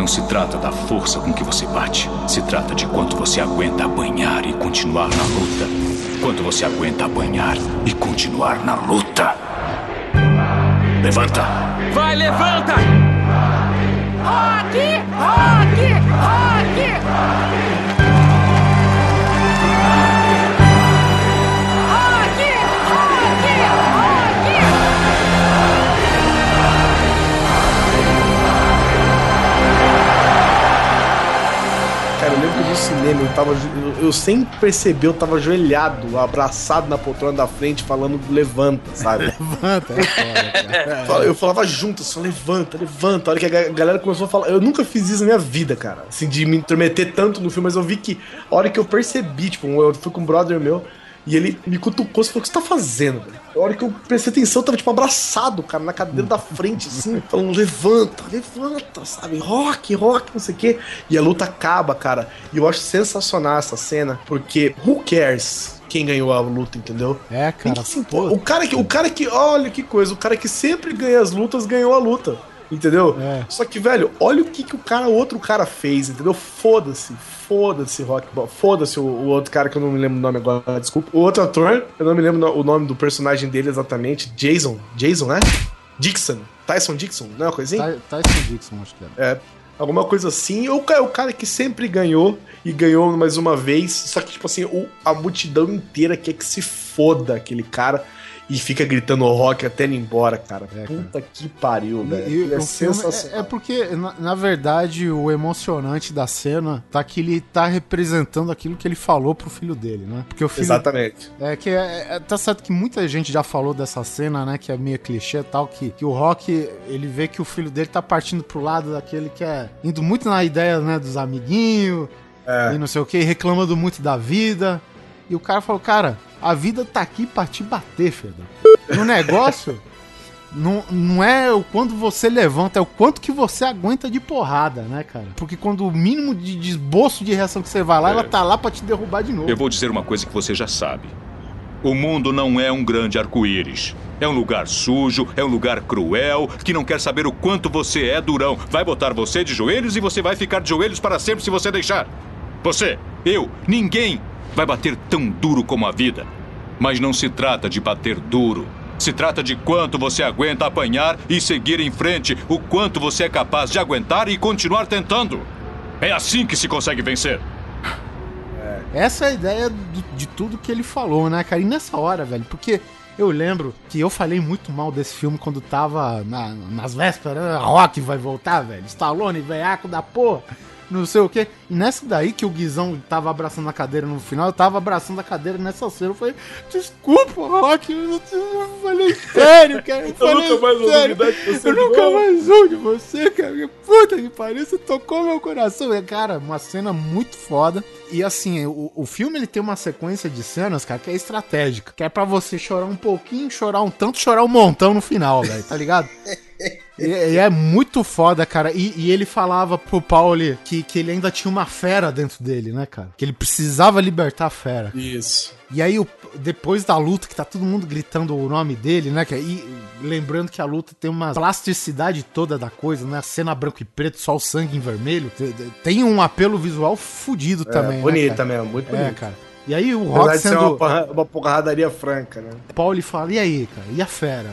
Não se trata da força com que você bate. Se trata de quanto você aguenta apanhar e continuar na luta. Quanto você aguenta apanhar e continuar na luta. Levanta! Vai, levanta! Rock! Rock! Eu, sem perceber, eu tava ajoelhado, abraçado na poltrona da frente, falando levanta, sabe? levanta, é foda, Eu falava junto, só levanta, levanta. A hora que a ga- galera começou a falar. Eu nunca fiz isso na minha vida, cara. Assim, de me intrometer tanto no filme, mas eu vi que a hora que eu percebi, tipo, eu fui com um brother meu. E ele me cutucou e falou: O que você tá fazendo, velho? A hora que eu prestei atenção, eu tava, tipo, abraçado, cara, na cadeira da frente, assim, falando: Levanta, levanta, sabe? Rock, rock, não sei o quê. E a luta acaba, cara. E eu acho sensacional essa cena, porque who cares quem ganhou a luta, entendeu? É, cara. O cara que, o cara que, olha que coisa, o cara que sempre ganha as lutas ganhou a luta. Entendeu? Só que, velho, olha o que, que o cara, o outro cara fez, entendeu? Foda-se, foda-se, Rock. Foda-se o, o outro cara que eu não me lembro o nome agora, desculpa. O outro ator, eu não me lembro o nome do personagem dele exatamente. Jason. Jason, né? Dixon. Tyson Dixon, não é uma coisinha? Ty- Tyson Dixon, acho que era. É. Alguma coisa assim. Ou é o cara que sempre ganhou e ganhou mais uma vez. Só que, tipo assim, o- a multidão inteira quer que se foda aquele cara e fica gritando o rock até ele ir embora, cara. Puta que pariu, velho. É filme sensacional. é, é porque, na, na verdade, o emocionante da cena tá que ele tá representando aquilo que ele falou pro filho dele, né? Porque o filho. Exatamente. É que é, é- tá certo que muita gente já falou dessa cena, né? Que é meio clichê e tal, que, que o Rock, ele vê que o filho dele tá partindo pro lado daquele que é indo muito na ideia, né, dos amiguinhos É. e não sei o que, reclamando muito da vida. E o cara falou, cara, a vida tá aqui pra te bater, Fedor. No negócio, não, não é o quando você levanta, é o quanto que você aguenta de porrada, né, cara? Porque quando o mínimo de de esboço de reação que você vai lá, É. ela tá lá pra te derrubar de novo. Eu vou dizer uma coisa que você já sabe. O mundo não é um grande arco-íris. É um lugar sujo, é um lugar cruel, que não quer saber o quanto você é durão. Vai botar você de joelhos e você vai ficar de joelhos para sempre se você deixar. Você, eu, ninguém vai bater tão duro como a vida. Mas não se trata de bater duro. Se trata de quanto você aguenta apanhar e seguir em frente, o quanto você é capaz de aguentar e continuar tentando. É assim que se consegue vencer. Essa é a ideia de tudo que ele falou, né, cara? E nessa hora, velho, porque eu lembro que eu falei muito mal desse filme quando tava na- nas vésperas, né? Rock vai voltar, velho. Stallone, veiaco da porra. Não sei o quê. E nessa daí que o Guizão tava abraçando a cadeira no final, eu tava abraçando a cadeira nessa cena. Eu falei, desculpa, Rock, eu, não- eu falei sério, cara. Eu, Eu falei nunca mais sério. duvidar de você Eu nunca novo." mais de você, cara. Que Puta que pariu, você tocou meu coração. É, Cara, uma cena muito foda. E assim, o, o filme ele tem uma sequência de cenas, cara, que é estratégica. Que é pra você chorar um pouquinho, chorar um tanto, chorar um montão no final, velho, tá ligado? E, e é muito foda, cara. E, e ele falava pro Pauli que, que ele ainda tinha uma fera dentro dele, né, cara? Que ele precisava libertar a fera. Isso. E aí, o- depois da luta, que tá todo mundo gritando o nome dele, né? que- E lembrando que a luta tem uma plasticidade toda da coisa, né? A cena branco e preto, só o sangue em vermelho. Te- te- Tem um apelo visual fudido É, também. bonito né, cara? mesmo, muito É, bonito. cara. E aí o Rock ser sendo. uma, porra- uma porradaria franca, né? Pauli fala, e aí, cara? E a fera?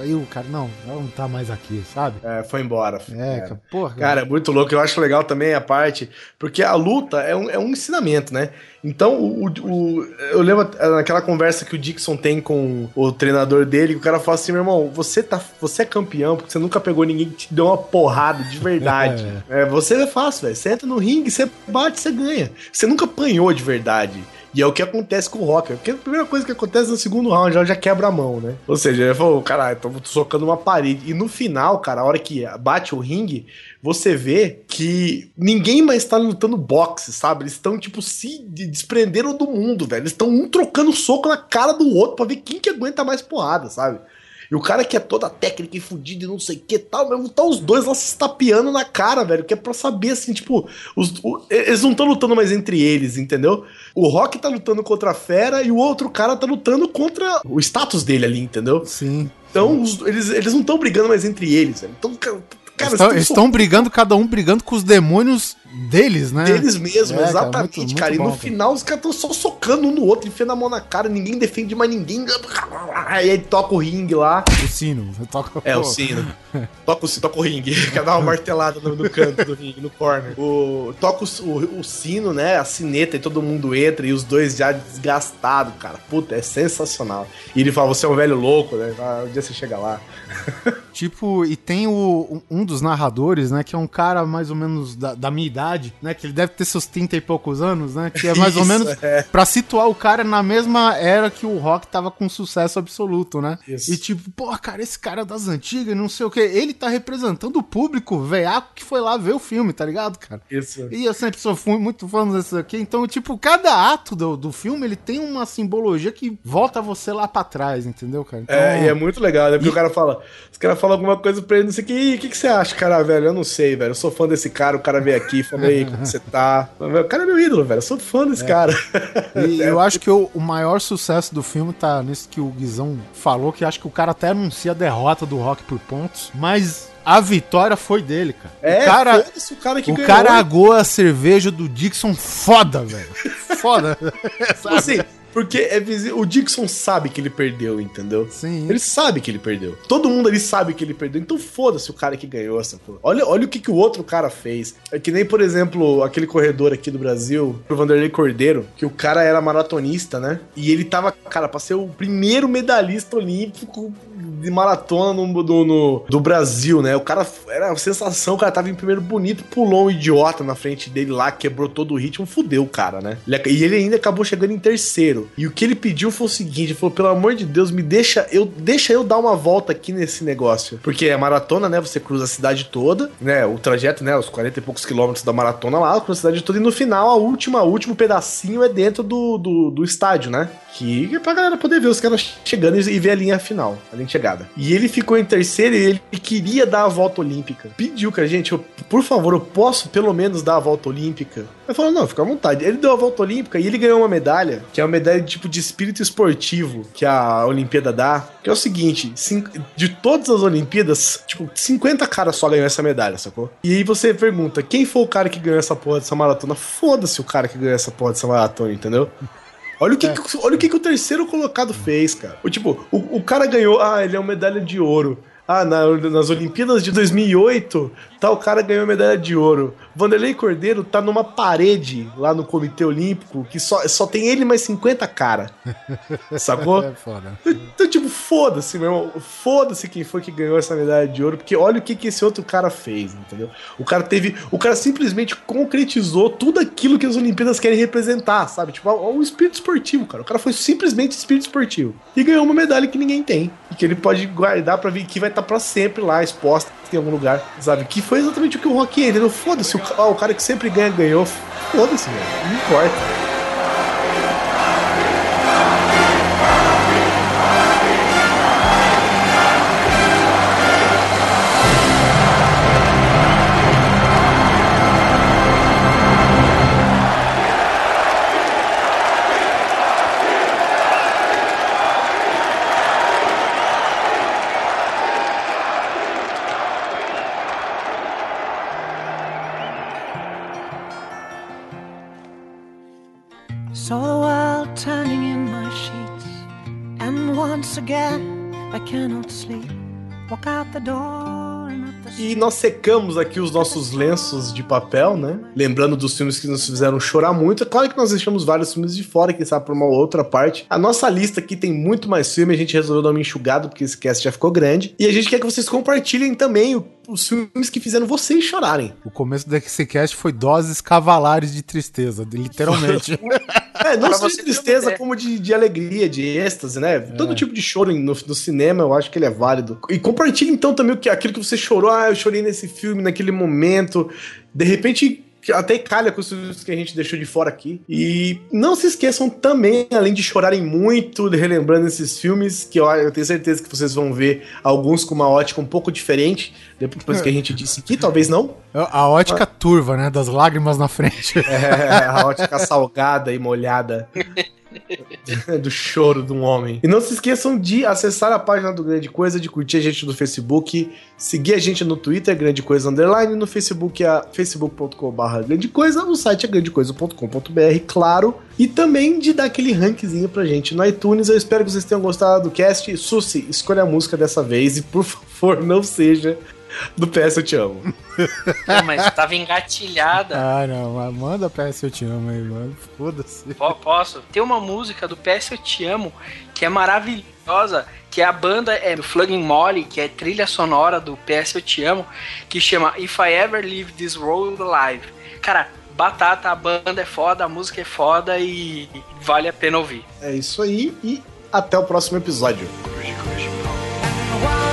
Aí o cara, não, ela não tá mais aqui, sabe? É, foi embora. É, cara, porra. Cara, é muito louco. Eu acho legal também a parte. Porque a luta é um, é um ensinamento, né? Então, o, o- eu lembro naquela conversa que o Dixon tem com o treinador dele, que o cara fala assim: meu irmão, você, tá, você é campeão porque você nunca pegou ninguém que te deu uma porrada de verdade. É, você é fácil, velho. Você entra no ringue, você bate, você ganha. Você nunca apanhou de verdade. E é o que acontece com o Rocker. Porque a primeira coisa que acontece no segundo round já, já quebra a mão, né? Ou seja, ele falou, caralho, tô socando uma parede. E no final, cara, a hora que bate o ringue, você vê que ninguém mais tá lutando boxe, sabe? Eles estão, tipo, se de- desprenderam do mundo, velho. Eles estão um trocando soco na cara do outro pra ver quem que aguenta mais porrada, sabe? E o cara que é toda técnica e fudido e não sei o que tal, mesmo, tá os dois lá se estapeando na cara, velho. Que é pra saber, assim, tipo, os- o- eles não estão lutando mais entre eles, entendeu? O Rock tá lutando contra a Fera e o outro cara tá lutando contra o status dele ali, entendeu? Sim. Então, os- eles, eles não estão brigando mais entre eles, velho. Então, Cara, Estão- estão brigando, cada um brigando com os demônios deles, né? Deles mesmos, É, cara, exatamente, muito- cara. muito E no bom, final os caras estão só socando um no outro, enfiando a mão na cara, ninguém defende mais ninguém. Aí ele toca o ringue lá. O sino, toca É, o sino. Toca o, sino, toca o ringue. Quer dar uma martelada no, no canto do ringue, no corner. O, toca o, o- o sino, né? A sineta e todo mundo entra e os dois já desgastados, cara. Puta, é sensacional. E ele fala: você é um velho louco, né? Ah, Um dia você chega lá. Tipo, e tem o, um dos narradores, né? Que é um cara mais ou menos da, da minha idade, né? Que ele deve ter seus 30 e poucos anos, né? Que é mais ou Isso, menos é. pra situar o cara na mesma era que o rock tava com sucesso absoluto, né? Isso. E tipo, pô, cara, esse cara das antigas, não sei o que. Ele tá representando o público veiaco que foi lá ver o filme, tá ligado, cara? Isso. E eu sempre sou muito fã desse aqui, então, tipo, cada ato do, do filme, ele tem uma simbologia que volta você lá pra trás, entendeu, cara? Então, É, e é muito legal, né? Porque o cara fala, os caras falam alguma coisa pra ele, não sei o que, "Ih, o que, que você acha, cara, velho? Eu não sei, velho. Eu sou fã desse cara, o cara veio aqui, aí, como você tá? O cara é meu ídolo, velho. Eu sou fã desse cara. E eu acho que o, o maior sucesso do filme tá nisso que o Guizão falou, que acho que o cara até anuncia a derrota do Rock por pontos, mas a vitória foi dele, cara. É, o cara, foda-se o cara que o ganhou. cara agou a cerveja do Dixon foda, velho. Foda. Tipo assim, porque é o Dixon sabe que ele perdeu, entendeu? Sim. Ele sabe que ele perdeu. Todo mundo ali sabe que ele perdeu. Então foda-se o cara que ganhou essa porra. Olha, olha o que, que o outro cara fez. É que nem, por exemplo, aquele corredor aqui do Brasil, o Vanderlei Cordeiro, que o cara era maratonista, né? E ele tava, cara, pra ser o primeiro medalhista olímpico de maratona no, do, no- do Brasil, né? O cara era uma sensação, o cara tava em primeiro bonito, pulou um idiota na frente dele lá, quebrou todo o ritmo, fudeu o cara, né? Ele- e ele ainda acabou chegando em terceiro. E o que ele pediu foi o seguinte: ele falou, pelo amor de Deus, me deixa eu, deixa eu dar uma volta aqui nesse negócio. Porque é maratona, né? Você cruza a cidade toda, né? O trajeto, né? Os 40 e poucos quilômetros da maratona lá, cruza a cidade toda, e no final, a última, último pedacinho é dentro do, do, do estádio, né? Que é pra galera poder ver os caras chegando e e ver a linha final, a linha chegada. E ele ficou em terceiro e ele queria dar a volta olímpica. Pediu, cara, gente, eu- por favor, eu posso pelo menos dar a volta olímpica? Eu falei, não, fica à vontade. Ele deu a volta olímpica e ele ganhou uma medalha, que é uma medalha de tipo de espírito esportivo que a Olimpíada dá. Que é o seguinte: de todas as Olimpíadas, tipo, 50 caras só ganhou essa medalha, sacou? E aí você pergunta: quem foi o cara que ganhou essa porra dessa maratona? Foda-se o cara que ganhou essa porra dessa maratona, entendeu? Olha o que, que- olha o que, que o terceiro colocado fez, cara. O, tipo, o, o cara ganhou, ah, ele é uma medalha de ouro. Ah, na- nas Olimpíadas de 2008, tal cara ganhou medalha de ouro. Vanderlei Cordeiro tá numa parede lá no Comitê Olímpico que só, só tem ele mais 50 cara. Sacou? É foda. Então, tipo, foda-se, meu irmão. Foda-se quem foi que ganhou essa medalha de ouro, porque olha o que, que esse outro cara fez, entendeu? O cara teve. O cara simplesmente concretizou tudo aquilo que as Olimpíadas querem representar, sabe? Tipo, o espírito esportivo, cara. O cara foi simplesmente espírito esportivo. E ganhou uma medalha que ninguém tem. E que ele pode guardar pra ver que vai estar pra sempre lá, exposta em algum lugar, sabe? Que foi exatamente o que o Rock entendeu? Foda-se, o, o cara que sempre ganha, ganhou. Foda-se, velho. Não importa. E nós secamos aqui os nossos lenços de papel, né? Lembrando dos filmes que nos fizeram chorar muito. É claro que nós deixamos vários filmes de fora, quem sabe por uma outra parte. A nossa lista aqui tem muito mais filme, a gente resolveu dar uma enxugada, porque esse cast já ficou grande. E a gente quer que vocês compartilhem também o- os filmes que fizeram vocês chorarem. O começo desse cast foi doses cavalares de tristeza, literalmente. É, não só de tristeza, como de, de alegria, de êxtase, né? Todo tipo de choro no, no cinema, eu acho que ele é válido. E compartilhe então também o que, aquilo que você chorou. Ah, eu chorei nesse filme, naquele momento. De repente, até calha com os filmes que a gente deixou de fora aqui. E não se esqueçam também, além de chorarem muito, relembrando esses filmes, que eu, eu tenho certeza que vocês vão ver alguns com uma ótica um pouco diferente, depois que a gente disse aqui, talvez não. A ótica turva, né? Das lágrimas na frente. É, a ótica salgada e molhada. do choro de um homem. E não se esqueçam de acessar a página do Grande Coisa, de curtir a gente no Facebook, seguir a gente no Twitter, Grande Coisa Underline, no Facebook é facebook.com.br Grande Coisa, o site é grandecoisa.com.br, claro, e também de dar aquele rankzinho pra gente no iTunes. Eu espero que vocês tenham gostado do cast. Susi, escolha a música dessa vez e por favor não seja do PS Eu Te Amo. Pô, mas tava engatilhada. Ah, não, mas manda PS Eu Te Amo aí, mano. Foda-se. Po- Posso? Tem uma música do PS Eu Te Amo que é maravilhosa, que a banda é do Flogging Molly, que é trilha sonora do PS Eu Te Amo, que chama If I Ever Leave This World Alive. Cara, batata, a banda é foda, a música é foda e vale a pena ouvir. É isso aí e até o próximo episódio. If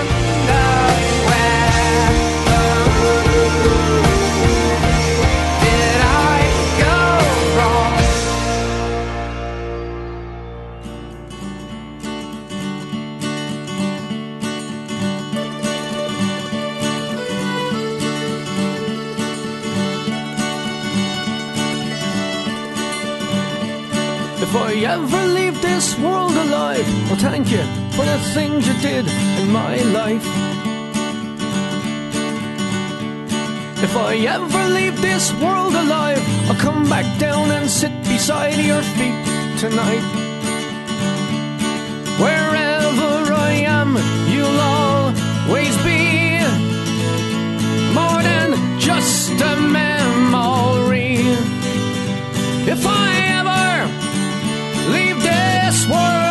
thank you for the things you did in my life. If I ever leave this world alive, I'll come back down and sit beside your feet tonight. Wherever I am, you'll always be more than just a memory. If I ever leave this world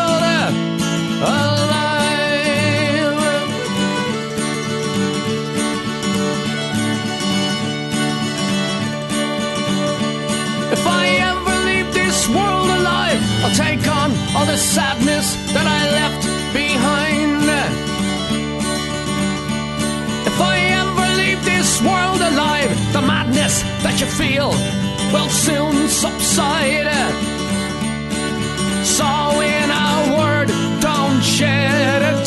the sadness that I left behind. If I ever leave this world alive, the madness that you feel will soon subside. So, in a word, don't shed a